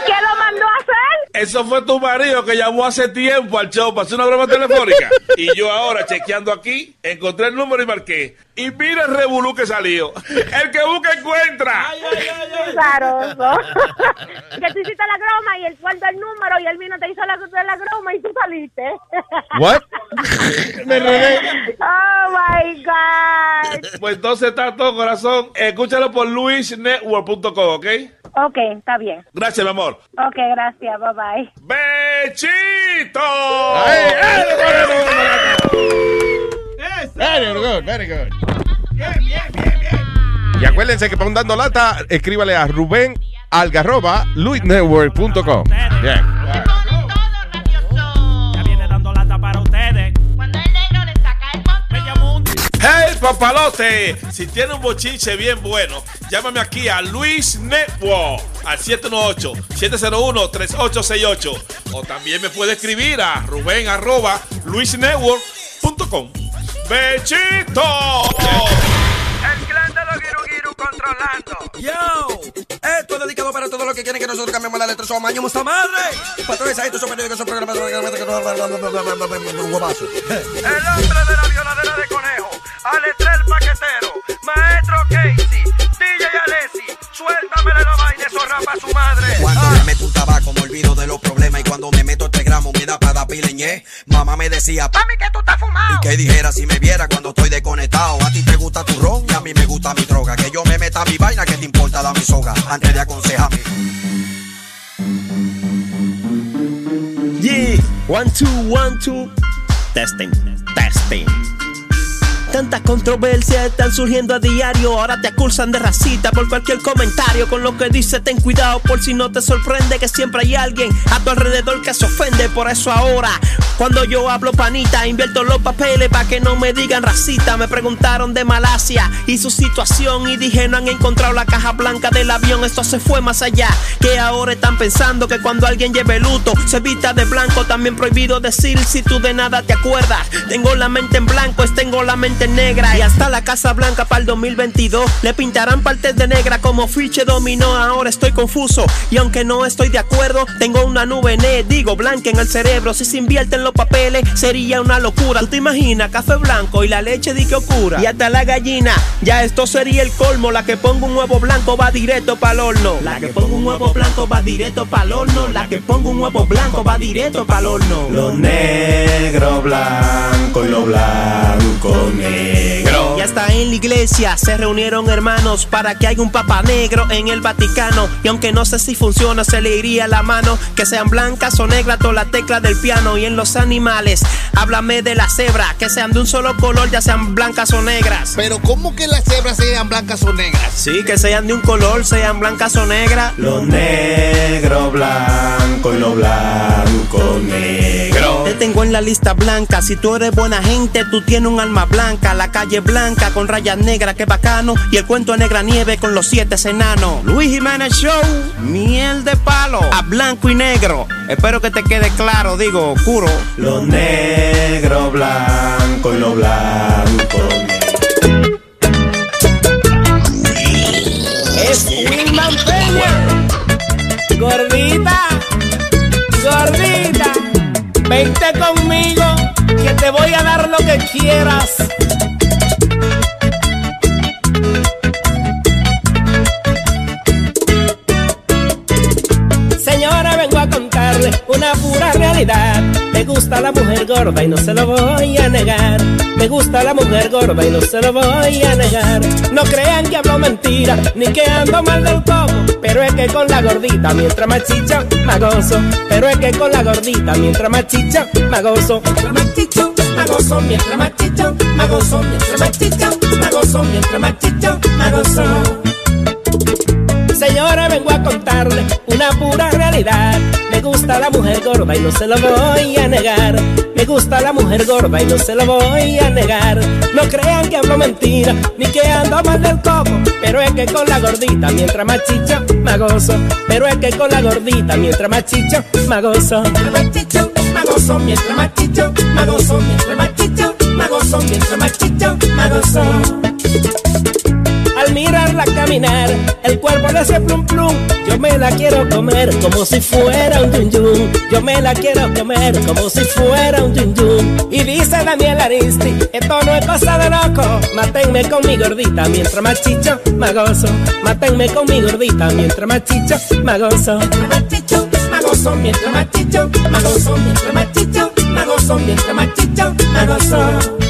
¿Quién lo mandó a hacer? Eso fue tu marido que llamó hace tiempo al show para hacer una broma telefónica. y yo ahora, chequeando aquí, encontré el número y marqué. Y mira el revolú que salió. El que busca encuentra. Claro, eso. [laughs] que tú hiciste la broma y él guardó el número y él vino, te hizo la, la broma y tú saliste. What? [laughs] Me enredé. Oh my God. Pues entonces está todo corazón. Escúchalo por luisnetwork.com, ¿ok? Ok, está bien. Gracias, mi amor. Ok, gracias. Bye bye. ¡Bechito! Very good, very good. Y acuérdense que para un dando lata, escríbale a Rubén Algarroba, luisnetwork.com. Bien. Ya viene dando lata para ustedes. Cuando el negro le saca el Me llamó un ¡Hey, papalote! Si tiene un bochinche bien bueno, llámame aquí a Luis Network al 718-701-3868. O también me puede escribir a Rubén arroba luisnetwork.com. ¡Bechito! El clan de los Giru Giru controlando. Yo, esto es dedicado para todos los que quieren que nosotros cambiemos la letra. Somos maños, esta madre. Patrones, ahí estos son periódicos, son programas. Guapazo. El hombre de la violadera de conejo. Alestrel Paquetero. Maestro Casey. DJ Alessi. Suéltame la vaina, eso rapa su madre. Cuando me meto un tabaco me olvido de los problemas y cuando me para pileñé. Mamá me decía, Mami, que tú estás fumado. y que dijera si me viera cuando estoy desconectado. A ti te gusta tu ron y a mí me gusta mi droga. Que yo me meta mi vaina, que te importa da mi soga. Antes de aconsejarme. Yeah, one, two, one, two. Testing, testing. Tantas controversias están surgiendo a diario. Ahora te acusan de racista por cualquier comentario. Con lo que dice, ten cuidado por si no te sorprende que siempre hay alguien a tu alrededor que se ofende. Por eso ahora, cuando yo hablo panita, invierto los papeles para que no me digan racista. Me preguntaron de Malasia y su situación y dije no han encontrado la caja blanca del avión. Esto se fue más allá. Que ahora están pensando que cuando alguien lleve luto se vista de blanco. También prohibido decir si tú de nada te acuerdas. Tengo la mente en blanco, es tengo la mente y hasta la Casa Blanca para el 2022 le pintarán partes de negra como fiche dominó. Ahora estoy confuso y aunque no estoy de acuerdo, tengo una nube ne, digo blanca en el cerebro. Si se invierte en los papeles sería una locura. ¿Tú te imaginas café blanco y la leche di que ocurra? Y hasta la gallina, ya esto sería el colmo. La que ponga un huevo blanco va directo para el horno. La que ponga un huevo blanco va directo para el horno. La que ponga un huevo blanco va directo para el horno. Lo negro blanco y lo blanco negro. Y hasta en la iglesia se reunieron hermanos para que haya un papa negro en el Vaticano. Y aunque no sé si funciona, se le iría la mano. Que sean blancas o negras todas las teclas del piano. Y en los animales, háblame de la cebra. Que sean de un solo color, ya sean blancas o negras. Pero ¿cómo que las cebras sean blancas o negras? Sí, que sean de un color, sean blancas o negras. Lo negro blanco y lo blanco negro. Te tengo en la lista blanca. Si tú eres buena gente, tú tienes un alma blanca. La calle blanca con rayas negras, qué bacano. Y el cuento de negra nieve con los siete enanos. Luis Jiménez Show, miel de palo. A blanco y negro. Espero que te quede claro, digo, oscuro. Lo negro blanco y lo blanco negro. Es Wilman Peña. Gordita, gordita, vente conmigo que te voy a dar lo que quieras. Una pura realidad. Me gusta la mujer gorda y no se lo voy a negar. Me gusta la mujer gorda y no se lo voy a negar. No crean que hablo mentira, ni que ando mal del coco. Pero es que con la gordita, mientras más chicha, me gozo. Pero es que con la gordita, mientras más chicha, me gozo. Mientras más chicha, me gozo. Mientras más chicha, me gozo. Mientras más chicha, me gozo. Mientras más gozo. Señora, vengo a contarle una pura realidad. Me gusta la mujer gorda y no se lo voy a negar. Me gusta la mujer gorda y no se lo voy a negar. No crean que hablo mentira, ni que ando mal del coco. Pero es que con la gordita, mientras más chicha, me gozo. Pero es que con la gordita, mientras más gozo. Mientras más gozo. Mientras más gozo. Mientras más me gozo. Al mirarla caminar, el cuerpo le hace plum plum. Yo me la quiero comer como si fuera un yun yun. Yo me la quiero comer como si fuera un yun yun. Y dice Daniel Aristi, esto no es cosa de loco. Mátenme con mi gordita mientras más chicho, me gozo. Mátenme con mi gordita mientras más chicho, me gozo. Mientras más chicho, me gozo. Mientras más chicho, me gozo. Mientras más chicho, me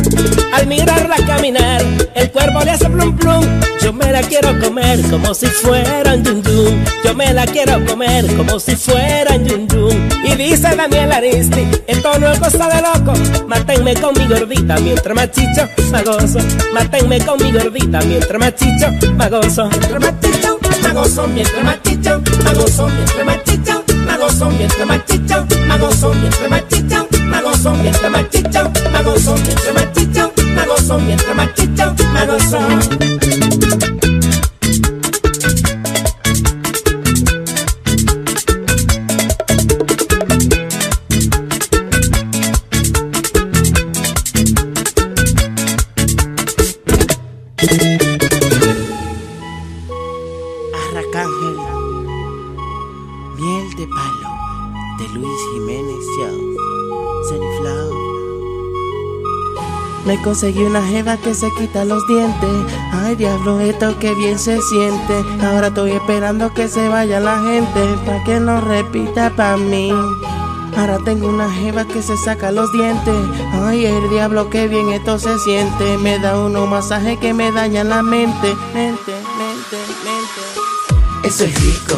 Al mirarla caminar, el cuerpo le hace plum plum. Yo me la quiero comer como si fuera un yun yun. Yo me la quiero comer como si fuera un yun yun. Y dice Daniel Aristi, esto no es cosa de loco. Mátenme con mi gordita mientras más chicho, más gozo. Mátenme con mi gordita mientras más chicho, más gozo. Mientras más chicho, más gozo. Mientras más chicho, más gozo. Mientras más chicho, más gozo. Mientras más chicho, más gozo. Mientras más chicho, más gozo. Mientras más chicho, más gozo. Mientras más chicho, más gozo. Mientras más chicho, más gozo. Me conseguí una jeva que se quita los dientes. Ay, diablo, esto que bien se siente. Ahora estoy esperando que se vaya la gente. Pa' que no repita pa' mí. Ahora tengo una jeva que se saca los dientes. Ay, el diablo, que bien esto se siente. Me da unos masajes que me dañan la mente. Mente, mente, mente. Eso es rico,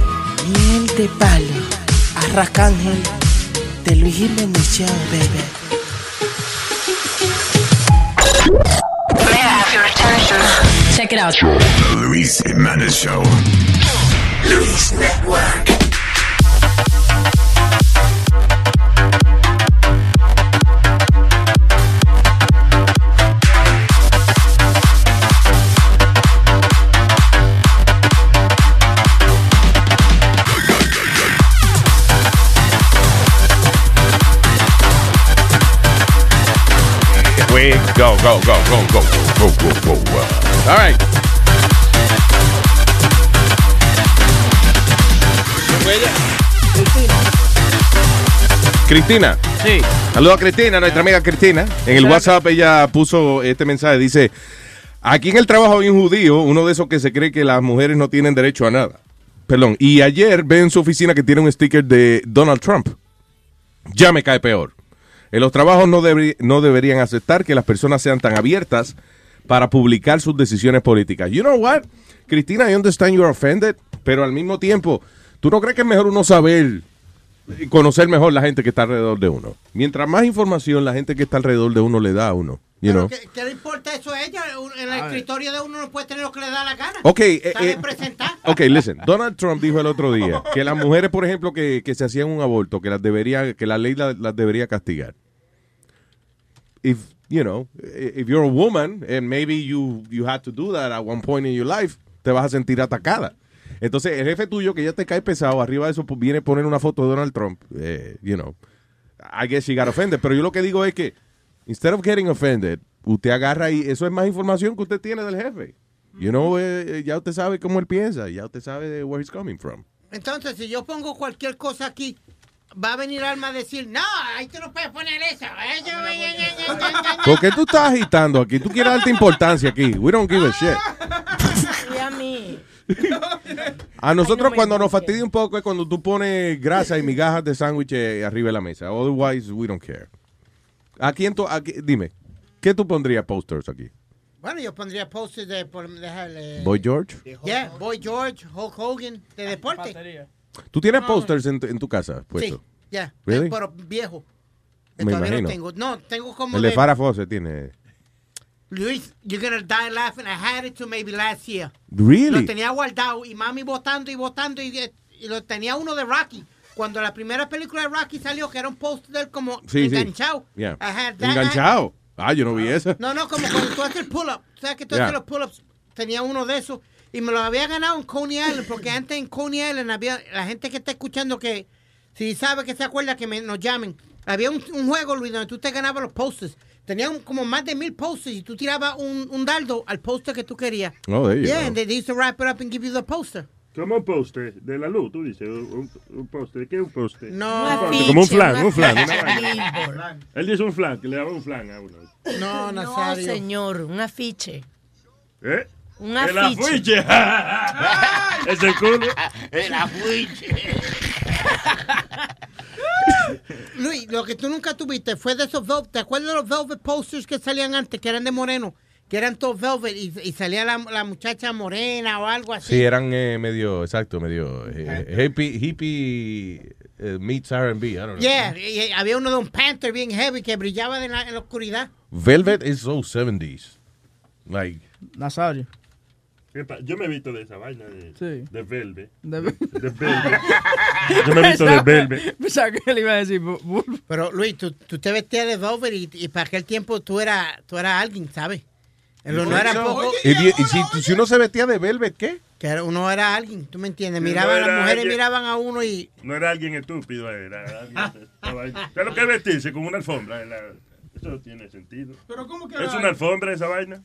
De palo, arracángel, de Luis Jiménez Show, baby. Check it out. The Luis Jimenez Show. Luis Network. We go, go, go, go, go, go, go, go, go. All right. Cristina. Sí. Saludos a Cristina, nuestra amiga Cristina. En el WhatsApp ella puso este mensaje. Dice, aquí en el trabajo hay un judío, uno de esos que se cree que las mujeres no tienen derecho a nada. Perdón. Y ayer ve en su oficina que tiene un sticker de Donald Trump. Ya me cae peor. En los trabajos no, deberi- no deberían aceptar que las personas sean tan abiertas para publicar sus decisiones políticas. You know what? Cristina, I understand you're offended, pero al mismo tiempo, ¿tú no crees que es mejor uno saber y conocer mejor la gente que está alrededor de uno? Mientras más información la gente que está alrededor de uno le da a uno, you know? ¿Qué, qué le importa eso a ella? En el escritorio de uno no puede tener lo que le da la gana. Ok, eh, eh, representada. ok, listen. Donald Trump dijo el otro día [laughs] que las mujeres, por ejemplo, que, que se hacían un aborto, que las debería, que la ley la- las debería castigar. If you know, if you're a woman and maybe you you had to do that at one point in your life, te vas a sentir atacada. Entonces, el jefe tuyo que ya te cae pesado, arriba de eso pues, viene a poner una foto de Donald Trump, eh, you know, I guess she got offended. Pero yo lo que digo es que, instead of getting offended, usted agarra y eso es más información que usted tiene del jefe. You know, eh, eh, ya usted sabe cómo él piensa, ya usted sabe de where he's coming from. Entonces, si yo pongo cualquier cosa aquí, va a venir Alma a decir, no, ahí tú no puedes poner eso. eso ¿Por qué tú estás agitando aquí? Tú quieres darte importancia aquí. We don't give a shit. Y a mí. A nosotros cuando nos fastidia un poco es cuando tú pones grasa y migajas de sándwich eh, arriba de la mesa. Otherwise, we don't care. Aquí en tu, aquí, dime, ¿qué tú pondrías posters aquí? Bueno, yo pondría posters de por dejarle. Boy George. Yeah, Boy George, Hulk Hogan, de deporte. ¿Tú tienes posters en, tu- en tu casa puesto? Sí, ya. Really? Pero viejo. Me Todavía imagino. no tengo. No, tengo como El de Farah Fawcett tiene. Luis, you're gonna die laughing. I had it to maybe last year. Really? Lo tenía guardado y mami votando y votando y, y lo tenía uno de Rocky. Cuando la primera película de Rocky salió, que era un post de él como Sí, sí. enganchado. Yeah. I had that- Enganchado. Ah, yo no vi esa. No, no, como cuando tú haces el pull-up. ¿Sabes que tú Yeah. haces los pull-ups? Tenía uno de esos y me lo había ganado en Coney Island porque antes en Coney Island había la gente que está escuchando que si sabe que se acuerda que me, nos llamen. Había un, un juego, Luis, donde tú te ganabas los posters. Tenía un- como más de mil posters y tú tirabas un, un dardo al poster que tú querías. Oh, there you yeah, go. and they used to wrap it up and give you the poster. Como un poste de la luz, tú dices, un, un poste. ¿Qué es un poste? No. Un poste, como un flan, un un flan. una. Él dice un flan, que le daba un flan a uno. No, No, Nazario. señor, un afiche. ¿Eh? Un El afiche. afiche. [laughs] es el culo. [laughs] El afiche. [laughs] Luis, lo que tú nunca tuviste fue de esos velvet. ¿Te acuerdas de los velvet posters que salían antes, que eran de moreno? Que eran todos velvet y, y salía la, la muchacha morena o algo así. Sí, eran eh, medio, exacto, medio eh, hippie, hippie eh, meets R&B, I don't know. Yeah, y- y había uno de un Panther bien heavy que brillaba en la, en la oscuridad. Velvet is so 70s. Like, Nazario. ¿Qué pa- Yo me he visto de esa vaina de, Sí. de Velvet. De- De Velvet. Yo me he visto de Velvet. Pensaba que le iba a decir Pero Luis, tú, tú te vestías de velvet y, y para aquel tiempo tú eras tú eras alguien, ¿sabes? Uno no era poco. Y, si, si uno se vestía de Velvet, ¿qué? Que era- uno era alguien, ¿tú me entiendes? Miraban, no las era mujeres alguien. miraban a uno y... No era alguien estúpido, era alguien. [laughs] ¿Qué es lo que es vestirse con una alfombra? La- Eso no tiene sentido. Pero ¿cómo que ¿Es una alfombra esa vaina?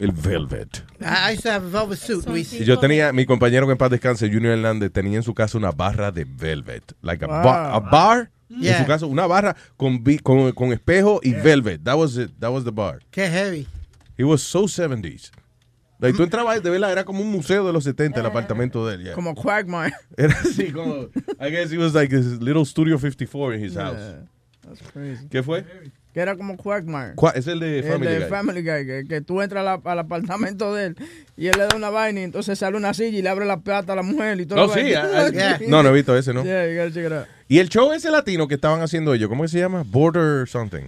El Velvet. I used to have a velvet suit, Luis. Y yo tenía, mi compañero que en paz descanse, Junior Hernández, tenía en su casa una barra de Velvet. Like a, Wow. bar, a bar en Yeah. su casa, una barra con, con, con espejo y Velvet. That was it. That was the bar. Qué heavy. It was so 70s. Like, tú entrabas, de verdad, era como un museo de los 70, el apartamento de él. yeah. Como Quagmire. [laughs] Era así como, I guess it was like his little Studio 54 in his house. Yeah, that's crazy. ¿Qué fue? Que era como Quagmire. Qua- es el de Family el de Guy. Family Guy, que, que tú entras a la- al apartamento de él y él le da una vaina y entonces sale una silla y le abre la plata a la mujer y todo. No, lo sí, que- I- I- no, no he visto ese, ¿no? Yeah, you gotta check it out. Y el show ese latino que estaban haciendo ellos, ¿cómo que se llama? Border something.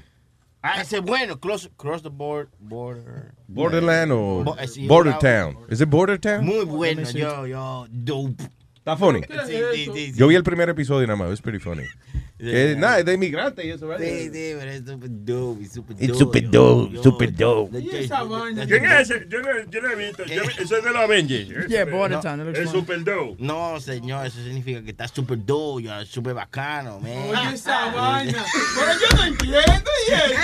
Ah, ese es bueno. Cross, cross the board. Border. Borderland o Bo- eh, Border. Town. ¿Es it Border Town? Muy bueno. Yo, yo, dope. Está funny. Sí, sí, sí, sí. Yo vi el primer episodio nada más, es pretty funny. Que, nada, es de inmigrante y eso, ¿verdad? Sí, sí, pero es super dope. Super It's dope, super yo, dope, super dope. Y esa vaina. ¿Quién es ese? Yo no, yo no he visto. Yo, eso es de los Avengers. [laughs] Yeah, looks Es super dope. No, señor, eso significa que está super dope, super bacano, man. Oye, esa [laughs] vaina. Pero yo no entiendo. ¿y este?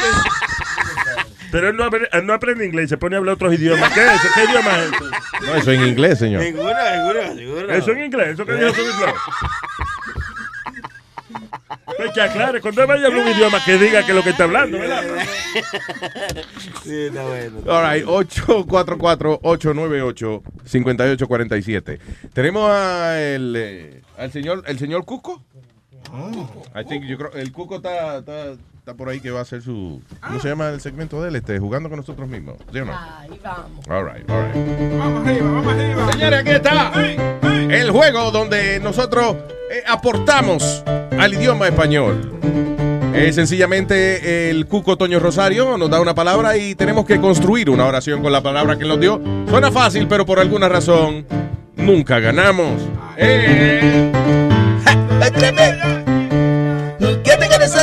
[laughs] Pero él no, apre- él no aprende inglés, se pone a hablar otros idiomas. ¿Qué es eso? ¿Qué idioma es eso? No, eso en inglés, señor. Seguro, seguro, seguro. Eso en inglés, eso que dijo Sony Flow. Pues que aclare, cuando él vaya a hablar un idioma que diga que es lo que está hablando, ¿verdad? Sí, está bueno. All right, 844-898-5847. Tenemos a el, eh, al señor, el señor Cuco. I think, yo creo, el Cuco está, está, está por ahí que va a hacer su, ¿cómo se llama el segmento de él? Este, jugando con nosotros mismos, ¿sí o no? Ahí vamos. All right, all right. Vamos arriba, vamos arriba. Señores, aquí está el juego donde nosotros eh, aportamos al idioma español. Eh, sencillamente el Cuco Toño Rosario nos da una palabra y tenemos que construir una oración con la palabra que nos dio. Suena fácil, pero por alguna razón nunca ganamos. Eh. Otra vez.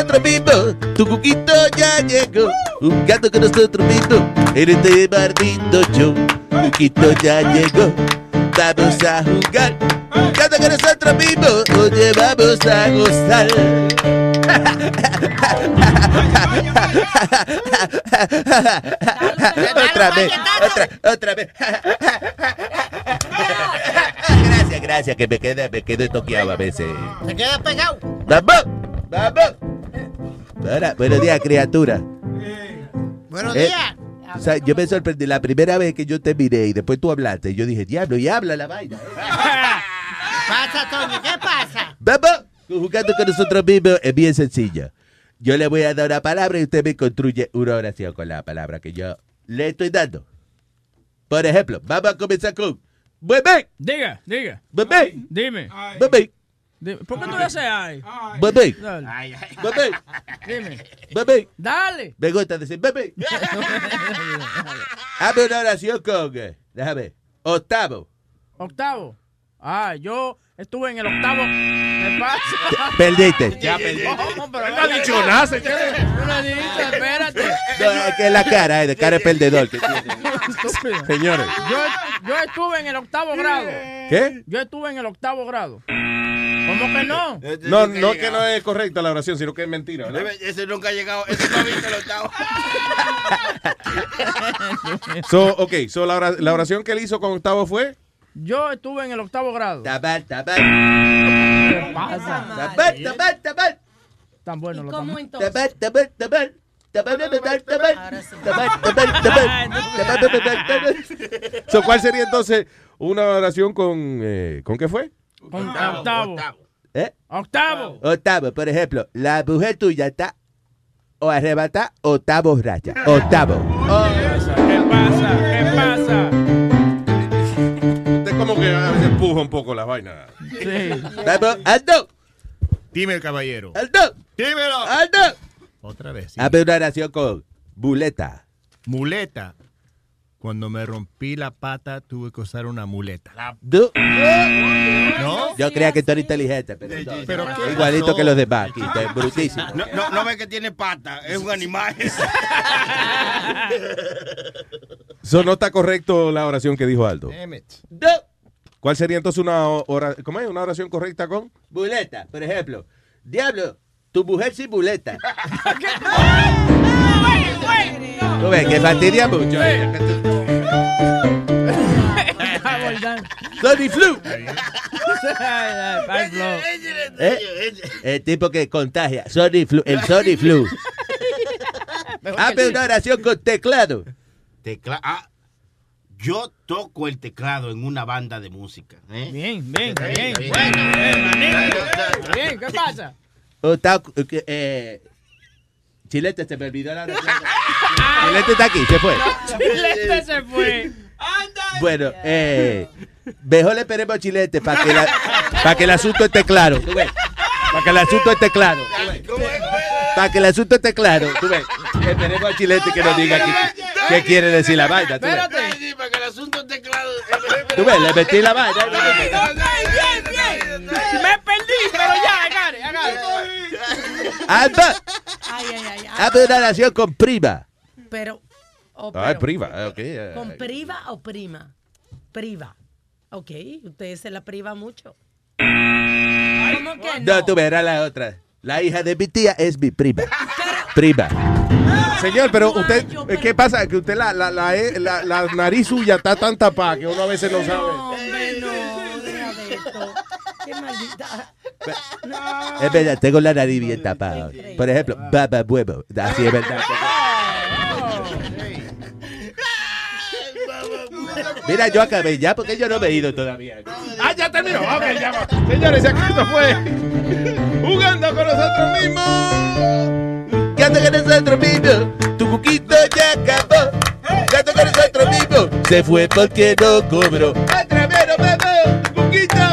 Nosotros mismos, tu cuquito ya llegó. Jugando con nosotros mismos, en este maldito show. Cuquito ya llegó, vamos a jugar. Jugando con nosotros mismos, oye, vamos a gozar. otra vez, otra, otra vez. Gracias, gracias, que me queda, me quedo toqueado a veces. Se queda pegado. ¡Vamos! ¡Vamos! Ahora, buenos días, criatura. Buenos Eh, días. o sea, yo me sorprendí la primera vez que yo te miré y después tú hablaste. y Yo dije, diablo, y habla la vaina. [laughs] Pasa, Toño, ¿qué pasa? ¡Vamos! Jugando con nosotros mismos es bien sencilla. yo le voy a dar una palabra y usted me construye una oración con la palabra que yo le estoy dando. Por ejemplo, vamos a comenzar con bebé, Diga, diga. bebé, Dime. bebé. ¿Por qué tú le haces ay? bebé, Dale. bebé, Dime. bebé. Dale. Me gusta decir bebé. [laughs] Hazme una oración con, déjame, ver, octavo. Octavo. Ah, yo estuve en el octavo. ¿Qué pasa? Perdiste. [laughs] Ya perdí. No, pero no ha dicho nada, lo dijiste, espérate. No, es que es la cara, eh, de cara de perdedor. que tiene. [laughs] Señores. Yo, yo estuve en el octavo grado. ¿Qué? Yo estuve en el octavo grado. ¿Cómo que no? No, no que no es correcta la oración, sino que es mentira. ¿verdad? Ese nunca ha llegado. Ese no ha visto el octavo. [laughs] So, ok, so la, la oración que él hizo con octavo fue. Yo estuve en el octavo grado. Tabar, tabar. ¿Qué pasa? Tabar, tabar, tabar. Tan bueno lo ¿Cómo entonces? Tabar, tabar, tabar. So, ¿Cuál sería entonces una oración con. Eh, ¿Con qué fue? Con- octavo. ¿Eh? Octavo. Octavo, por ejemplo, la mujer tuya está o arrebata octavo raya. Octavo. ¿Qué pasa? ¿Qué pasa? Usted como que a veces empuja un poco la vaina. Sí. Vamos, Aldo. Dime, caballero. Aldo. Dímelo. Aldo. Otra vez. sí. Hazme una oración con buleta. Muleta. Cuando me rompí la pata, tuve que usar una muleta. Du- ¿No? Yo creía que tú eres inteligente, pero, no. ¿Pero qué igualito pasó? que los usted es brutísimo. No, no, no ve que tiene pata. Es un animal. [laughs] So, no está correcto la oración que dijo Aldo. Damn it. ¿Cuál sería entonces una, ora- ¿cómo es? una oración correcta con? Buleta, por ejemplo. Diablo, tu mujer sin buleta. [laughs] Tú ves que fastidia mucho. Sony Flu. Ay, Flo. ¿Eh? El tipo que contagia. Sony Flu. El Sony Flu. Hazme una oración con teclado. Tecla ah, yo toco el teclado en una banda de música. ¿eh? Bien, bien, bien. bien. Bueno, bien, manito. Bien, ¿qué pasa? Eh, eh, Chilete, se me olvidó la. Chilete está aquí, se fue. Chilete se fue. Bueno, eh, mejor le esperemos a Chilete para que, la- que el asunto esté claro. ¿tú ves? Para que el asunto esté claro. Para que el asunto esté claro. ¿tú ves? Esperemos a Chilete que nos diga qué, qué quiere decir la vaina. Sí, para que el asunto esté claro. ¿Tú ves? Le metí la vaina. Bien, bien. Me perdí, pero ya, agarre, agarre. Alba, Ay, ay, ay. ay. hazme una oración con prima. Pero, Ah, pero, priva. ah, ok. ¿con priva o prima? Priva. Ok, usted se la priva mucho. ¿Cómo que no? No, tú verás la otra. La hija de mi tía es mi prima. Prima. Señor, pero usted, eh, ¿qué pasa? Que usted la, la, la, eh, la- la nariz suya está tan tapada que uno a veces no sabe. Hombre, no, deja de esto. Qué maldita. [laughs] No. Es verdad, tengo la nariz bien tapada. Por ejemplo, baba huevo. Así es verdad. Mira, yo acabé ya porque yo no me he ido todavía. Ah, ya terminó. Ok, ya va. Señores, aquí esto fue jugando con nosotros mismos. ¿Qué anda con nosotros mismos? Tu cuquito ya acabó. ¿Qué anda con nosotros mismos? Se fue porque no cobró. ¡Otra vez! ¡Tu cuquito!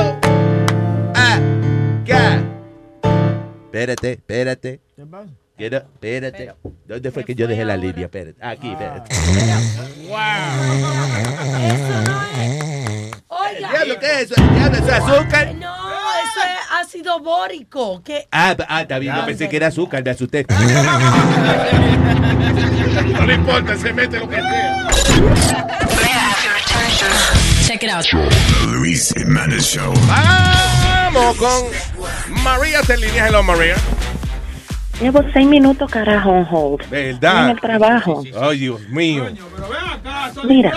Espérate, espérate. Quiero, espérate. ¿Dónde fue que yo dejé la línea? Espérate. Aquí, espérate. Oiga. Diablo, ¿qué es eso? Diablo, ¿eso es azúcar? No, eso es ácido bórico. Que Ah, ah, está bien. Yo pensé que era azúcar, me asusté. [laughs] No le importa, se mete lo que sea. Check it out. Luis Jimenez Show. Vamos con María Celina. Hello, María. Llevo seis minutos, carajo, on hold. ¿Verdad? En el trabajo. Ay, Dios mío. Mira.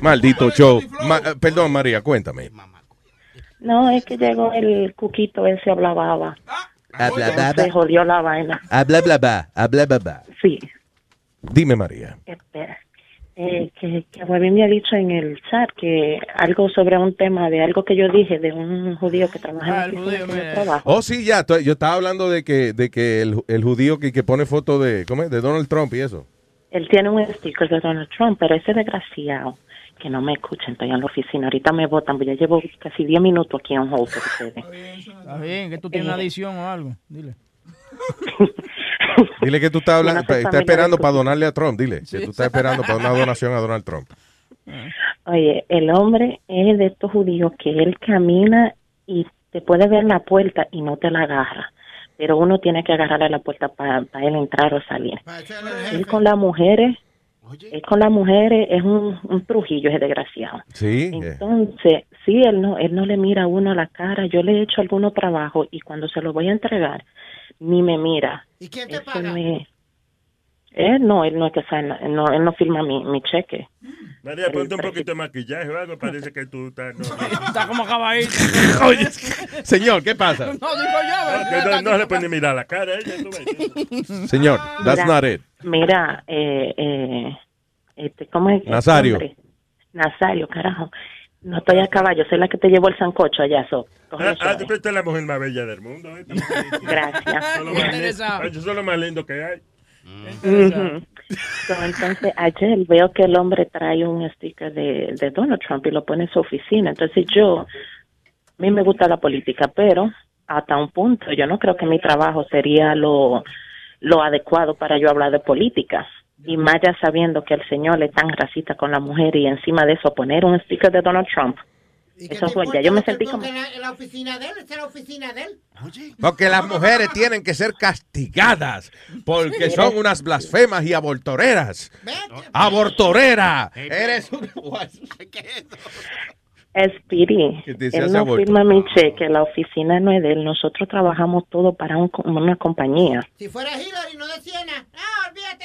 Maldito show. Ma- eh, perdón, María, cuéntame. no, es que llegó el cuquito ese hablaba. Habla, bla, Se jodió la vaina. Habla, bla, bla. Habla, bla, bla. Sí, Dime, María. espera. Eh, que, que Webby me ha dicho en el chat que algo sobre un tema de algo que yo dije de un judío que trabaja en que yo trabajo. Oh, sí, ya. Yo estaba hablando de que, de que el, el judío que, que pone foto de, ¿cómo es? de Donald Trump y eso. Él tiene un sticker de Donald Trump, pero ese desgraciado que no me escuchen, estoy en la oficina. Ahorita me votan, porque ya llevo casi 10 minutos aquí en hold ustedes. Está bien, que tú tienes una adición o algo. Dile. [laughs] [laughs] Dile que tú estás hablando, esperando para donarle a Trump. Dile que tú estás esperando para una donación a Donald Trump. Oye, el hombre es de estos judíos que él camina y te puede ver la puerta y no te la agarra. Pero uno tiene que agarrarle la puerta para él entrar o salir. Él con las mujeres, él con las mujeres es un, un trujillo, ese desgraciado. Sí. Entonces, sí, él no, él no le mira a uno a la cara. Yo le he hecho algunos trabajos y cuando se lo voy a entregar, ni me mira. ¿Y quién te Eso paga? me- Él no, él no es que sea, no, él no firma mi, mi cheque. María, ponte un poquito de maquillaje o algo. Parece que tú estás. No, [laughs] Está como acabadito. [laughs] Oye, señor, ¿qué pasa? [laughs] No, digo yo. Que no, no le puedes ni mirar la cara a ella. tú ves. Señor, that's Mira, not it. Mira, eh, eh, este, ¿cómo es? Nazario. Hombre, Nazario, carajo. No estoy a caballo, soy la que te llevo el sancocho allá, so. Ah, ah, suave. tú esta es la mujer más bella del mundo. ¿eh? [laughs] Gracias. Eso es lo más lindo- eso es lo más lindo que hay. Ujú. So, entonces, ayer veo que el hombre trae un sticker de, de Donald Trump y lo pone en su oficina. Entonces, yo, a mí me gusta la política, pero hasta un punto, yo no creo que mi trabajo sería lo, lo adecuado para yo hablar de política. Y más ya sabiendo que el señor es tan racista con la mujer y encima de eso poner un sticker de Donald Trump. Eso fue, ya yo me sentí como... En la, en la oficina de él, es la oficina de él. Porque las mujeres tienen que ser castigadas porque son unas blasfemas y abortoreras. ¡Abortorera! Eres un... [laughs] Speedy, Que te se él no aborto. firma mi cheque, la oficina no es de él, nosotros trabajamos todo para un- una compañía. Si fuera Hillary, no decía nada. Ah, olvídate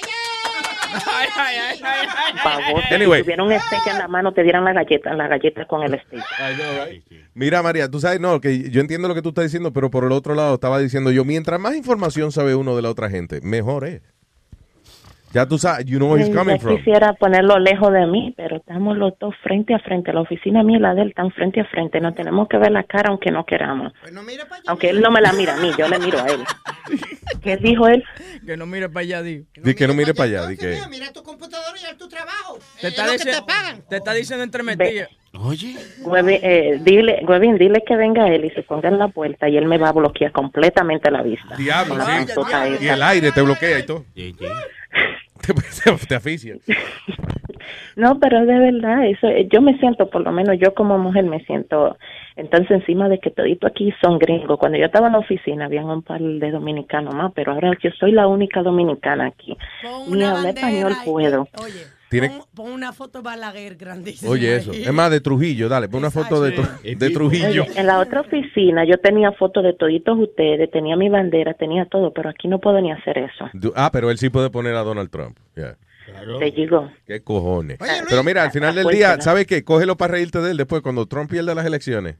favor, Anyway. si tuviera un steak en la mano, te dieran la galleta, la galleta con el steak. Mira, María, tú sabes, no, que yo entiendo lo que tú estás diciendo, pero por el otro lado estaba diciendo yo, mientras más información sabe uno de la otra gente, mejor es. Ya tú sabes, you know where he's coming yo from. quisiera ponerlo lejos de mí, pero estamos los dos frente a frente. La oficina mía y la de él están frente a frente. Nos tenemos que ver la cara aunque no queramos. Pues Aunque él no me la mira a mí, yo le miro a él. [laughs] ¿Qué dijo él? Que no mire para allá, digo. Di que no mire para allá, di que... Mira tu computadora y haz tu trabajo. Te Es está, que diciendo, te pagan. te está diciendo entre. Oye. eh, dile, Huevín, dile que venga él y se ponga en la puerta y él me va a bloquear completamente la vista. Diablo, sí. Y el aire te bloquea y todo. Te, [laughs] te, te. [laughs] No, pero de verdad, eso, eh, yo me siento, por lo menos yo como mujer me siento, entonces encima de que todito aquí son gringos. Cuando yo estaba en la oficina habían un par de dominicanos más, pero ahora yo soy la única dominicana aquí. Ni hablar español puedo. Tiene, Pon una foto de Balaguer grandísima. oye, eso. ahí. Es más de Trujillo, dale, pon una foto de, Tru- de Trujillo. Oye, en la otra oficina yo tenía fotos de toditos ustedes, tenía mi bandera, tenía todo, pero aquí no puedo ni hacer eso. Ah, pero él sí puede poner a Donald Trump. Yeah. Te digo. ¿Qué cojones? pero mira, al final del día, ¿sabes qué? Cógelo para reírte de él después cuando Trump pierda las elecciones.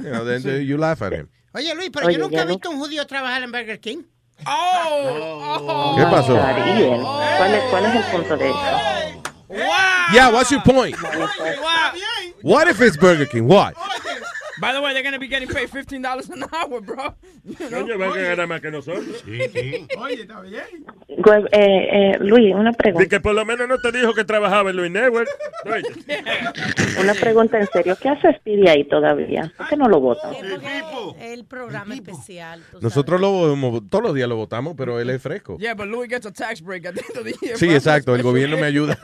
You, know, then Sí. you laugh at him. Oye, Luis, pero Oye, yo nunca he no- visto un judío trabajar en Burger King. Oh. ¿Qué pasó? Ariel, ¿Cuál es, ¿Cuál es el punto de eso? Yeah, what's your point? What if it's Burger King? What? By the way, they're going to be getting paid $15 an hour, bro. You know? Van a ganar más que nosotros. Oye, está bien. Gue- eh, eh, Luis, una pregunta. Y que por lo menos no te dijo que trabajaba en Luis Network. [laughs] Una pregunta en serio. ¿Qué hace Speedy ahí todavía? ¿Por qué no lo votan? El programa especial. tú Nosotros lo todos los días lo votamos, pero él es fresco. Yeah, but Louis gets a tax break at the end of the year. Sí, exacto, el gobierno me [laughs] ayuda.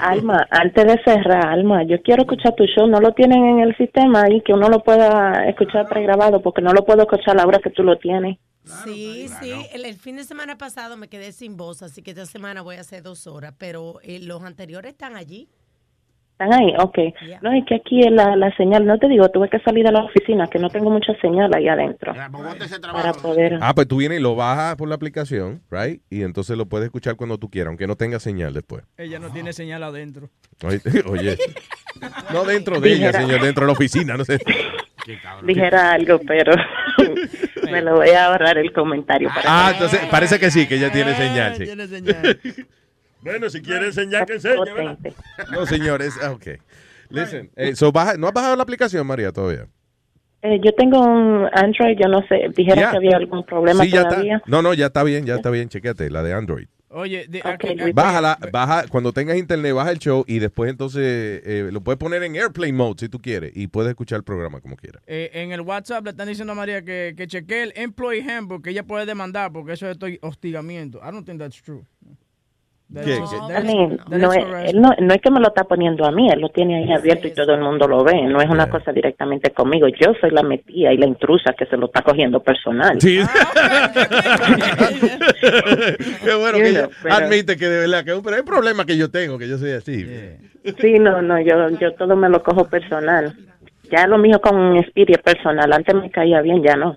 Alma, antes de cerrar, Alma, yo quiero escuchar tu show. No lo tienen en el sistema ahí que uno lo pueda escuchar pregrabado porque no lo puedo escuchar a la hora que tú lo tienes. Sí, sí. El, el fin de semana pasado me quedé sin voz, así que esta semana voy a hacer dos horas, pero eh, los anteriores están allí. ¿Están ahí? Ok. No, es que aquí es la, la señal, no te digo, tuve que salir de la oficina, que no tengo mucha señal ahí adentro. Para poder... Ah, pues tú vienes y lo bajas por la aplicación, right? Y entonces lo puedes escuchar cuando tú quieras, aunque no tenga señal después. Ella no tiene señal adentro. Oye, [laughs] oye. [laughs] no dentro de ella, señor, dentro de la oficina, no sé. [laughs] Dijera algo, pero me lo voy a ahorrar el comentario. Para Ah, entonces parece que sí, que ella tiene señal, sí. Bueno, si quiere enseñar, que enseñe, ¿verdad? No, señores. ah, Ok. Listen. eh, so baja- ¿No has bajado la aplicación, María, todavía? Eh, yo tengo un Android, yo no sé, dijeron que había algún problema Sí, ya todavía. está. No, no, ya está bien, ya está bien. Chequéate, la de Android. Oye, de-. Bájala, baja, cuando tengas internet, baja el show y después entonces eh, lo puedes poner en airplane mode si tú quieres y puedes escuchar el programa como quieras. eh, en el WhatsApp le están diciendo a María que, que chequee el employee handbook que ella puede demandar porque eso es to- hostigamiento. I don't think that's true. ¿Qué? ¿Qué? mean, that no, es, no, no es que me lo está poniendo a mí, él lo tiene ahí abierto y todo el mundo lo ve, no es una cosa directamente conmigo, yo soy la metida y la intrusa que se lo está cogiendo personal. Sí. [laughs] Qué bueno que You ella know, pero- admite que de verdad que pero hay un problema que yo tengo, que yo soy así. Sí, no, no, yo, yo todo me lo cojo personal. Ya lo mío con Speedy es personal, antes me caía bien, ya no.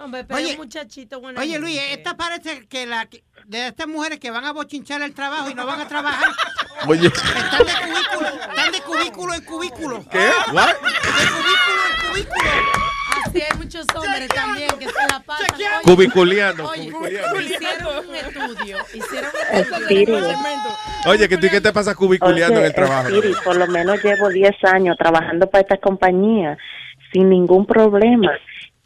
Hombre, pero Oye, muchachito bueno. Oye, Luis, esta parece que la de estas mujeres que van a bochinchar el trabajo y no van a trabajar. Oye. Están de cubículo, están de cubículo en cubículo. ¿Qué? What? De cubículo en cubículo. Así hay muchos hombres también que se la pasan. Oye, Cubiculeando, Oye, cubiculeando. hicieron un estudio. Hicieron un estudio. Oye, que tú qué te pasa cubiculeando en Oye, el trabajo. Speedy, por lo menos llevo 10 años trabajando para esta compañía sin ningún problema.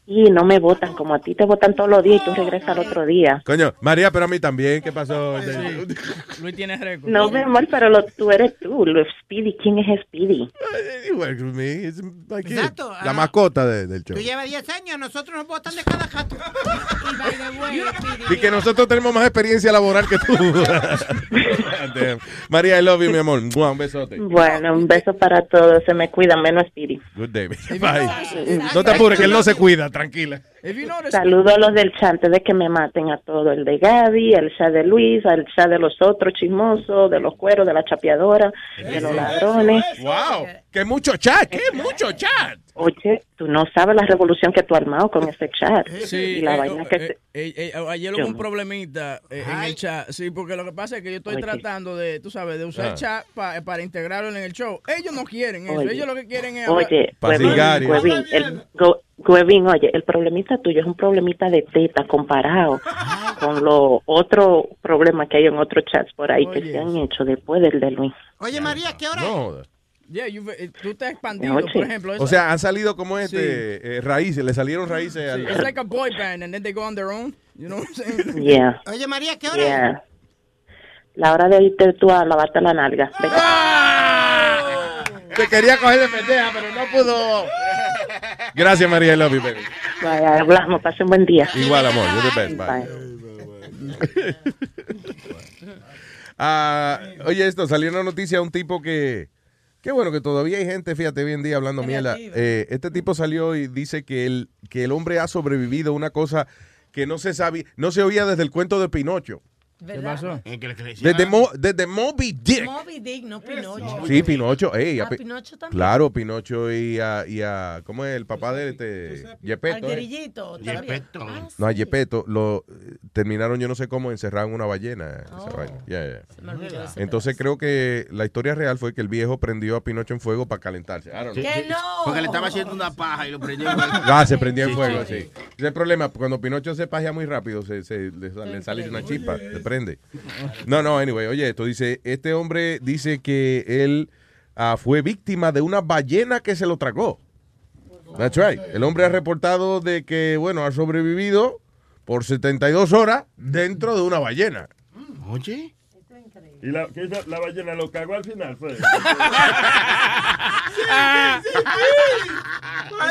Y no me votan como a ti te votan todos los días y tú regresas al otro día. Coño, María, pero a mí también, ¿qué pasó? [laughs] Luis tiene récord. No, mi amor, pero lo, tú eres tú, lo Speedy. ¿Quién es Speedy? Exacto. La Ah. mascota de- del show. Tú llevas 10 años, nosotros nos votan de cada jato. [laughs] Y que nosotros tenemos más experiencia laboral que tú. [laughs] María, I love you, mi amor. Un besote. Bueno, un beso para todos. Se me cuidan, menos Speedy. Good day. Bye. No te apures, que él no se cuida, tranquila. If you notice, Saludo a los del chat antes de que me maten a todo. El de Gaby, el chat de Luis, el chat de los otros chismosos, de los cueros, de la chapeadora, de los ladrones. Wow. Que mucho chat, que mucho chat. Oye, tú no sabes la revolución que tú has armado con ese chat. Sí, y la eh, vaina que eh, eh, eh, ayer hubo un problemita eh, en el chat. Sí, porque lo que pasa es que yo estoy Oye. tratando de, tú sabes, de usar Ah. el chat pa- para integrarlo en el show. Ellos no quieren eso. Oye. Ellos lo que quieren es Oye, Huevín, el, oye, el problemita tuyo es un problemita de teta comparado con los otros problemas que hay en otros chats por ahí que Oye. se han hecho después del de Luis. Oye, María, ¿qué hora es? No. Yeah, you've- eh, tú te has expandido, Oye. por ejemplo. O eso- sea, han salido como Sí. este, eh, raíces, le salieron raíces al... Sí, it's like a boy band and then they go on their own. You know what I'm saying? [laughs] Yeah, Oye, María, ¿qué hora es? yeah. La hora de irte tú a lavarte la nalga. Vete. Te quería coger de pendeja, pero no pudo. Gracias, María, I love you, baby. Vaya, hablamos, pase un buen día. Igual, amor, you're the best, bye. Bye. [laughs] Ah, oye, esto, salió una noticia de un tipo que... Qué bueno que todavía hay gente, fíjate, hoy en día hablando mierda. Eh, este tipo salió y dice que el, que el hombre ha sobrevivido a una cosa que no se sabía, no se oía desde el cuento de Pinocho. ¿Qué pasó? Desde, Mo- desde Moby Dick. Moby Dick, no Pinocho. Sí, Pinocho. ey, a Ah, Pi- Pinocho también. Claro, Pinocho y a, y a- ¿cómo es el papá de este? Yepeto. Al eh. Yepeto. Ah, No, a. Yepeto lo terminaron, yo no sé cómo, encerrado en una ballena. esa Oh. vaina. Ya, ya. Se me olvidó ese Entonces creo que la historia real fue que el viejo prendió a Pinocho en fuego para calentarse. ¡Que no! Porque le estaba haciendo una paja y lo prendió en fuego. Ah, se prendió en Sí, fuego, sí, sí. Es el problema. Cuando Pinocho se pajea muy rápido, se, se- le, sale- le sale una chispa, prende. No, no, anyway, oye, esto dice, este hombre dice que él ah, fue víctima de una ballena que se lo tragó. That's right. El hombre ha reportado de que, bueno, ha sobrevivido por 72 horas dentro de una ballena. Oye. Y la, que esa- la ballena lo cagó al final, fue. [laughs]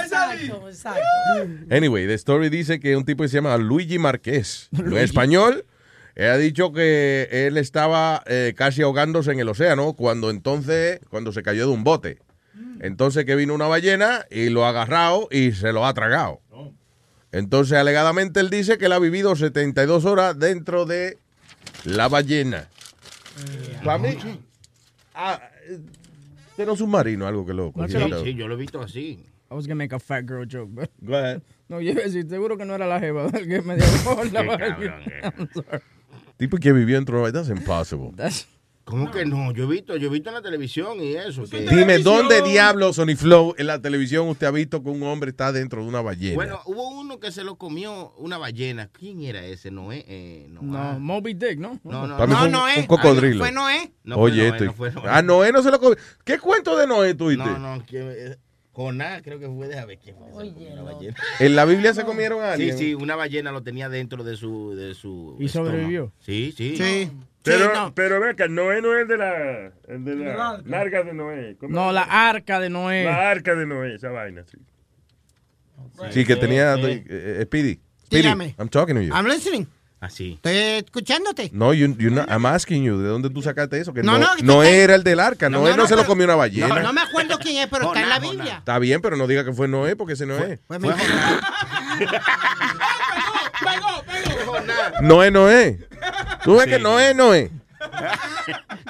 Exacto, exacto. Anyway, the story dice que un tipo que se llama Luigi Marqués, en español, él ha dicho que él estaba eh, casi ahogándose en el océano cuando entonces, cuando se cayó de un bote. Entonces que vino una ballena y lo ha agarrado y se lo ha tragado. Entonces, alegadamente, él dice que él ha vivido 72 horas dentro de la ballena. Para mí, ah, eh, era un submarino, algo que lo Sí, sí, yo lo he visto así. I was gonna make a fat girl joke, but Go ahead. no, [laughs] yo iba a decir, seguro que no era la jeva [laughs] que me dio [laughs] por la cabrón, eh. I'm sorry. Tipo que vivió dentro de la That's impossible. That's- ¿Cómo que no? Yo he visto, yo he visto en la televisión y eso. que- Dime, ¿dónde diablo Sony Flow en la televisión usted ha visto que un hombre está dentro de una ballena? Bueno, hubo uno que se lo comió una ballena. ¿Quién era ese? Noé. Eh, Noah. No, Moby Dick, ¿no? No, no, no, fue un- Noé. un cocodrilo. Fue Noé. No fue Oye, Noé, esto. no fue Noé. Ah, Noé no se lo comió. ¿Qué cuento de Noé tuviste? No, no, que, Jonás creo que fue, déjame ver quién fue. comió una ballena. ¿En la Biblia se comieron a Sí, alguien? sí, una ballena lo tenía dentro de su, de su ¿Y estómago. sobrevivió? Sí, sí. Sí. Pero, Sí, no. pero ve acá, Noé no es de la, el de El la arca. larga de Noé. ¿Cómo No, la arca de Noé. La arca de Noé, esa vaina, sí. Sí, que tenía. eh, eh, Speedy. Speedy, Dígame. I'm talking to you. I'm listening. Así. Estoy escuchándote. No, you, you not- I'm asking you, ¿de dónde tú sacaste eso? Que No, no, no, no era el del arca, No, Noé no, no, no, se lo comió una ballena. No, no me acuerdo quién es, pero [laughs] está en la Biblia. Está bien, pero no diga que fue Noé porque ese no es. Pues me- No es Noé. Tú ves Sí. que no es Noé.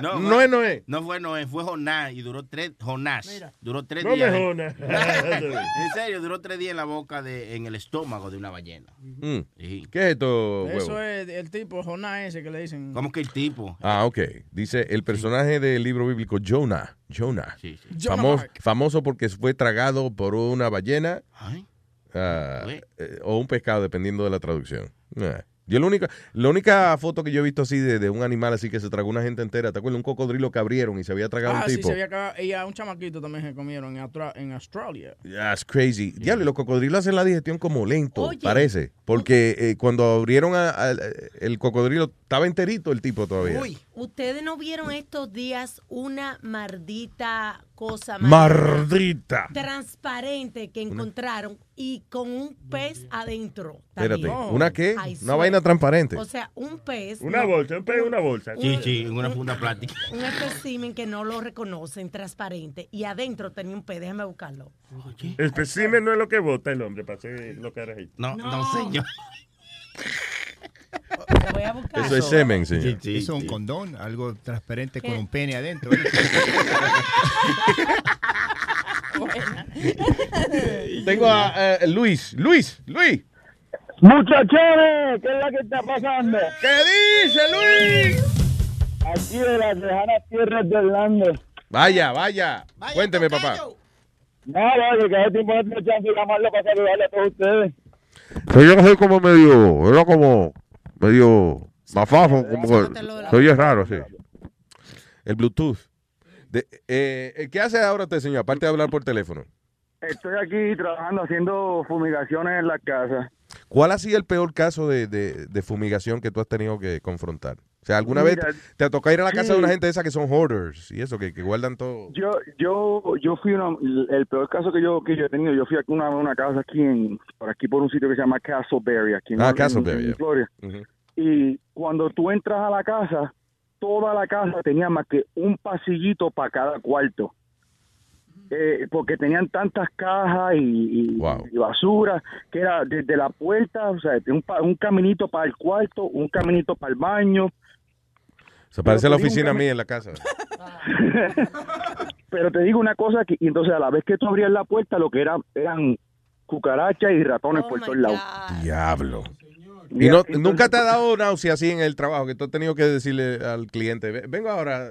No, No es Noé. No fue Noé, fue Jonás y duró tres, Jonás, duró tres No me días. jodas. [laughs] en serio, duró tres días en la boca, de, en el estómago de una ballena. Mm. Sí. ¿Qué es esto, Eso huevo? es el tipo Jonás ese que le dicen. ¿Cómo que el tipo? Ah, ok. Dice el personaje del libro bíblico Jonah. Jonah. Jonah Famo- Mark. famoso porque fue tragado por una ballena Ay. ah, eh, o un pescado, dependiendo de la traducción. Ah. Yo la única, la única foto que yo he visto así de, de un animal así que se tragó una gente entera, ¿te acuerdas? Un cocodrilo que abrieron y se había tragado Ah, un sí, tipo. se había acabado. Y a un chamaquito también se comieron en, en Australia. That's crazy. Diablo, y los cocodrilos hacen la digestión como lento, Oye. parece. Porque eh, cuando abrieron a- a- el cocodrilo, estaba enterito el tipo todavía. Ustedes no vieron estos días una maldita cosa Mardita. transparente que encontraron y con un pez adentro. Espérate, también. ¿una qué? Ay, Una vaina transparente. O sea, un pez. Una no, bolsa, un pez una bolsa. Sí, sí, en una funda plástica. [laughs] Un espécimen que no lo reconocen, transparente. Y adentro tenía un pez. Déjame buscarlo. El espécimen no es lo que vota el hombre para hacer lo que era ahí. No, no, señor. Lo voy a buscar. Eso es semen, señor. Eso es un condón, algo transparente con un pene adentro. [laughs] Tengo a eh, Luis. Luis, Luis. Muchachones, ¿qué es la que está pasando? ¿Qué dice Luis? Aquí de las lejanas tierras de Orlando. Vaya, vaya. Cuénteme, papá. Nada, que cada tiempo no tengo chance de llamarlo para saludarle a todos ustedes. Yo soy como medio, era como medio mafafo, como que soy raro, sí. El Bluetooth. De- eh, eh, ¿Qué hace ahora usted, señor? Aparte de hablar por teléfono. Estoy aquí trabajando, haciendo fumigaciones en la casa. ¿Cuál ha sido el peor caso de, de- de fumigación que tú has tenido que confrontar? O sea, ¿alguna Mira, vez te ha tocado ir a la casa sí. de una gente esa que son hoarders y eso, que, que guardan todo? Yo, yo, yo fui una, el peor caso que yo, que yo he tenido, yo fui a una, una casa aquí en, por aquí por un sitio que se llama Castleberry, aquí en, Ah, en- Castleberry, en ya. Florida. Y cuando tú entras a la casa, toda la casa tenía más que un pasillito para cada cuarto. Eh, porque tenían tantas cajas y, y- y basura que era desde la puerta, o sea, un, pa- un caminito para el cuarto, un caminito para el baño. Se parece a la oficina mía en la casa. [laughs] Pero te digo una cosa, que y entonces a la vez que tú abrías la puerta, lo que era, eran cucarachas y ratones por todos lados. Diablo. ¿Y no, nunca te ha dado náusea así en el trabajo que tú has tenido que decirle al cliente, "Ve- vengo ahora?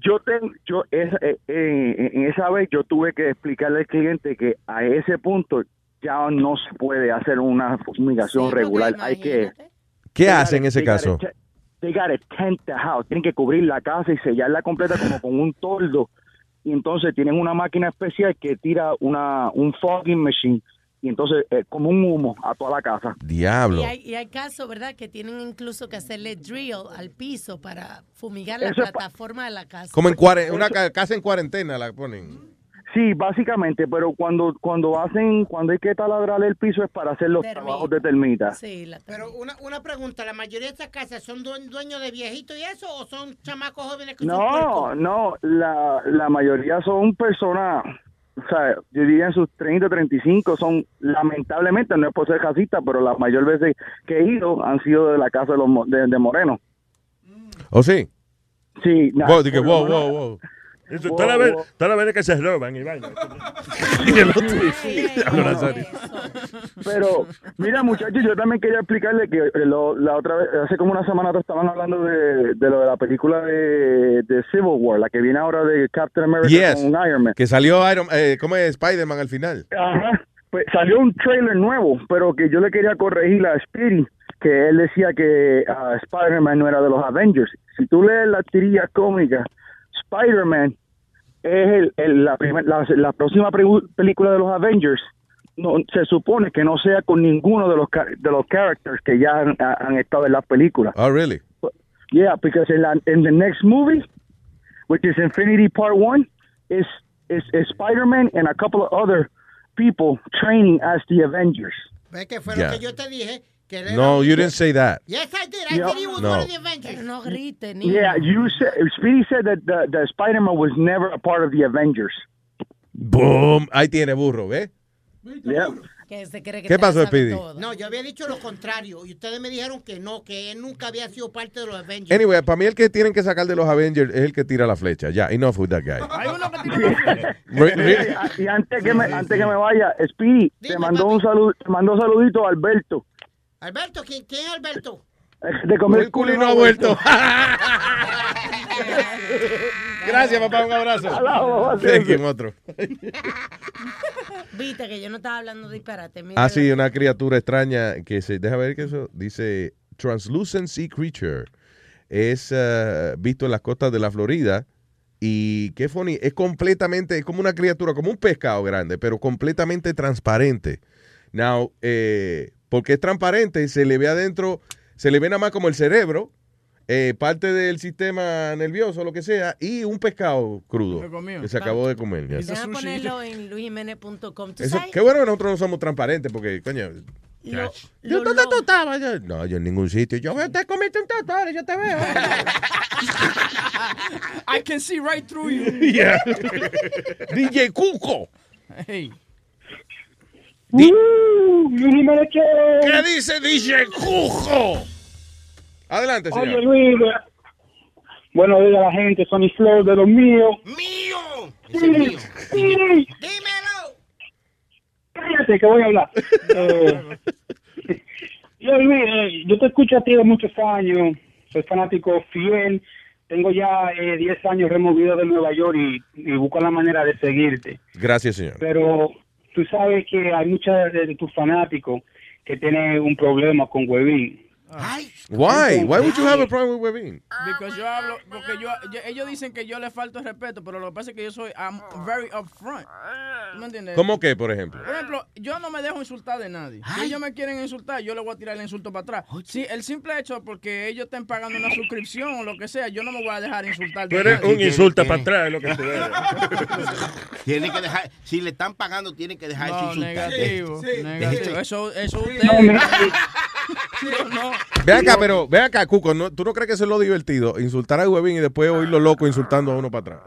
Yo tengo, yo esa- eh, en esa vez yo tuve que explicarle al cliente que a ese punto ya no se puede hacer una fumigación regular. Hay que ¿Qué hace en ese caso? They gotta tent the house. Tienen que cubrir la casa y sellarla completa como con un toldo. Y entonces tienen una máquina especial que tira una un fogging machine. Y entonces eh, como un humo a toda la casa. Diablo. Y hay, y hay casos, ¿verdad?, que tienen incluso que hacerle drill al piso para fumigar la Eso plataforma de la casa. Como en cuare- una ca- casa en cuarentena la ponen. Sí, básicamente, pero cuando cuando hacen cuando hay que taladrar el piso es para hacer los trabajos de termita. Pero una, una pregunta, ¿la mayoría de estas casas son due- dueños de viejitos y eso o son chamacos jóvenes que son No, puercos? no, la, la mayoría son personas, o sea, yo diría en sus 30, 35, son lamentablemente, no es por ser casita, pero las mayor veces que he ido han sido de la casa de, los, de, de Moreno. ¿O sí? Sí, Wow, dije, lo wow, menos- wow, wow. Todas las veces- todas las veces que se roban [laughs] y vaina. Pero, mira, muchachos, yo también quería explicarle que eh, lo- la otra vez, hace como una semana atrás estaban hablando de, de lo de la película de, de Civil War, la que viene ahora de Captain America Yes. con Iron Man. Que salió Iron, eh, ¿cómo es Spider-Man al final? Ajá. Pues salió un trailer nuevo, pero que yo le quería corregir a Speedy, que él decía que ah, Spider-Man no era de los Avengers. Si tú lees la tirilla cómica, Spider-Man es el, el- la, primer- la, la próxima película de los Avengers. No, se supone que no sea con ninguno de los ca- de los characters que ya han, han estado en las películas. Oh, really? Yeah, because in, la, in the next movie, which is Infinity Part One, is is, is Spider-Man and a couple of other people training as the Avengers. ¿Ves que fue Yeah. lo que yo te dije? Que No, un- you didn't say that. Yes, I did. I Yeah. said he was No. one of the Avengers. Pero no grite, niño. Yeah, you said Speedy said that the, the Spider-Man was never a part of the Avengers. Boom. Ahí tiene burro, ¿ves? Yeah. Que se cree que ¿Qué pasó, Speedy? No, yo había dicho lo contrario y ustedes me dijeron que no, que él nunca había sido parte de los Avengers. Anyway, para mí el que tienen que sacar de los Avengers es el que tira la flecha. Ya, enough with that guy. [laughs] Re- re- y antes que me antes que me vaya, Speedy te mandó un saludo, te mandó saludito a Alberto. Alberto, ¿quién, quién es Alberto? [laughs] De comer El culo y no ha vuelto. [laughs] Gracias, papá. Un abrazo. Thank otro. [laughs] Viste que yo no estaba hablando disparate. Mira Ah, sí, una criatura extraña que se. Deja ver que eso dice Translucent Sea Creature. Es eh, visto en las costas de la Florida. Y qué funny, es completamente, es como una criatura, como un pescado grande, pero completamente transparente. Now, eh, porque es transparente, se le ve adentro, se le ve nada más como el cerebro, eh, parte del sistema nervioso, lo que sea, y un pescado crudo que se acabó de comer. ya. Déjame ponerlo en luisjiménez.com. ¿Tú Eso, sabes? qué bueno que nosotros no somos transparentes, porque, coño. Lo- Yo, lo- ¿Dónde tú estabas? Yo, no, yo en ningún sitio. Yo te comiste un tatuaje, yo te veo. [laughs] I can see right through you. [laughs] Yeah. [laughs] DJ Cuco. Hey. ¿Qué dice DJ Cuco? Adelante, señor. Oye, Luis, buenos días a la gente, Sonny Flow de los míos. ¡Mío! Sí, sí. ¡Dímelo! Cállate que voy a hablar. [laughs] Eh, [laughs] yo, Luis, eh, yo te escucho a ti de muchos años, soy fanático fiel, tengo ya eh, 10 años removido de Nueva York y, y busco la manera de seguirte. Gracias, señor. Pero tú sabes que hay muchos de tus fanáticos que tienen un problema con Webin. Why? Why would you have a problem with Webin? Porque yo hablo, porque yo, yo- ellos dicen que yo le falto el respeto, pero lo que pasa es que yo soy I'm very upfront. ¿Tú me entiendes? ¿Cómo qué, por ejemplo? Por ejemplo, yo no me dejo insultar de nadie. Si ellos me quieren insultar, yo le voy a tirar el insulto para atrás. Sí, el simple hecho porque ellos estén pagando una suscripción o lo que sea, yo no me voy a dejar insultar Tú de eres nadie. un insulta para atrás, es lo que tú eres. [laughs] Tiene que dejar, si le están pagando, tiene que dejar No, insultar. negativo, negativo. Eso, eso usted. [laughs] No, no. Ve acá, pero ve acá, Cuco, ¿no, ¿tú no crees que eso es lo divertido? Insultar a Webin y después oírlo loco insultando a uno para atrás.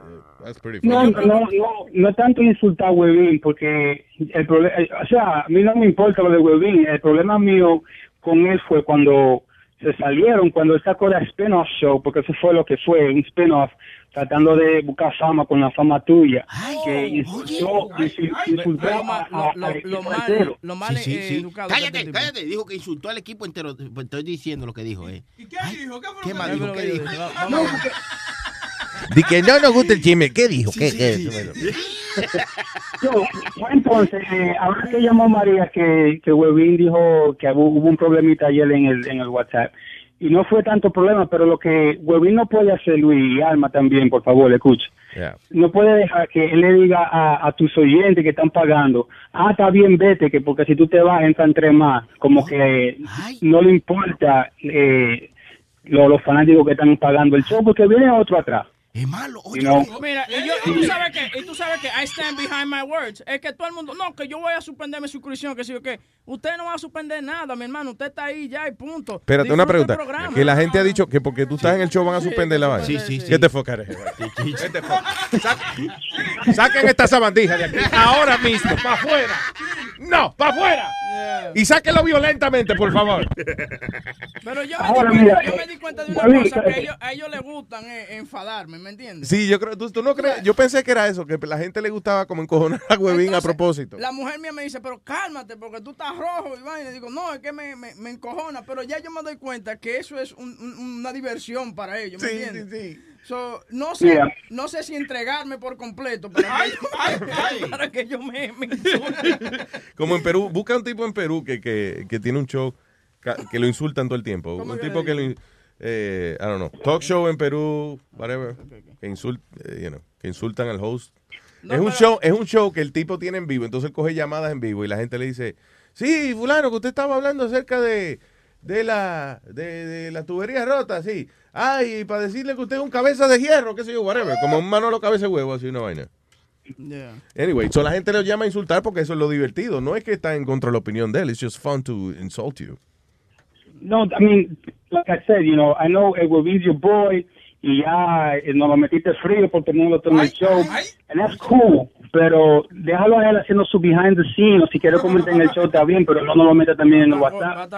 That's pretty funny. No, no, no, no es tanto insultar a Webin, porque el problema, o sea, a mí no me importa lo de Webin, el problema mío con él fue cuando se salieron, cuando él sacó la spin-off show, porque eso fue lo que fue, un spin-off, tratando de buscar fama con la fama tuya, que insultó, insul- insultó Lo mal- entero. lo mal, Sí, sí, eh, sí. educado que Cállate, cállate. Dijo que insultó al equipo entero. Pues Estoy diciendo lo que dijo, ¿eh? ¿Y qué dijo? ¿Qué fue ¿Qué lo más que dijo? Di que no nos gusta el chisme. ¿Qué dijo? ¿Qué, Sí, qué? sí, Bueno. Yo, entonces, eh, ahora que llamó María, que, que Webin dijo que hubo, hubo un problemita ayer en el, en el WhatsApp. Y no fue tanto problema, pero lo que Webin no puede hacer, Luis, y Alma también, por favor, escuche. Yeah. No puede dejar que él le diga a, a tus oyentes que están pagando, ah, está bien, vete, que porque si tú te vas, entran tres más. Como que no le importa eh, lo- los fanáticos que están pagando el show, porque viene otro atrás. Es malo. You know? Mira, y, yo, y tú sabes que, y tú sabes que I stand behind my words. Es que todo el mundo, no, que yo voy a suspender mi suscripción, que sí o qué. Usted no va a suspender nada, mi hermano. Usted está ahí ya y punto. Espérate, una pregunta. programa. Que la gente ha dicho que porque tú estás en el show van a suspender la vaina. Sí, sí, sí. ¿Qué te focares? Vete fuck. Saquen esta sabandija de aquí. Ahora mismo, para afuera. No, para afuera. Y sáquelo violentamente, por favor. Pero yo, Ahora, me, di, mira, yo me di cuenta de una cosa, que eh, ellos, a ellos les gustan eh, enfadarme, ¿me entiendes? Sí, yo creo, tú, tú no crees, yo pensé que era eso, que la gente le gustaba como encojonar a Huevín a propósito. La mujer mía me dice, pero cálmate, porque tú estás rojo y vaina. Y digo, no, es que me, me, me encojona. Pero ya yo me doy cuenta que eso es un- un- una diversión para ellos, ¿me Sí, entiendes? So, no, sé, Yeah. no sé si entregarme por completo [laughs] para que, para que yo me, me. [laughs] Como en Perú, busca un tipo en Perú que, que, que tiene un show que lo insultan todo el tiempo. Un tipo que lo, eh, I don't know, talk show en Perú, whatever, que, insult, eh, you know, que insultan al host. es un show, es un show que el tipo tiene en vivo, entonces él coge llamadas en vivo y la gente le dice, sí, fulano, que usted estaba hablando acerca de, de la, de, de la tubería rota, sí. Ay, para decirle que usted es un cabeza de hierro, qué sé yo, whatever, como un Manolo cabeza de huevo, así una vaina. Anyway, so la gente lo llama a insultar porque eso es lo divertido. No es que está en contra de la opinión de él. It's just fun to insult you. No, I mean, like I said, you know, I know it will your boy y ya eh, nos lo metiste frío por tenerlo todo en el show. And that's cool. Pero déjalo a él haciendo su behind the scenes. Si quiere comentar en el show está bien, pero no nos lo meta también en el WhatsApp.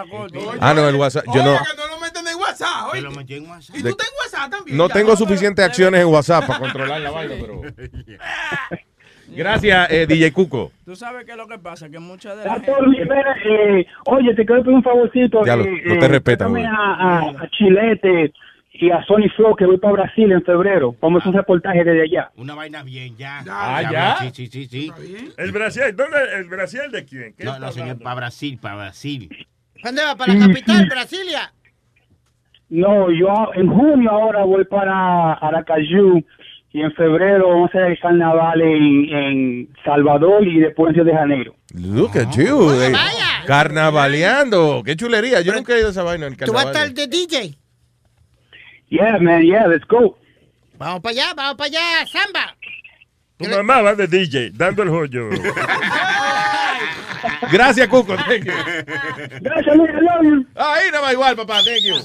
Ah, no, el WhatsApp. Yo no, No lo meten en WhatsApp, oye. Y De- tú ten WhatsApp también. no ya, tengo suficientes acciones en WhatsApp para controlar la [laughs] vaina, pero. [laughs] Gracias, eh, DJ Cuco. Tú sabes qué es lo que pasa, que muchas de la Pastor, gente... espera, eh, oye, te quiero pedir un favorcito. Ya lo- eh, no te eh, respetan, güey. a, a, a Chilete y a Sony Flow que voy para Brasil en febrero. Vamos a hacer un reportaje desde allá. Una vaina bien, ya. Ah, ¿ya? Sí, sí, sí, sí. ¿El Brasil? ¿Dónde? ¿El Brasil de quién? ¿Qué No, no, señor, hablando? para Brasil, para Brasil. ¿Dónde va? ¿Para la capital, Brasilia? No, yo en junio ahora voy para Aracayú y en febrero vamos a hacer el carnaval en, en Salvador y después en Río de Janeiro. Look at you. eh, carnavaleando. Qué chulería. Yo nunca he ido a esa vaina en el ¿Tú vas a carnaval. estar de DJ? Yeah, man, yeah, let's go. Vamos para allá, vamos para allá, samba. Tu mamá va de DJ, dando el joyo. [laughs] Gracias, Cuco. Thank you. Gracias, you. Ahí no va igual, papá. Thank you.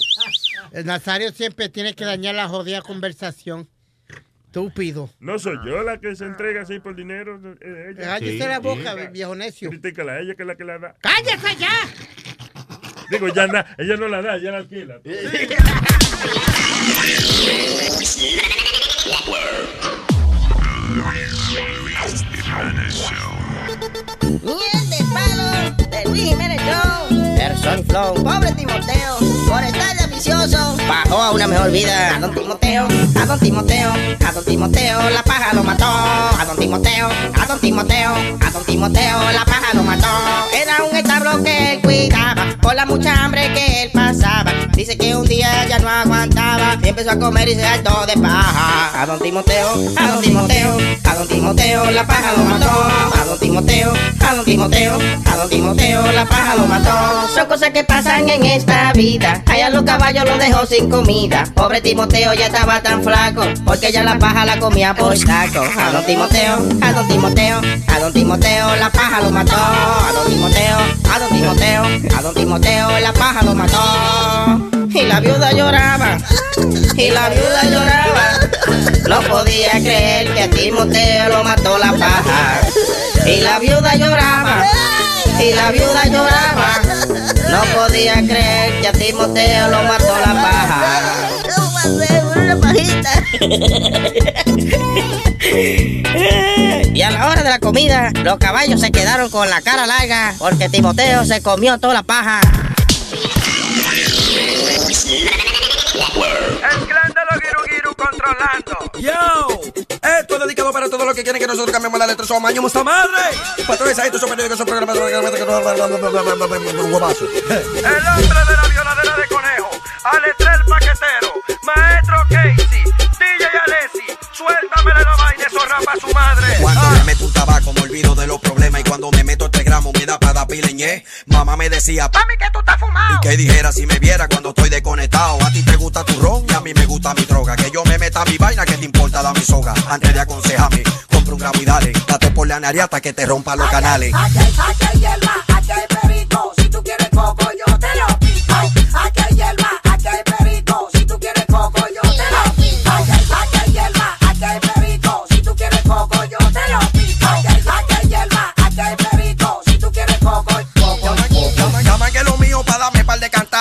El Nazario siempre tiene que dañar la jodida conversación. Estúpido. No soy yo la que se entrega así por dinero. eh, ella. Cállese la boca, viejo necio. Critícala a ella que es la que la da. ¡Cállese ya! Digo, ya na- ella no la da, ella la alquila. Miel de palo de Luis Jiménez Show. Person Flow. Pobre Timoteo, por estar ambicioso, bajó a una mejor vida. A don Timoteo, a don Timoteo, a don Timoteo, la paja lo mató. A don Timoteo, a don Timoteo, a don Timoteo, la paja lo mató. Era un establo que él cuidaba, por la mucha hambre que él pasaba. Dice que un día ya no aguantaba y empezó a comer y se hartó de paja. A don Timoteo, a don Timoteo, a don Timoteo, la paja lo mató. A don Timoteo, a don Timoteo, a don Timoteo, la paja lo mató. Son cosas que pasan en esta vida. Allá los caballos los dejó sin comida. Pobre Timoteo ya estaba tan flaco, porque ya la paja la comía por saco. A don Timoteo, a don Timoteo, a don Timoteo, la paja lo mató. A don Timoteo, a don Timoteo, a don Timoteo, la paja lo mató. Y la viuda lloraba, y la viuda lloraba. No podía creer que a Timoteo lo mató la paja. Y la viuda lloraba, y la viuda lloraba. No podía creer que a Timoteo lo mató la paja. una [laughs] pajita. Y a la hora de la comida, los caballos se quedaron con la cara larga porque Timoteo se comió toda la paja. Controlando. Yo, esto es dedicado para todos los que quieren que nosotros cambiemos la letra. Somos años, esta madre. Patrones, estos son periódicos, son programas. El hombre de la violadera de conejo. Aletre el paquetero. Maestro Casey. DJ Alessi. Suéltamele la vaina, eso rapa su madre. Cuando me meto un tabaco me olvido de los problemas y cuando me meto este gramo me da para dar pileñé. Mamá me decía, Mami, que tú estás fumado. y que dijera si me viera cuando estoy desconectado. A ti te gusta tu ron y a mí me gusta mi droga. Que yo me meta mi vaina, que te importa da mi soga. Antes de aconsejarme, compra un gramo y dale. Date por la nariz hasta que te rompa los canales. Aquí hay, aquí hay hierba, hay perico. Si tú quieres coco, yo te lo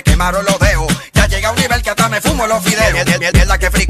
me quemaron los dedos. Ya llega a un nivel que hasta me fumo los fideos. Mierda que fric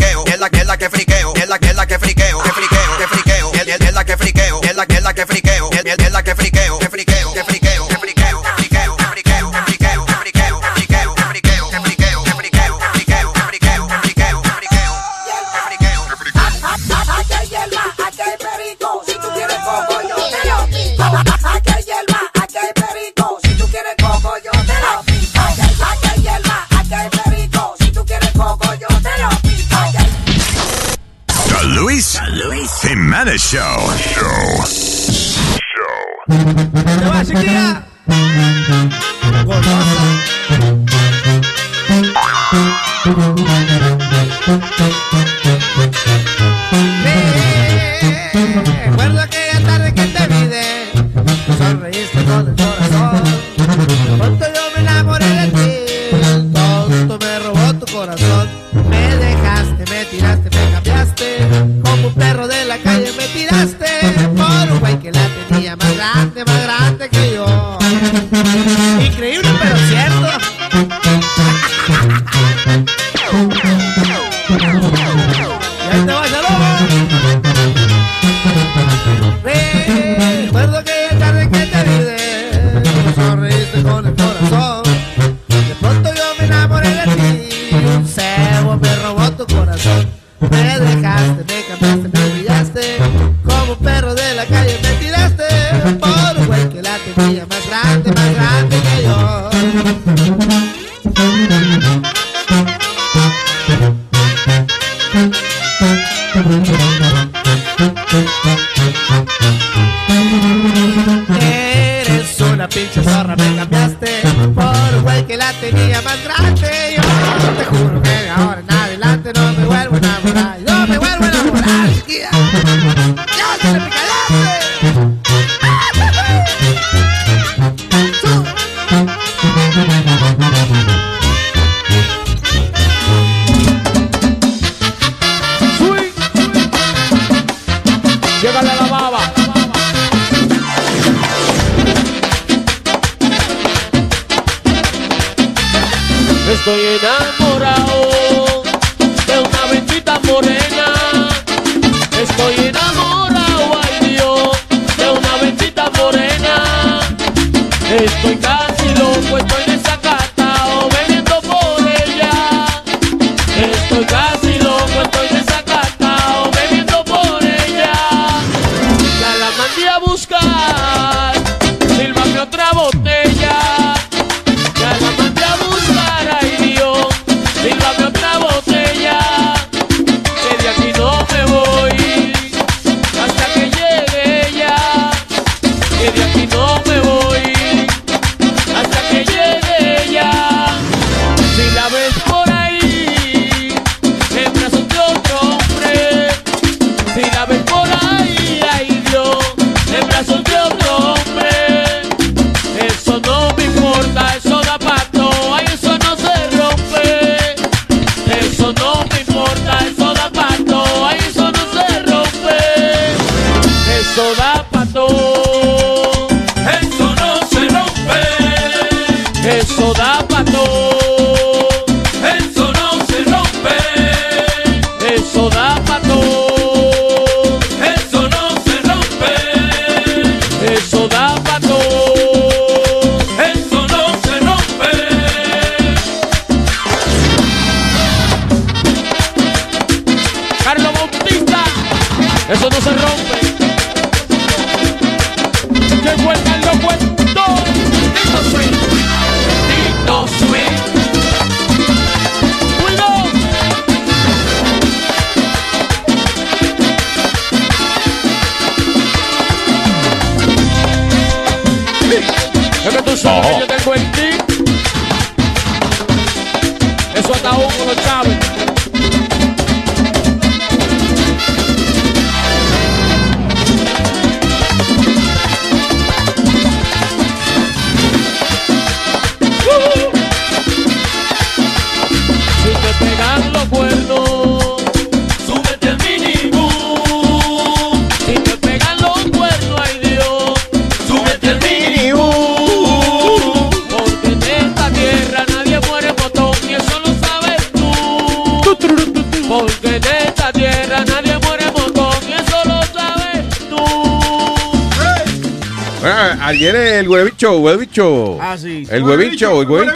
el Huevin Show, Huevin Show. Ah, sí. El Huevin Show, el Huevin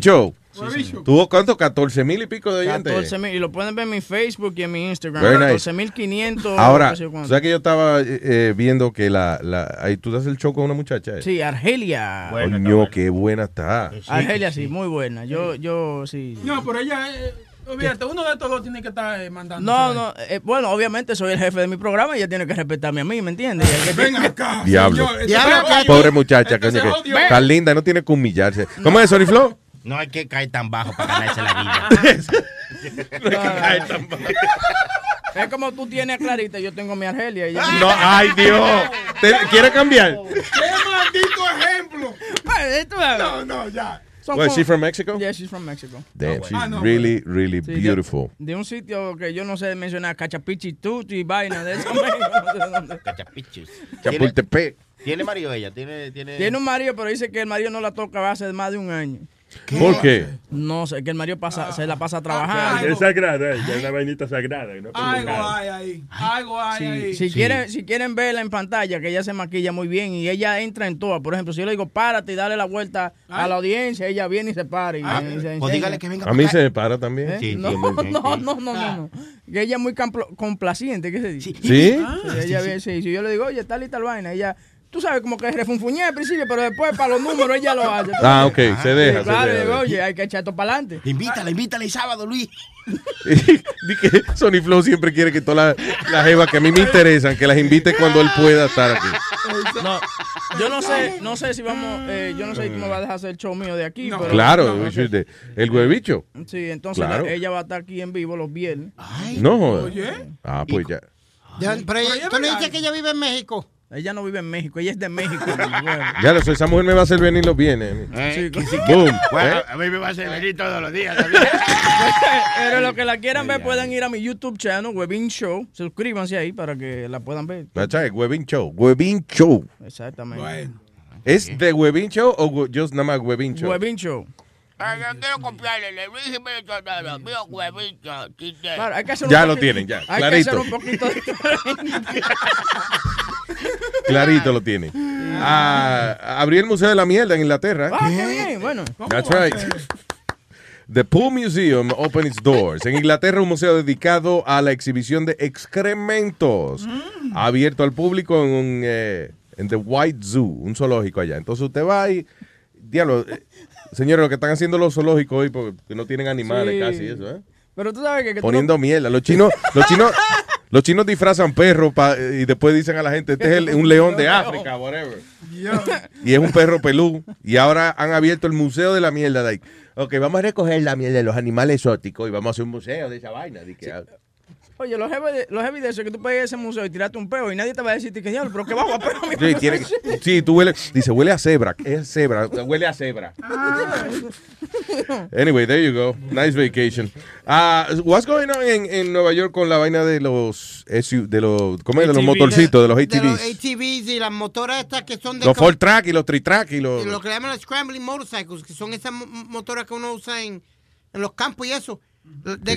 Show, el. Sí, sí. ¿Tuvo cuánto? 14 mil y pico de oyentes. 14 mil, y lo pueden ver en mi Facebook y en mi Instagram. Very nice. 14.500. Ahora, no sé cuánto. ¿sabes que yo estaba eh, eh, viendo que la, la ahí tú das el show con una muchacha? eh? Sí, Argelia. Coño, qué buena está. Argelia, sí, muy buena. Yo, yo, sí. No, pero ella, eh, olvídate, uno de estos dos tiene que estar eh, mandando. No, no, eh, bueno, obviamente soy el jefe de mi programa y ella tiene que respetarme a mí, ¿me entiendes? Ven acá. Diablo. señor, este. Pobre muchacha, Este coño, odio. que tan linda, no tiene que humillarse. ¿Cómo es, Sony Flow? No hay que caer tan bajo para ganarse la vida. [laughs] No hay que caer tan bajo. Es como tú tienes a Clarita, yo tengo a mi Argelia. ella- No, ay Dios. ¿Te- ¿Quiere cambiar? ¡Qué maldito ejemplo! No, no, ya. Son Well, is como- she from Mexico? Yeah, she's from Mexico. Damn, she's Ah, no, really, really Sí, de- beautiful. De, un sitio que yo no sé mencionar, Cachapichi, Tutu y vaina de eso. [laughs] no. Cachapichis. Chapultepec. ¿Tiene marido ella? ¿Tiene, tiene... Tiene un marido, pero dice que el marido no la toca hace más de un año. ¿Por qué? No sé, que el marido pasa, se la pasa Ah, trabajando. Es sagrada, es una vainita sagrada. no Algo hay ahí. Algo hay Sí, ahí. si, quieren, si quieren verla en pantalla, que ella se maquilla muy bien y ella entra en todas. Por ejemplo, si yo le digo, párate y dale la vuelta a la audiencia, ella viene y se para. Y, y se O enseña. dígale que venga A mí se me para también. ¿Eh? no, no, no, no, no, no. Que ella es muy complaciente, ¿qué se dice? ¿Sí? Ah, ella viene, sí, Si yo le digo, oye, tal y tal vaina, ella, tú sabes, como que refunfuñé al principio, pero después para los números ella lo hace. [laughs] Ah, ok, se deja, se Claro, deja. digo, oye, hay que echar esto para adelante. Invítala, invítala el sábado, Luis. [laughs] Que Sony Flow siempre quiere que todas las las jevas que a mí me interesan, que las invite cuando él pueda estar aquí. [laughs] No, yo no sé, no sé si vamos, eh, yo no sé cómo va a dejar hacer el show mío de aquí, pero Claro, should de- el huevicho. Sí, entonces Claro. la- ella va a estar aquí en vivo los viernes. No jodas. Ah, pues ya. Ya, pero ella- tú le dices que ella vive en México. Ella no vive en México, ella es de México. [laughs] Ya lo sé, esa mujer me va a hacer venir los viernes. Sí, Boom. Bueno, ¿eh? a mí me va a hacer venir todos los días. [laughs] Pero los que la quieran ver pueden ir a mi YouTube channel, Webin Show. Suscríbanse ahí para que la puedan ver. Webin Show. Webin Show. Exactamente. ¿Es de Webin Show o just nada más Webin Show? Webin Show. yo quiero Luis Jiménez hacer Ya un lo tienen, ya, Hay clarito. que hacer un poquito de... [laughs] Clarito lo tiene. Ah, abrí el Museo de la Mierda en Inglaterra. Ah, qué bien, bueno. That's right. The Pool Museum opened its doors. En Inglaterra, un museo dedicado a la exhibición de excrementos. Abierto al público en, un, eh, en The White Zoo, un zoológico allá. Entonces usted va y. Diablo, eh, señores, lo que están haciendo los zoológicos hoy, porque no tienen animales Sí. casi, eso, ¿eh? Pero tú sabes que... que Poniendo no- mierda. Los chinos, los chinos, [laughs] los chinos disfrazan perros pa- y después dicen a la gente, este es el- un león de África, whatever. Y es un perro pelú. Y ahora han abierto el museo de la mierda de ahí. Ok, vamos a recoger la mierda de los animales exóticos y vamos a hacer un museo de esa vaina. Que- Oye, los de, los jefes de eso, que tú puedes ir a ese museo y tirarte un peo y nadie te va a decir que diablo, pero que bajo a peo. mi Sí, tiene sí, tú hueles, dice, huele a cebra, es cebra, huele a cebra. Anyway, there you go. Nice vacation. Ah, what's going on en, en Nueva York con la vaina de los de los, ¿cómo es? De los ATVs. motorcitos, de los De los ATVs. ATVs y las motoras estas que son de... Los four track y los tri track y los y lo que le llaman los scrambling motorcycles, que son esas mo- motoras que uno usa en, en los campos y eso. They're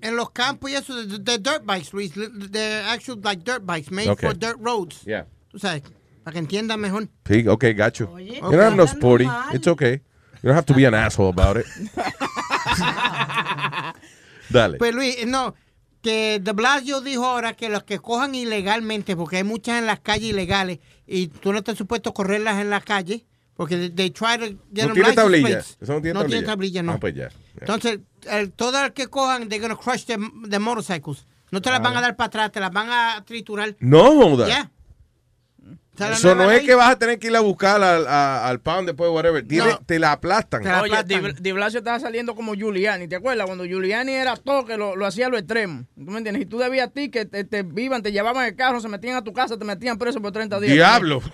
En los campos y eso, de, de dirt bikes, Luis. They're actual like dirt bikes made Okay. for dirt roads. Yeah. Tú sabes, para que entiendan mejor. Sí, okay, got you. Oye, you don't have no sporty. It's okay. You don't have to be an asshole about it. [laughs] Dale. Pues Luis, no, que De Blasio dijo ahora que los que cojan ilegalmente, porque hay muchas en las calles ilegales, y tú no estás supuesto a correrlas en la calle, porque they, try to get No them tiene tablilla. plates. Eso no tiene tablilla. tablilla, no. Ah, pues ya. Entonces, el, todo el que cojan, they're gonna crush the, the motorcycles. No te las Ah. van a dar para atrás, te las van a triturar. No joda. Yeah. Eso no es que vas a tener que ir a buscar al, a- al pound después, whatever. Tiene- No. Te la aplastan. Oye, Di, Di Blasio estaba saliendo como Giuliani, ¿te acuerdas? Cuando Giuliani era todo que lo, lo hacía a lo extremo. ¿Tú me entiendes? Y tú debías a ti que te, te vivan, te llevaban el carro, se metían a tu casa, te metían preso por 30 días. Diablo. [laughs]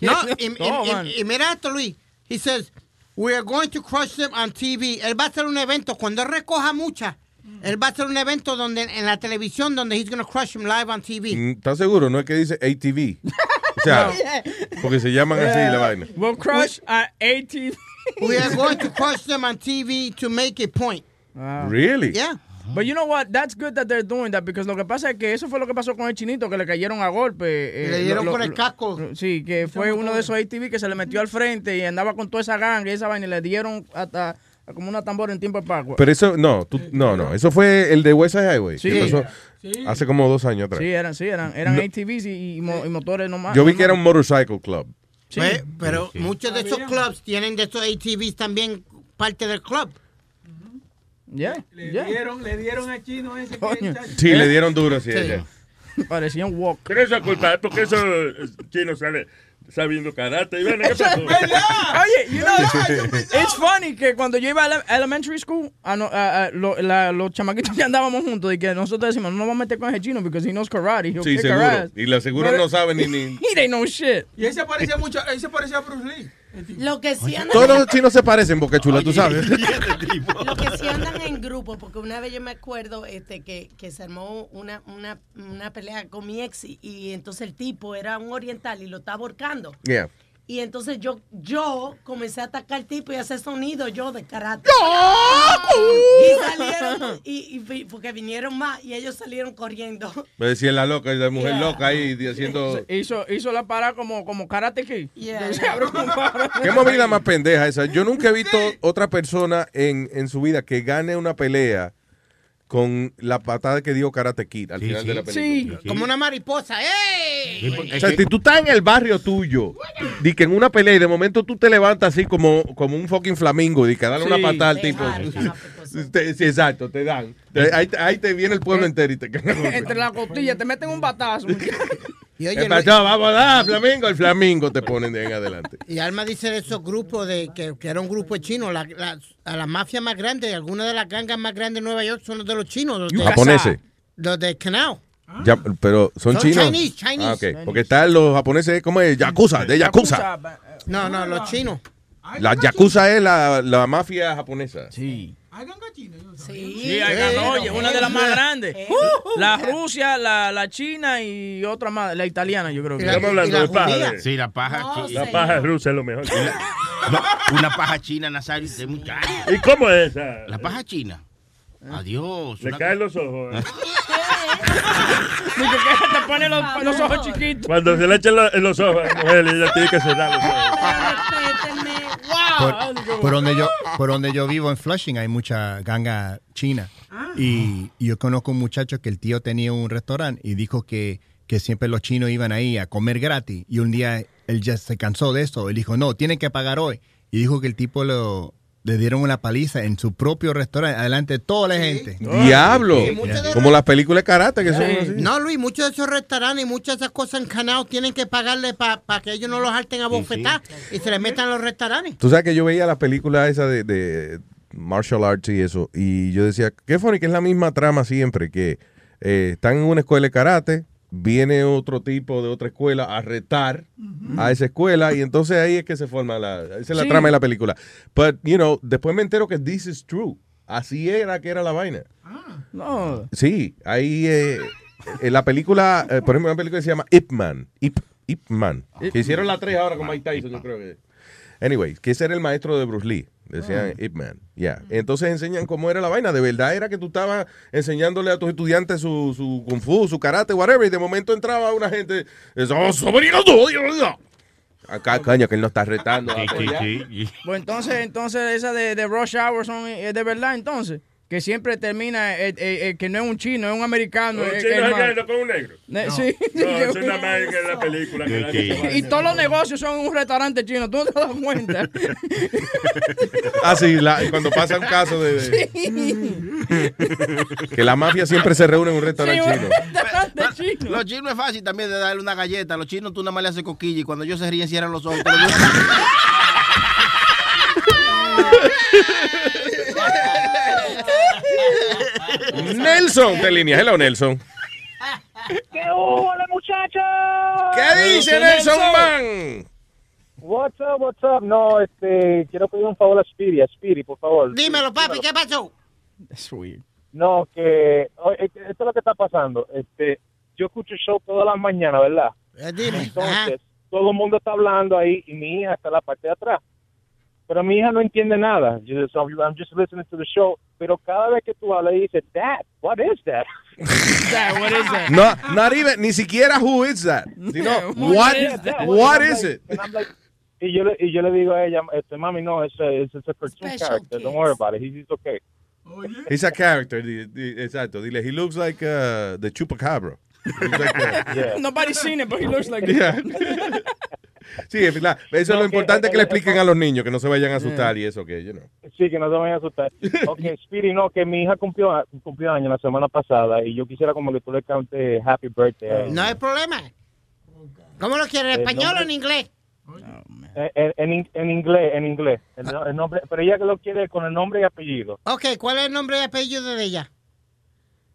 No, y, y- No, y- man. y mira esto, Luis. He says, we are going to crush them on TV. Él va a hacer un evento, cuando él recoja muchas, él va a hacer un evento donde en la televisión donde he's going to crush them live on TV. Mm, ¿Estás seguro? No es que dice ATV. [laughs] Sea, porque se llaman así la vaina. We'll crush a ATV. We are going to crush them on TV to make a point. Really? Yeah. But you know what? That's good that they're doing that because lo que pasa es que eso fue lo que pasó con el chinito que le cayeron a golpe. eh, Le dieron lo- el casco. Sí, que fue uno de esos ATV que se le metió al frente y andaba con toda esa ganga y esa vaina y le dieron hasta como una tambora en tiempo de Pascua. Pero eso, no, tú- no, no. Eso fue el de West Side Highway. Sí. que pasó Sí. hace como dos años atrás. Sí, eran, sí, eran, eran No. ATVs y, y mo- y motores nomás. Yo vi que era un motorcycle club. Sí. Pues, pero muchos de esos clubs tienen de esos ATVs también parte del club. Yeah, Le yeah. dieron, le dieron al chino ese que Coño. Sí, le dieron duro, sí. Sí. ya. Parecían walk. Pero eso es culpa, porque esos chinos salen sabiendo karate. Y bueno, ¿qué pasó? [laughs] Oye, you know, it's funny que cuando yo iba a la elementary school, a no- a- a- lo- la- los chamaquitos [laughs] que andábamos juntos y que nosotros decimos, no nos vamos a meter con ese chino because he knows karate. He'll Sí, seguro. ass." Y la seguro Pero- no sabe ni... ni... [laughs] He ain't no shit. Y ese parecía mucho, ese parecía a Bruce Lee. Lo que sí andan, Todos los chinos se parecen, Boca Chula, tú sabes. [laughs] lo que sí andan en grupo, porque una vez yo me acuerdo este que, que se armó una, una, una pelea con mi ex y, y entonces el tipo era un oriental y lo estaba ahorcando. Yeah. Y entonces yo, yo comencé a atacar al tipo y a hacer sonido yo de karate. Y salieron, y, y vi- porque vinieron más y ellos salieron corriendo. Me decía la loca, la mujer Yeah. loca ahí haciendo... Hizo, hizo la parada como, como Karate Kid. Yeah. Se abrió con para. Qué movida más pendeja esa. Yo nunca he visto otra persona en, en su vida que gane una pelea con la patada que dio Karate Kid al final de la película. Sí, como una mariposa. ¡Ey! O sea, si tú estás en el barrio tuyo, di que en una pelea y de momento tú te levantas así como, como un fucking flamingo, y que darle una patada al tipo. Te- sí, exacto, te dan. Te- ahí, te- ahí te viene el pueblo entero y te. [laughs] Entre las costillas te meten un batazo. [laughs] Y, ¿Qué pasó? Vamos a dar, flamingo. El flamingo te ponen de en adelante. y Alma dice de esos grupos de que, que era un grupo de chinos. La, la, a la mafia más grande, algunas de las gangas más grandes de Nueva York son los de los chinos. Los de, Japoneses. Los de Canal. Ya, pero son, Son chinos. Chinese, Chinese. Ah, ok. Porque están los japoneses, ¿cómo es? Yakuza, de Yakuza. No, no, los chinos. La Yakuza es la, la mafia japonesa. Sí. Sí, Sí, hay oye, una de las más grandes. [laughs] La Rusia, la, la China y otra más, la italiana, yo creo que. Estamos hablando de paja. de- Sí, la paja. No, La paja rusa es lo mejor. No, una paja china, Nazario, de muchacho. ¿Y cómo es esa? La paja china. Adiós. Le una- caen los ojos. ¿eh? [laughs] Que te pone los, los ojos chiquitos. Cuando se le echan lo- en los ojos mujer, ella tiene que cerrar los ojos. Respétenme. Por, por donde yo, por donde yo vivo en Flushing hay mucha ganga china. Y, y yo conozco un muchacho que el tío tenía un restaurante y dijo que, que siempre los chinos iban ahí a comer gratis. Y un día él ya se cansó de eso. Él dijo, no, tienen que pagar hoy. Y dijo que el tipo lo, le dieron una paliza en su propio restaurante, adelante de toda la gente. Diablo. Sí, Como las películas de karate que son así. No, Luis, muchos de esos restaurantes y muchas de esas cosas en Canal tienen que pagarle para que ellos no los harten a bofetar y se les metan a los restaurantes. Tú sabes que yo veía la película esa de, de martial arts y eso, y yo decía, qué funny que es la misma trama siempre, que eh, están en una escuela de karate, viene otro tipo de otra escuela a retar a esa escuela, y entonces ahí es que se forma la, esa es la Sí. trama de la película. But, you know, después me entero que this is true. Así era que era la vaina. No. Sí, ahí eh, en la película, eh, por ejemplo, una película que se llama Ip Man. Ip, Ip Man. Que hicieron la 3 ahora con Mike Tyson, yo creo que. Anyway, que ese era el maestro de Bruce Lee. Decían Ip Man. Ya. Entonces enseñan cómo era la vaina. De verdad era que tú estabas enseñándole a tus estudiantes su, su kung fu, su karate, whatever. Y de momento entraba una gente. "Oh, sobrino tuyo". Acá, caño, que él no está retando. a pelear. Pues entonces, entonces esa de, de Rush Hour son eh, de verdad, entonces. Que siempre termina, eh, eh, eh, que no es un chino, es un americano. Un chino es con un negro. Ne- Sí. No, [laughs] eso es nada más que la película. que la gente Y todos los negocios son en un restaurante chino, tú no te das cuenta. [laughs] Ah, sí, la- cuando pasa un caso de, de- Sí. que la mafia siempre se reúne en un restaurante Sí, chino. restaurante. Los chinos es fácil también de darle una galleta. Los chinos tú nada más le haces coquilla y cuando ellos se ríen cierran los ojos. Pero yo- [laughs] [laughs] Nelson, de línea. Hello, Nelson. ¿Qué hola, muchachos? ¿Qué dice Nelson Man? What's up, what's up? No, este, quiero pedir un favor a Speedy, a Speedy, por favor. Dímelo, papi, ¿qué pasó? That's weird. No, que oye, esto es lo que está pasando. Este, yo escucho el show todas las mañanas, ¿verdad? dime. Entonces, todo el mundo está hablando ahí y mi hija está en la parte de atrás. Pero mi hija no entiende nada. Yo- so I'm just listening to the show. Pero cada vez que tú hablas, dice, Dad, what is that? [laughs] Dad, what is that? No, not even, ni siquiera who is that. Sino, [laughs] what, Yeah, Dad, what is it? y yo, le, y yo le digo a ella, este, mami, no, it's a, it's, it's a cartoon Special character. Don't worry about it. He's, he's okay. He's a character. Exacto. Dile, he looks like uh, the chupacabra. Like a- [laughs] Nobody's seen it, but he looks like Yeah. Sí, es verdad. eso es lo No, importante que- que le expliquen a los niños, que no se vayan a asustar y eso, que, you know. Sí, que no se vayan a asustar. [laughs] Ok, Speedy, no, que mi hija cumplió, cumplió años la semana pasada y yo quisiera como que tú le cantes Happy Birthday. a ella. No hay problema. ¿Cómo lo quieres, en Eh, español o en inglés? En, en, en- en inglés, en inglés. El, no- el nombre, pero ella que lo quiere con el nombre y apellido. Ok, ¿cuál es el nombre y apellido de ella?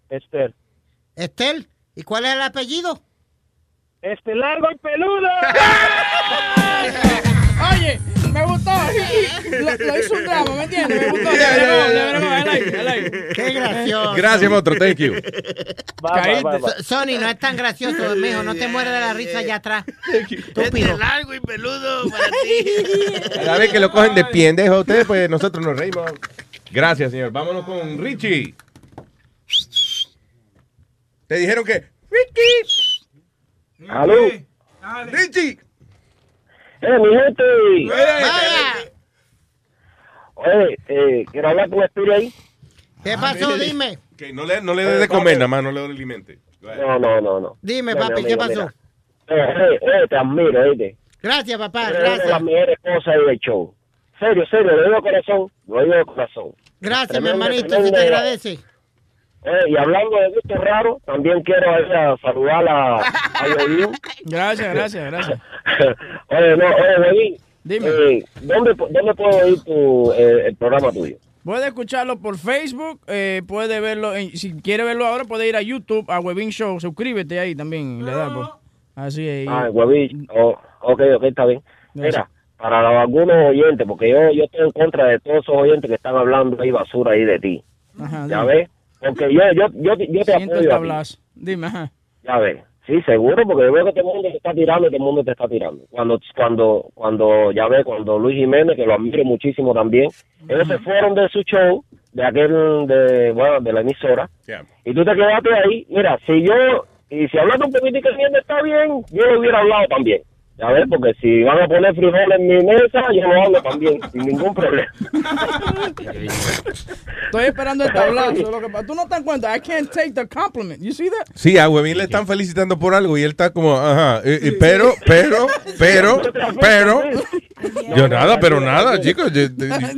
Esther. Estel. ¿Y cuál es el apellido? Este largo y peludo. [laughs] Oye, me gustó. Lo, lo hizo un drama, ¿me entiendes? Me gustó. Le agregó, le agregó. I like like. Qué gracioso. Gracias, monstruo. Thank you. So- Sony, no es tan gracioso, mijo. No te mueres de la risa allá atrás. Estúpido. largo y peludo para ti. [laughs] Cada vez que lo cogen de pendejo usted, pues nosotros nos reímos. Gracias, señor. Vámonos con Richie. Te dijeron que. Ricky. Aló. Richie. Eh, mi gente. Vaya. Oye, eh, quiero hablar con Speedy ahí. ¿Qué pasó? Dime. Que no le, no le dé de comer, nada más, no le alimente. No, no, no, no. Dime, papi, ¿qué pasó? mira. Eh, eh, eh, te admiro, oíste. Gracias, papá. Gracias. mejores cosas del show. Serio, serio, lo digo de corazón. Lo digo de corazón. Gracias, mi hermanito. Tremenda te agradece. Eh, y hablando de gustos raros, también quiero a saludar a, a. [laughs] Gracias, gracias, gracias. [laughs] oye, no, oye, Huevín. Dime. Eh, ¿dónde, ¿Dónde puedo oír tu, eh, el programa tuyo? Puede escucharlo por Facebook, eh, puede verlo, en- si quiere verlo ahora, puede ir a YouTube, a Webin Show, suscríbete ahí también, le da, pues. Así es. Ah, Huevín. Oh, ok, ok, está bien. Mira, para los- algunos oyentes, porque yo, yo estoy en contra de todos esos oyentes que están hablando ahí basura ahí de ti. Ajá, ¿Ya dime. ves? Porque yo, yo, yo, yo te Siento el apoyo tablazo. Dime, ajá. Ya ves. Sí, seguro, porque yo veo que todo el mundo te está tirando y todo el mundo te está tirando. Cuando, cuando, cuando, ya ves, cuando Luis Jiménez, que lo admiro muchísimo también, ellos se fueron de su show, de aquel, de, bueno, de la emisora, y tú te quedaste ahí. Mira, si yo, y si hablas un poquito que bien está bien, yo lo hubiera hablado también. Ya ves, porque si van a poner frijoles en mi mesa, yo lo hablo también, [laughs] sin ningún problema. Estoy esperando el tablazo. Lo que, pasa- tú no te das cuenta. I can't take the compliment. You see that? Sí, a Huevín le están felicitando por algo y él está como, ajá, eh, pero, pero, pero, pero. [laughs] Yo nada, pero nada, chicos. yo-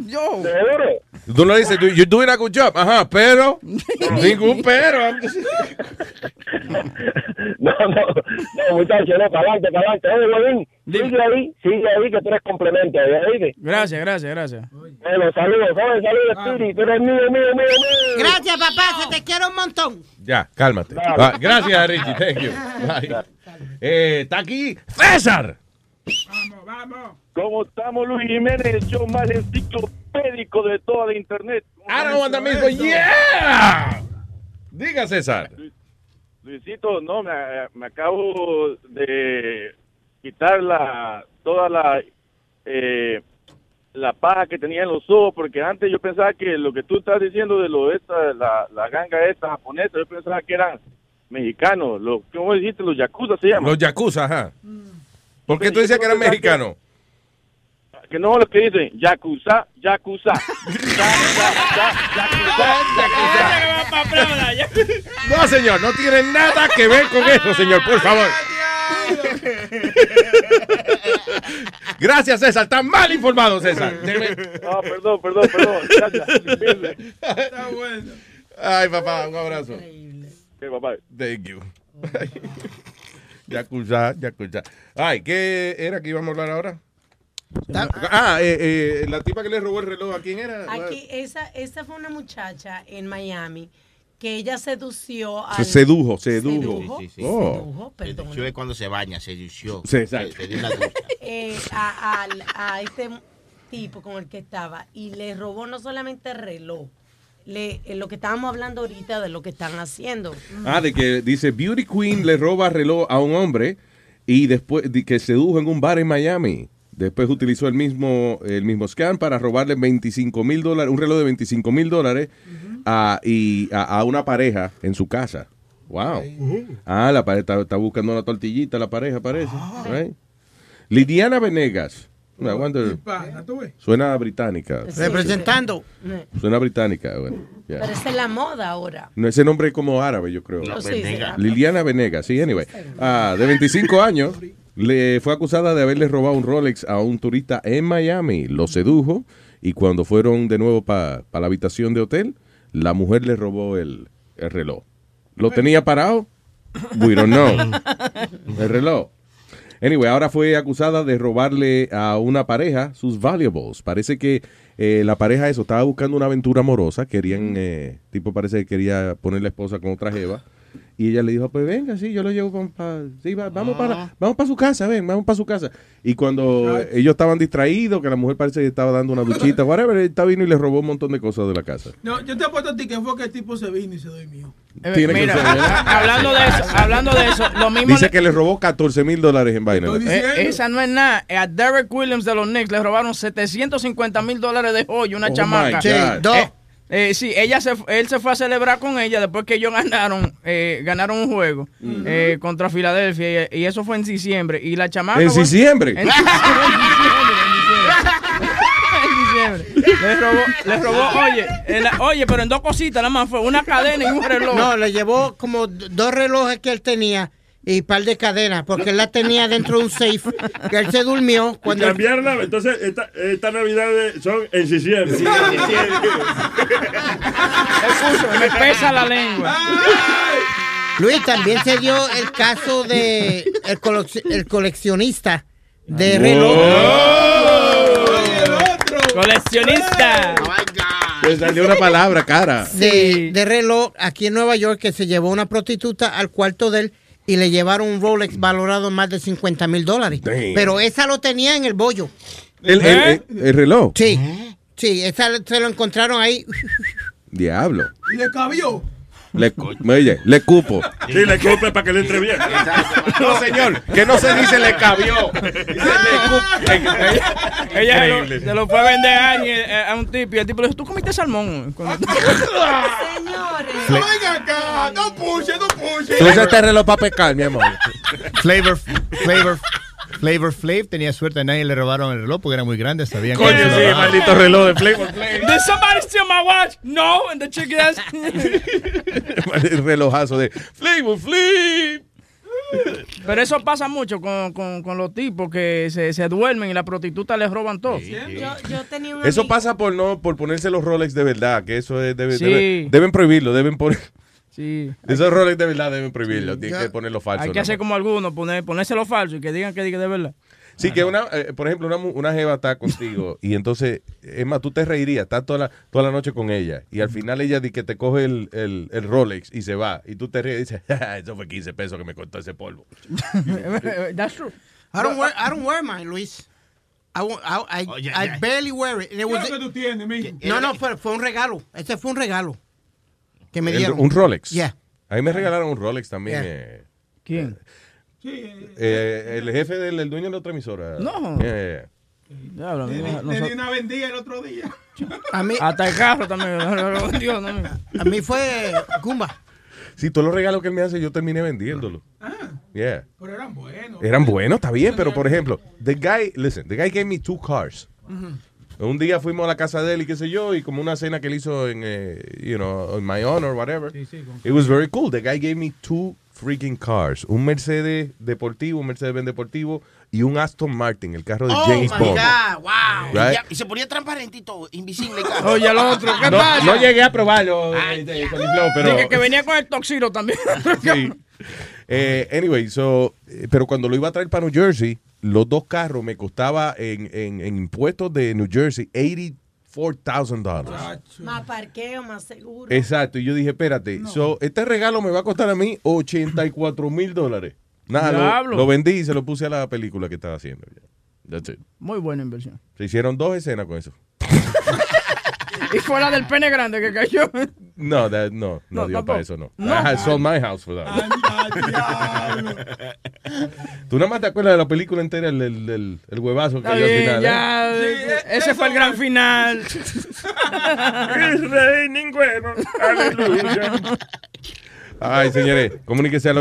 yo- [laughs] Tú no dices, you're doing a good job. Ajá, pero. [laughs] Ningún pero. [laughs] No, no, no, muchachos, no, para adelante, para adelante. Oye, Huevín, sigue ahí, sigue ahí, que tú eres complemento. ¿ya oíste? Gracias, gracias, gracias. Bueno, saludos, oye, saludos, Speedy, tú eres mío, mío, mío, mío. Gracias, papá. Se te quiere un montón. Ya, cálmate. Ah, gracias, Richie. Thank you. [laughs] Bye. Eh, está aquí César. ¿Cómo estamos, Luis Jiménez? El show más enciclopédico de toda la internet. Ahora no anda mismo. Yeah. Diga, César. Luisito, no, me, me acabo de quitar la, toda la, eh, la paja que tenía en los ojos, porque antes yo pensaba que lo que tú estás diciendo de lo esta, la, la ganga esta japonesa, yo pensaba que eran mexicanos. Los, ¿Cómo dijiste? Los yakuza se llaman. Los Yakuza, ajá. ¿Por qué tú decías que eran mexicanos? Que no lo que dicen, yakuza, yakuza. [laughs] No, señor, no tiene nada que ver con eso, señor, por favor. [laughs] Gracias, César. Está mal informado, César. Ah, perdón, perdón, perdón. Gracias. Ay, papá, un abrazo. Ok, papá. Thank you. Yakuza, Yakuza. Ay, ¿qué era que íbamos a hablar ahora? Ah, eh, eh, la tipa que le robó el reloj, ¿a quién era? Aquí, esa, esa fue una muchacha en Miami que ella sedució Se al... sedujo, sedujo. Sedujo, Sí, sí. Oh. sedujo, perdón. Sedució es cuando se baña, sedució. Sí, exacto. Se dio ducha. [laughs] eh, a, al- a este tipo con el que estaba y le robó no solamente el reloj, le, eh, lo que estábamos hablando ahorita de lo que están haciendo. Ah, de que dice Beauty Queen le roba reloj a un hombre y después de que sedujo en un bar en Miami. Después utilizó el mismo, el mismo scam para robarle 25 mil dólares, un reloj de 25 mil dólares a, y a, a una pareja en su casa. Wow. Ah, la pareja está, está buscando una tortillita, la pareja parece. right? Lidiana Venegas. I wonder- suena británica. Representando. Suena británica. bueno, yeah. Pero es la moda ahora. No, ese nombre es como árabe, yo creo. No, sí, será. Liliana Venegas, sí, anyway. Ah, de 25 años, le fue acusada de haberle robado un Rolex a un turista en Miami. Lo sedujo y cuando fueron de nuevo para la habitación de hotel, la mujer le robó el, el reloj. ¿Lo tenía parado? We don't know. [laughs] El reloj. Anyway, ahora fue acusada de robarle a una pareja sus valuables. Parece que eh, la pareja eso estaba buscando una aventura amorosa. Querían, eh, tipo parece que quería poner la esposa con otra jeva. Y ella le dijo, pues venga, sí, yo lo llevo para... sí, va- vamos para vamos para su casa, ven, vamos para su casa. Y cuando ellos estaban distraídos, que la mujer parece que estaba dando una duchita, whatever, él estaba vino y le robó un montón de cosas de la casa. No, yo te apuesto a ti que fue que el tipo se vino y se durmió. Eh, Tiene que mira, [laughs] hablando de eso, hablando de eso, lo mismo Dice le- que le robó 14 mil dólares en vaina. Eh, esa no es nada. A Derek Williams de los Knicks le robaron 750 mil dólares de joya, una Oh, chamaca. my God. Sí, dos. Eh, eh, sí, ella se, él se fue a celebrar con ella después que ellos ganaron eh, ganaron un juego eh, contra Filadelfia y, y eso fue en diciembre. Y la chamaca... ¿En diciembre? [laughs] En diciembre, en diciembre. [laughs] Le robó, le robó, oye, en la- oye, pero en dos cositas nada más fue una cadena y un reloj. No, le llevó como dos relojes que él tenía y par de cadenas, porque él la tenía dentro de un safe, que él se durmió cuando... Cambiaron la- entonces esta, esta Navidad son en diciembre. Escucho, [laughs] me pesa la lengua. Luis, también se dio el caso de el, colec- el coleccionista de reloj. Coleccionista. Le salió una palabra cara. de, de reloj aquí en Nueva York que se llevó una prostituta al cuarto de él y le llevaron un Rolex valorado en más de 50 mil dólares. Pero esa lo tenía en el bollo. El, el- el- el reloj. Sí, sí, esa se lo encontraron ahí. Diablo. Y le cabió. Le, oye, le cupo. Sí, le culpe para que le entre bien. No, señor, que no se dice le cabió. Ella se lo, Increíble. se lo fue a vender a, alguien, eh, a un tipo y el tipo le dijo, ¿tú comiste salmón? Cuando- Venga acá, no puche, no puche. Tú usaste el reloj para pescar, mi amor. Flavor, Flavor, Flavor Flav tenía suerte, nadie le robaron el reloj porque era muy grande, sabían que Coño, lo sí, maldito reloj de Flavor [laughs] Did somebody steal my watch? No, and the chick is... [laughs] El relojazo de Flavor Flav. Pero eso pasa mucho con, con, con los tipos que se, se duermen y las prostitutas les roban todo. Yo, yo tenía Eso pasa por no por ponerse los Rolex de verdad, que eso es, debe- Sí. debe- deben prohibirlo, deben poner Sí. esos Rolex de verdad deben prohibirlo, tienen que ponerlo falso. Hay que hacer como algunos, poner, ponérselo falso y que digan que diga de verdad. Sí, que una, eh, por ejemplo, una, una jeva está contigo [laughs] y entonces, es más, tú te reirías, estás toda la, toda la noche con ella y al final ella di que te coge el, el, el Rolex y se va y tú te ríes y dices, [laughs] "Ja, eso fue 15 pesos que me costó ese polvo. [laughs] That's true. I don't wear, I don't wear mine, Luis. I, I, I, ya. barely wear it. And it ¿Qué was- es lo que tú tienes, mijo? no, no, fue, fue un regalo. Ese fue un regalo que me El- dieron. un Rolex. Yeah. A mí me regalaron un Rolex también. Yeah. eh, ¿Quién? Sí, eh, eh, el jefe del el dueño de la otra emisora. No. Yeah, le, no- le di una vendida el otro día. A mí, Hasta el carro también. [laughs] lo vendió, ¿no? a mí fue Gumba. Sí, todos los regalos que él me hace yo terminé vendiéndolo. Yeah. Pero eran buenos. Eran buenos, está bien, pero por ejemplo, the guy, listen, the guy gave me two cars. Un día fuimos a la casa de él y qué sé yo, y como una cena que él hizo en, eh, you know, in my honor, whatever. It was very cool. The guy gave me two freaking cars. Un Mercedes deportivo, un Mercedes-Benz deportivo y un Aston Martin, el carro de Oh, James my Bond. God, wow. Right? Y ya- Y se ponía transparente y todo, invisible. [laughs] cabrón. Oye, el otro, ¿qué No, pasa? no llegué a probarlo, eh, pero... Dije que venía con el toxiro también. Sí. Eh, anyway, so, pero cuando lo iba a traer para New Jersey, los dos carros me costaba en, en, en impuestos de New Jersey $84,000. Más parqueo, más seguro. Exacto, y yo dije, espérate, so, este regalo me va a costar a mí 84 mil dólares. Nada, lo, vendí y se lo puse a la película que estaba haciendo. That's it. Muy buena inversión. Se hicieron dos escenas con eso. [laughs] Y fue la del pene grande que cayó. No, that- no, no, No, dio tampoco. para eso, no. No. I had sold my house for that. Tú nada más te acuerdas de la película entera, el, el, el, el huevazo que hay al final. ¿eh? ya. ese fue el gran final. [laughs] Es rey ningüeno. Aleluya. Ay, señores, comuníquese al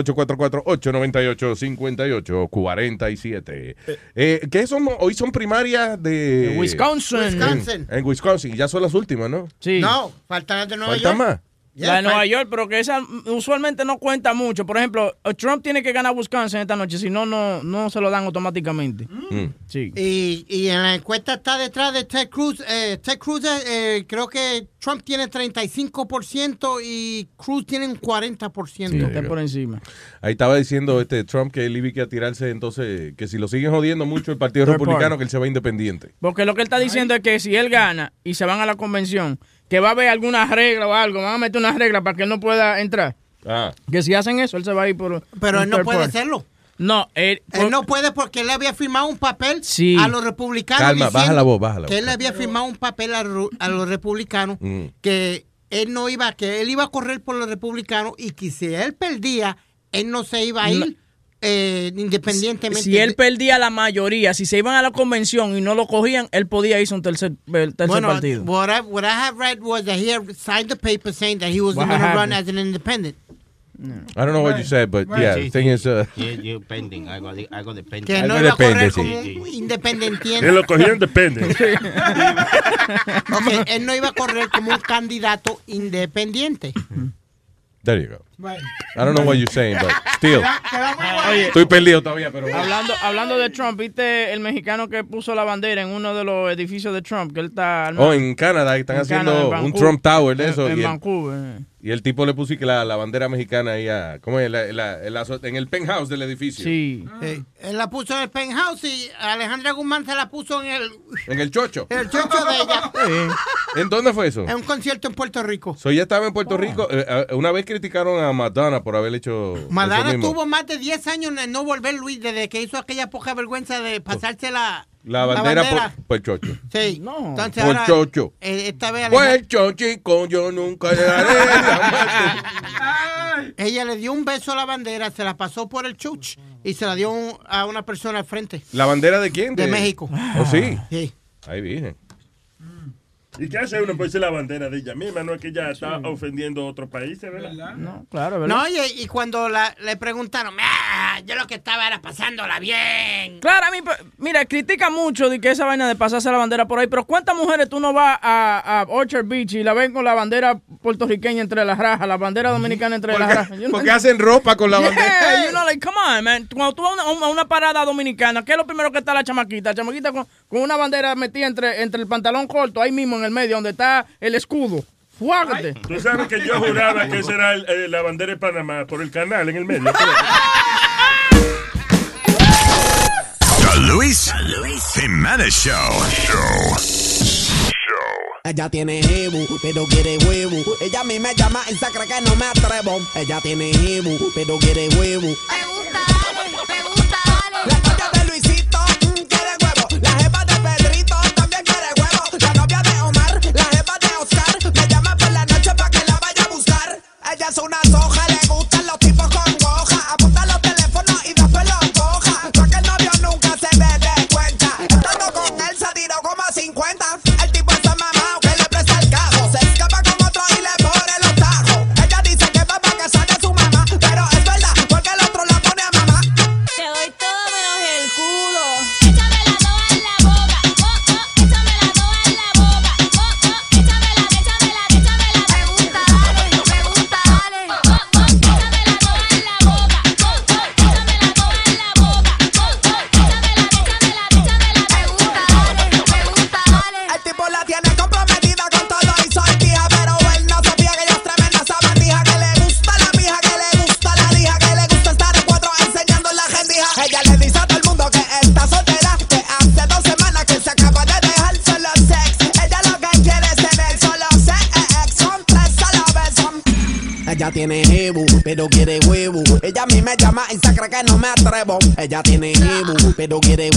844-898-5847. Eh, ¿Qué son? Hoy son primarias de... De Wisconsin. Wisconsin. En, en Wisconsin. Ya son las últimas, ¿no? Sí. No, faltan las de Nueva ¿Faltan York. más? La de Nueva York, pero que esa mm, usualmente no cuenta mucho. Por ejemplo, Trump tiene que ganar Wisconsin esta noche, si no, no, no se lo dan automáticamente. Mm. Sí. Y, y en la encuesta está detrás de Ted Cruz. Eh, Ted Cruz, eh, creo que Trump tiene 35% y Cruz tiene un 40%. Sí, está por encima. Ahí estaba diciendo este Trump que él iba a tirarse entonces, que si lo siguen jodiendo mucho el Partido Republicano, party. que él se va independiente. Porque lo que él está diciendo es que si él gana y se van a la convención, que va a haber alguna regla o algo, van a meter una regla para que él no pueda entrar. Ah. Que si hacen eso, él se va a ir por. Pero él no puede party. hacerlo. No, él, Él no puede porque él había firmado un papel Sí. a los republicanos. Calma, baja la voz, baja la Que voz. él había firmado un papel a, a los republicanos Mm. que él no iba, que él iba a correr por los republicanos y que si él perdía, él no se iba a ir eh, independientemente. si él de- perdía la mayoría, si se iban a la convención y no lo cogían, él podía irse a un tercer, el tercer bueno, partido. What I, what I have read was that he had signed the paper saying that he was going to run as an independent. I don't know what you said, but yeah, the Sí, thing sí. is, uh, Sí, yo pending, algo algo de pending. Que no Algo iba a correr depende, como sí. independiente. Que lo cogieron depende. [laughs] Ok, él no iba a correr como un candidato independiente. there you go. I don't know what you're saying, but still. Oye, Estoy perdido todavía, pero... hablando, hablando de Trump, ¿viste el mexicano que puso la bandera en uno de los edificios de Trump? Que él está? Oh, en Canadá están En haciendo un. Trump Tower de eso. En, en y, el, Vancouver. y el tipo le puso que la, la bandera mexicana ahí a, ¿cómo es? La- la- en la azo- en el penthouse del edificio. Sí. Sí. Él la puso en el penthouse y Alejandra Guzmán se la puso en el, En el chocho. en [laughs] el chocho de ella. ¿En dónde fue eso? En un concierto en Puerto Rico. So, ella estaba en Puerto Rico. eh, eh, una vez criticaron a Madonna por haber hecho. Madonna tuvo más de 10 años en no volver, Luis, desde que hizo aquella poca vergüenza de pasarse la, La bandera, Por, por el chocho. Sí. Entonces Por ahora, chocho. eh, esta vez Pues Alejandra- chochico, yo nunca le daré [laughs] ella le dio un beso a la bandera, se la pasó por el chuch y se la dio un- a una persona al frente. ¿La bandera de quién? De México. ¿Oh, sí? Sí. Ahí virgen. ¿Y qué hace uno? Pues es la bandera de ella misma, no es que ella está ofendiendo a otros países, ¿verdad? No, claro, ¿verdad? No, y, y cuando la- le preguntaron, "Ah, yo lo que estaba era pasándola bien. Claro, a mí, pues, mira, critica mucho de que esa vaina de pasarse la bandera por ahí, pero ¿cuántas mujeres tú no vas a, a Orchard Beach y la ven con la bandera puertorriqueña entre las rajas, la bandera dominicana entre las rajas? Yo no- Porque hacen ropa con la Yeah, bandera. you know, like, come on, man. Cuando tú vas a una, a una parada dominicana, ¿qué es lo primero que está la chamaquita? La chamaquita con, con una bandera metida entre, entre el pantalón corto, ahí mismo en el medio, donde está el escudo. Fuágate. Tú sabes que yo juraba que esa era el- eh, la bandera de Panamá por el canal en el medio. Luis Jiménez Show. Show. Ella tiene jebu, pero quiere huevo. Ella a mí me llama y se cree que no me atrevo. Ella tiene jebu, pero quiere huevo. Me gusta, me gusta, buscar. Ella es una más y sacra que no me atrevo. Ella tiene ibu, pero quiere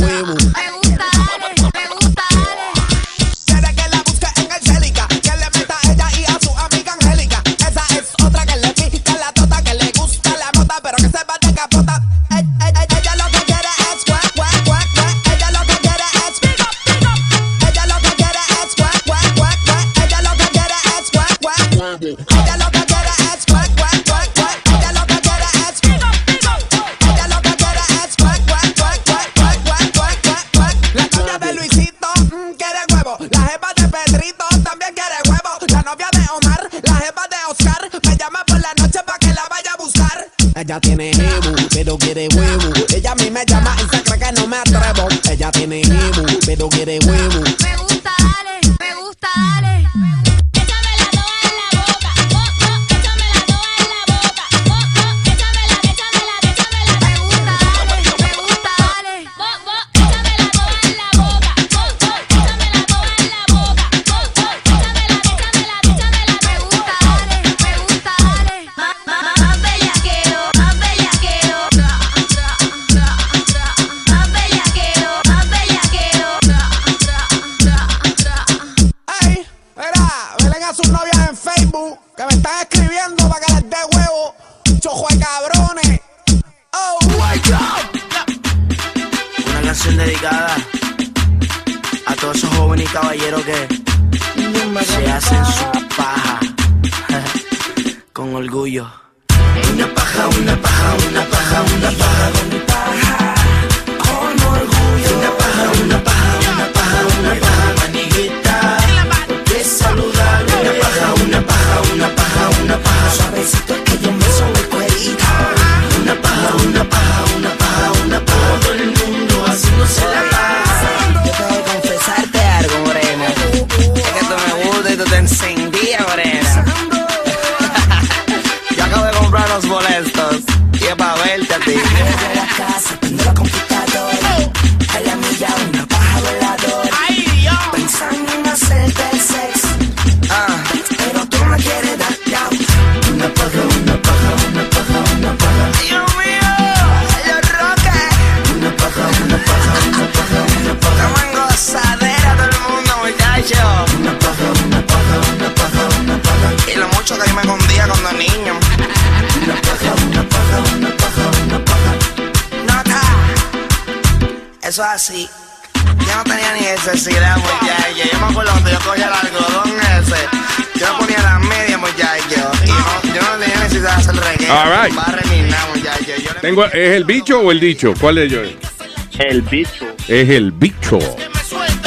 ¿Es el bicho o el dicho? ¿Cuál de ellos es? El bicho. Es el bicho.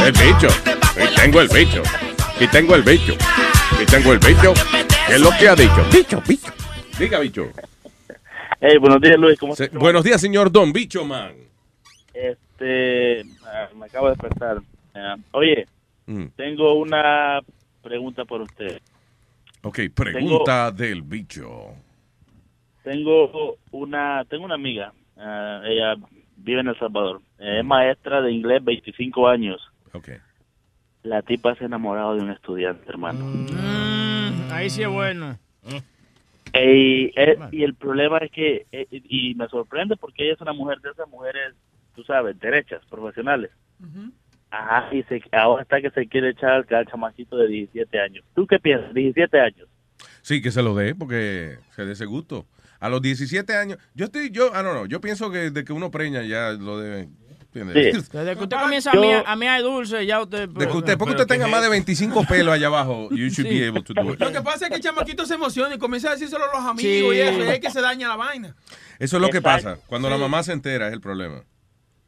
El bicho. Y tengo el bicho. Y tengo el bicho. Y tengo el bicho. ¿Qué es lo que ha dicho? Bicho, bicho. Diga, bicho. Hey, buenos días, Luis. ¿Cómo estás? buenos días, señor Don Bicho Man. Este, ah, me acabo de despertar. Ah, oye, Mm. tengo una pregunta por usted. Ok, pregunta del bicho. Tengo una, tengo una amiga. ah, ella vive en El Salvador. Eh, es maestra de inglés, 25 años. Ok. La tipa se ha enamorado de un estudiante, hermano. Mm, ahí sí es bueno. Y, eh, y el problema es que, eh, y me sorprende porque ella es una mujer de esas mujeres, tú sabes, derechas, profesionales. Ajá, y se, ahora está que se quiere echar al, al chamaquito de 17 años. ¿Tú qué piensas? 17 años. Sí, que se lo dé porque se dé ese gusto. A los 17 años, yo estoy, yo, ah, no, no, yo pienso que de que uno preña ya lo debe. ¿entiendes? [laughs] Desde que usted comienza Yo- a mirar, a mirar dulce, ya usted... De que usted, porque usted tenga más de 25 pelos allá abajo, you should Sí. be able to do it. Lo que pasa es que el chamaquito se emociona y comienza a decírselo a los amigos Sí. y eso, y es que se daña la vaina. Eso es lo que Exacto. pasa. Cuando la Sí. mamá se entera es el problema.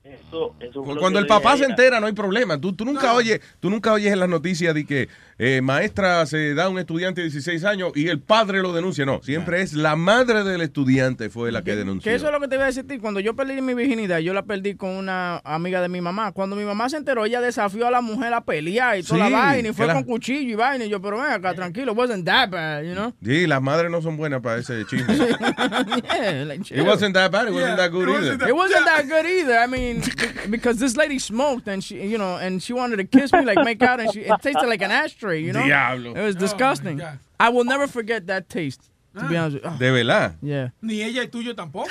Eso, eso Cuando el papá se entera no hay problema. Tú, tú nunca oyes, tú nunca oyes en las noticias de que eh, maestra se da a un estudiante de 16 años y el padre lo denuncia. No, siempre es la madre del estudiante fue la que denunció. Que eso es lo que te iba a decir. Cuando yo perdí mi virginidad, yo la perdí con una amiga de mi mamá. Cuando mi mamá se enteró, ella desafió a la mujer a pelear y toda Sí, la vaina. Y fue la- con cuchillo y vaina. Y yo, pero ven acá, tranquilo, wasn't that bad, you know? Sí, las madres no son buenas para ese chisme. [laughs] yeah, like, It wasn't that bad. It wasn't that good either. It wasn't that good either. I mean, be- because this lady smoked and she, you know, and she wanted to kiss me, like make out, and she, it tasted like an ashtray, you know. Diablo. It was disgusting. I will never forget that taste. To be honest with you. De verdad. Yeah. Ni ella es tuyo tampoco.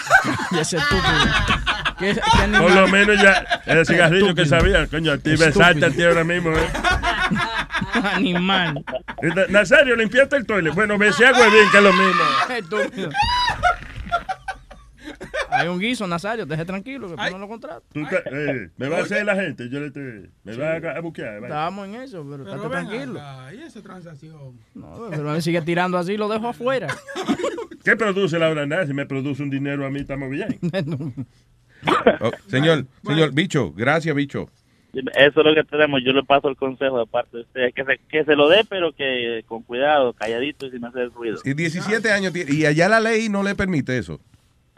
Y ese estúpido. ¿Qué- qué? Por lo menos ya el cigarrillo que Estúpido. sabía, coño, a ti besarte a ti ahora mismo, ¿eh? [laughs] Animal. Nazario, limpiaste el toile. Bueno, besé a Huevín, que es lo mismo. [laughs] Estúpido. Hay un guiso, Nazario, deje tranquilo, que tú no lo contratas. Eh, me va a hacer la gente, yo le te, me va a, a. Estábamos en eso, pero, Pero estate tranquilo. acá, ¿y esa transacción? No, pero él sigue tirando así, lo dejo afuera. [laughs] ¿Qué produce la hora? Si me produce un dinero a mí, estamos bien. [laughs] Oh, señor, señor, bicho, gracias, bicho. Eso es lo que tenemos. Yo le paso el consejo de parte de ustedes. Que se, que se lo dé, pero que con cuidado, calladito y sin hacer ruido. Y 17 años tiene, y allá la ley no le permite eso.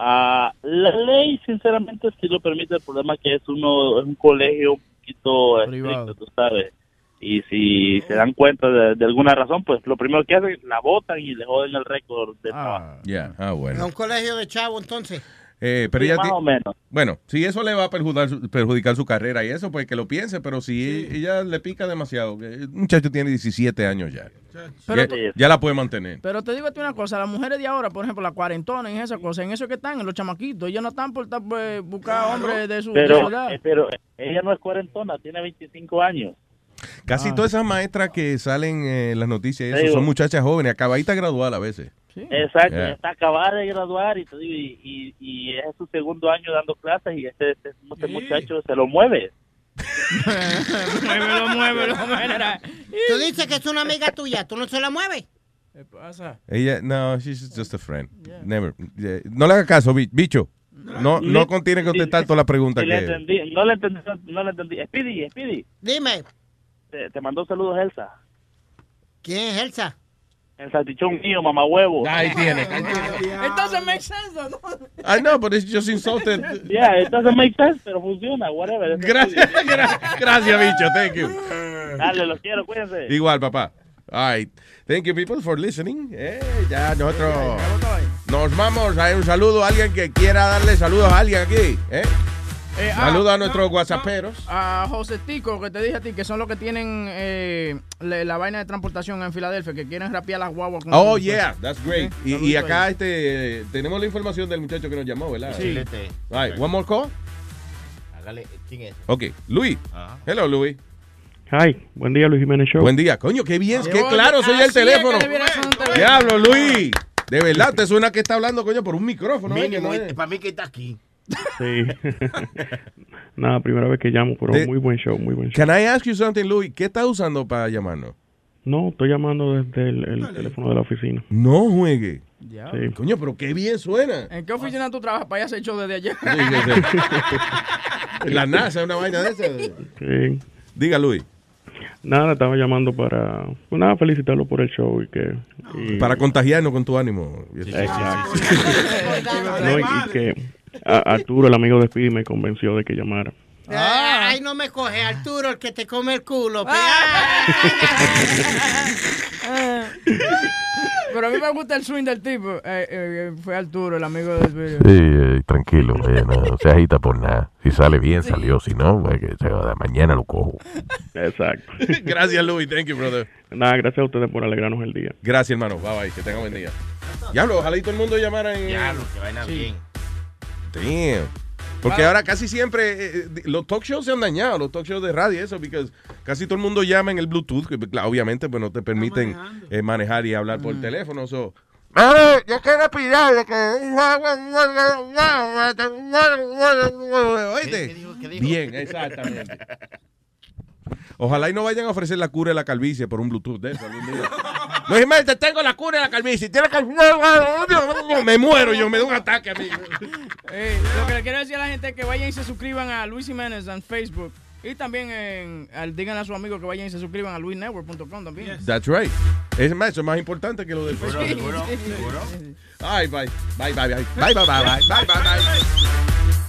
Ah, la ley, sinceramente, sí lo permite. El problema es que es, uno, es un colegio un poquito estricto, tú sabes. Y si se dan cuenta de, de alguna razón, pues lo primero que hacen, la votan y le joden el récord de trabajo. Ya, ah, Es un colegio de chavo, entonces. Eh, pero Sí, ella más o menos. Bueno, si eso le va a perjudicar, su- perjudicar su carrera y eso, pues que lo piense, pero si ella le pica demasiado, que el muchacho tiene 17 años ya. Pero ya, la puede mantener. Pero te digo a ti una cosa, las mujeres de ahora, por ejemplo, las cuarentonas y esas cosas, en eso que están, en los chamaquitos, ellos no están por estar, pues, buscar hombres de su, de su Pero, edad. eh, pero ella no es cuarentona, tiene 25 años. Casi todas esas maestras que salen eh, en las noticias, y eso, Digo- son muchachas jóvenes, acabaditas de graduar a veces. Exacto, Yeah. está acabada de graduar y, te digo, y, y, y es su segundo año dando clases y este, este, este muchacho se lo mueve. [laughs] muévelo, muévelo, [laughs] muévelo. Tú dices que es una amiga tuya, ¿tú no se la mueves? ¿Qué pasa? Ella, no, she's just a friend. Never. Yeah. No le haga caso, bi- bicho. No, no contiene que contestar todas las preguntas Sí le que... entendí, no le entendí, no le entendí. Speedy, Speedy, Dime, te, te mandó saludos Elsa. ¿quién es Elsa? El salchichón mío, mamá huevo. Ahí tiene. Entonces make sense, ¿no? I know, but it's just insulted. Yeah, it doesn't make sense, pero funciona, whatever. Gracias, gra- gracias, bicho. Thank you. Dale, los quiero, cuídense. Igual, papá. All right. Thank you, people, for listening. Eh, ya nosotros nos vamos. Hay un saludo a alguien que quiera darle saludos a alguien aquí. ¿eh? Eh, ah, Saludos a nuestros whatsapperos. A José Tico, que te dije a ti, que son los que tienen eh, la, la vaina de transportación en Filadelfia, que quieren rapear las guaguas. con- Oh, yeah, that's great. Y, acá ahí. este, tenemos la información del muchacho que nos llamó, ¿verdad? Sí. Right, one more call. Hágale, ¿quién es? Ok, Luis. Hello, Luis. Hi, buen día Luis Jiménez Show. Buen día. Coño, qué bien, qué Oye, claro soy el es teléfono. Diablo, Luis. De verdad, te suena que está hablando, coño, por un micrófono. ¿eh? Que no es- Para mí que está aquí. Sí. [laughs] Nada, primera vez que llamo, pero De- muy buen show, muy buen show. Can I ask you something, Luis? ¿Qué estás usando para llamarnos? No, estoy llamando desde el, el teléfono de la oficina. No juegue. Sí. Coño, pero qué bien suena. ¿En qué oficina tú trabajas para ir a hacer show desde allá? [laughs] La NASA, una vaina de esa. Sí. Diga, Luis. Nada, estaba llamando para, pues nada, felicitarlo por el show y que... y- Para contagiarnos con tu ánimo. Exacto. [laughs] No, y, y que a- Arturo, el amigo de Speedy, me convenció de que llamara. Ah, Ay, no me coge, Arturo, el que te come el culo. Pero a mí me gusta el swing del tipo. Eh, eh, fue Arturo, el amigo del video. Sí, eh, tranquilo, eh, no, se agita por nada. Si sale bien, salió. Si no, pues que se va, mañana lo cojo. Exacto. [laughs] Gracias, Luis. Thank you, brother. Nada, gracias a ustedes por alegrarnos el día. Gracias, hermano. Bye, bye. Que tenga buen día. Diablo, ojalá y todo el mundo llamara en... Diablo, que vaina bien. Damn. Porque ahora casi siempre eh, eh, los talk shows se han dañado, los talk shows de radio eso, porque casi todo el mundo llama en el Bluetooth, que claro, obviamente pues no te permiten eh, manejar y hablar por teléfono. So. Mami, yo quiero pedirle que... ¿Oíste? Bien, exactamente. Ojalá y no vayan a ofrecer la cura de la calvicie por un Bluetooth de eso algún día. Luis Jiménez, te tengo la cura de la calvicie. Tienes que... Me muero yo, me da un ataque a mí. Eh, lo que le quiero decir a la gente es que vayan y se suscriban a Luis Jiménez en Facebook. Y también en, al, digan a sus amigos que vayan y se suscriban a luisnetwork.com también. That's right. Es más, eso es más importante que lo del Facebook. Seguro, seguro. Ay, bye. Bye, bye, bye. Bye, bye, bye, bye. Bye, bye, bye.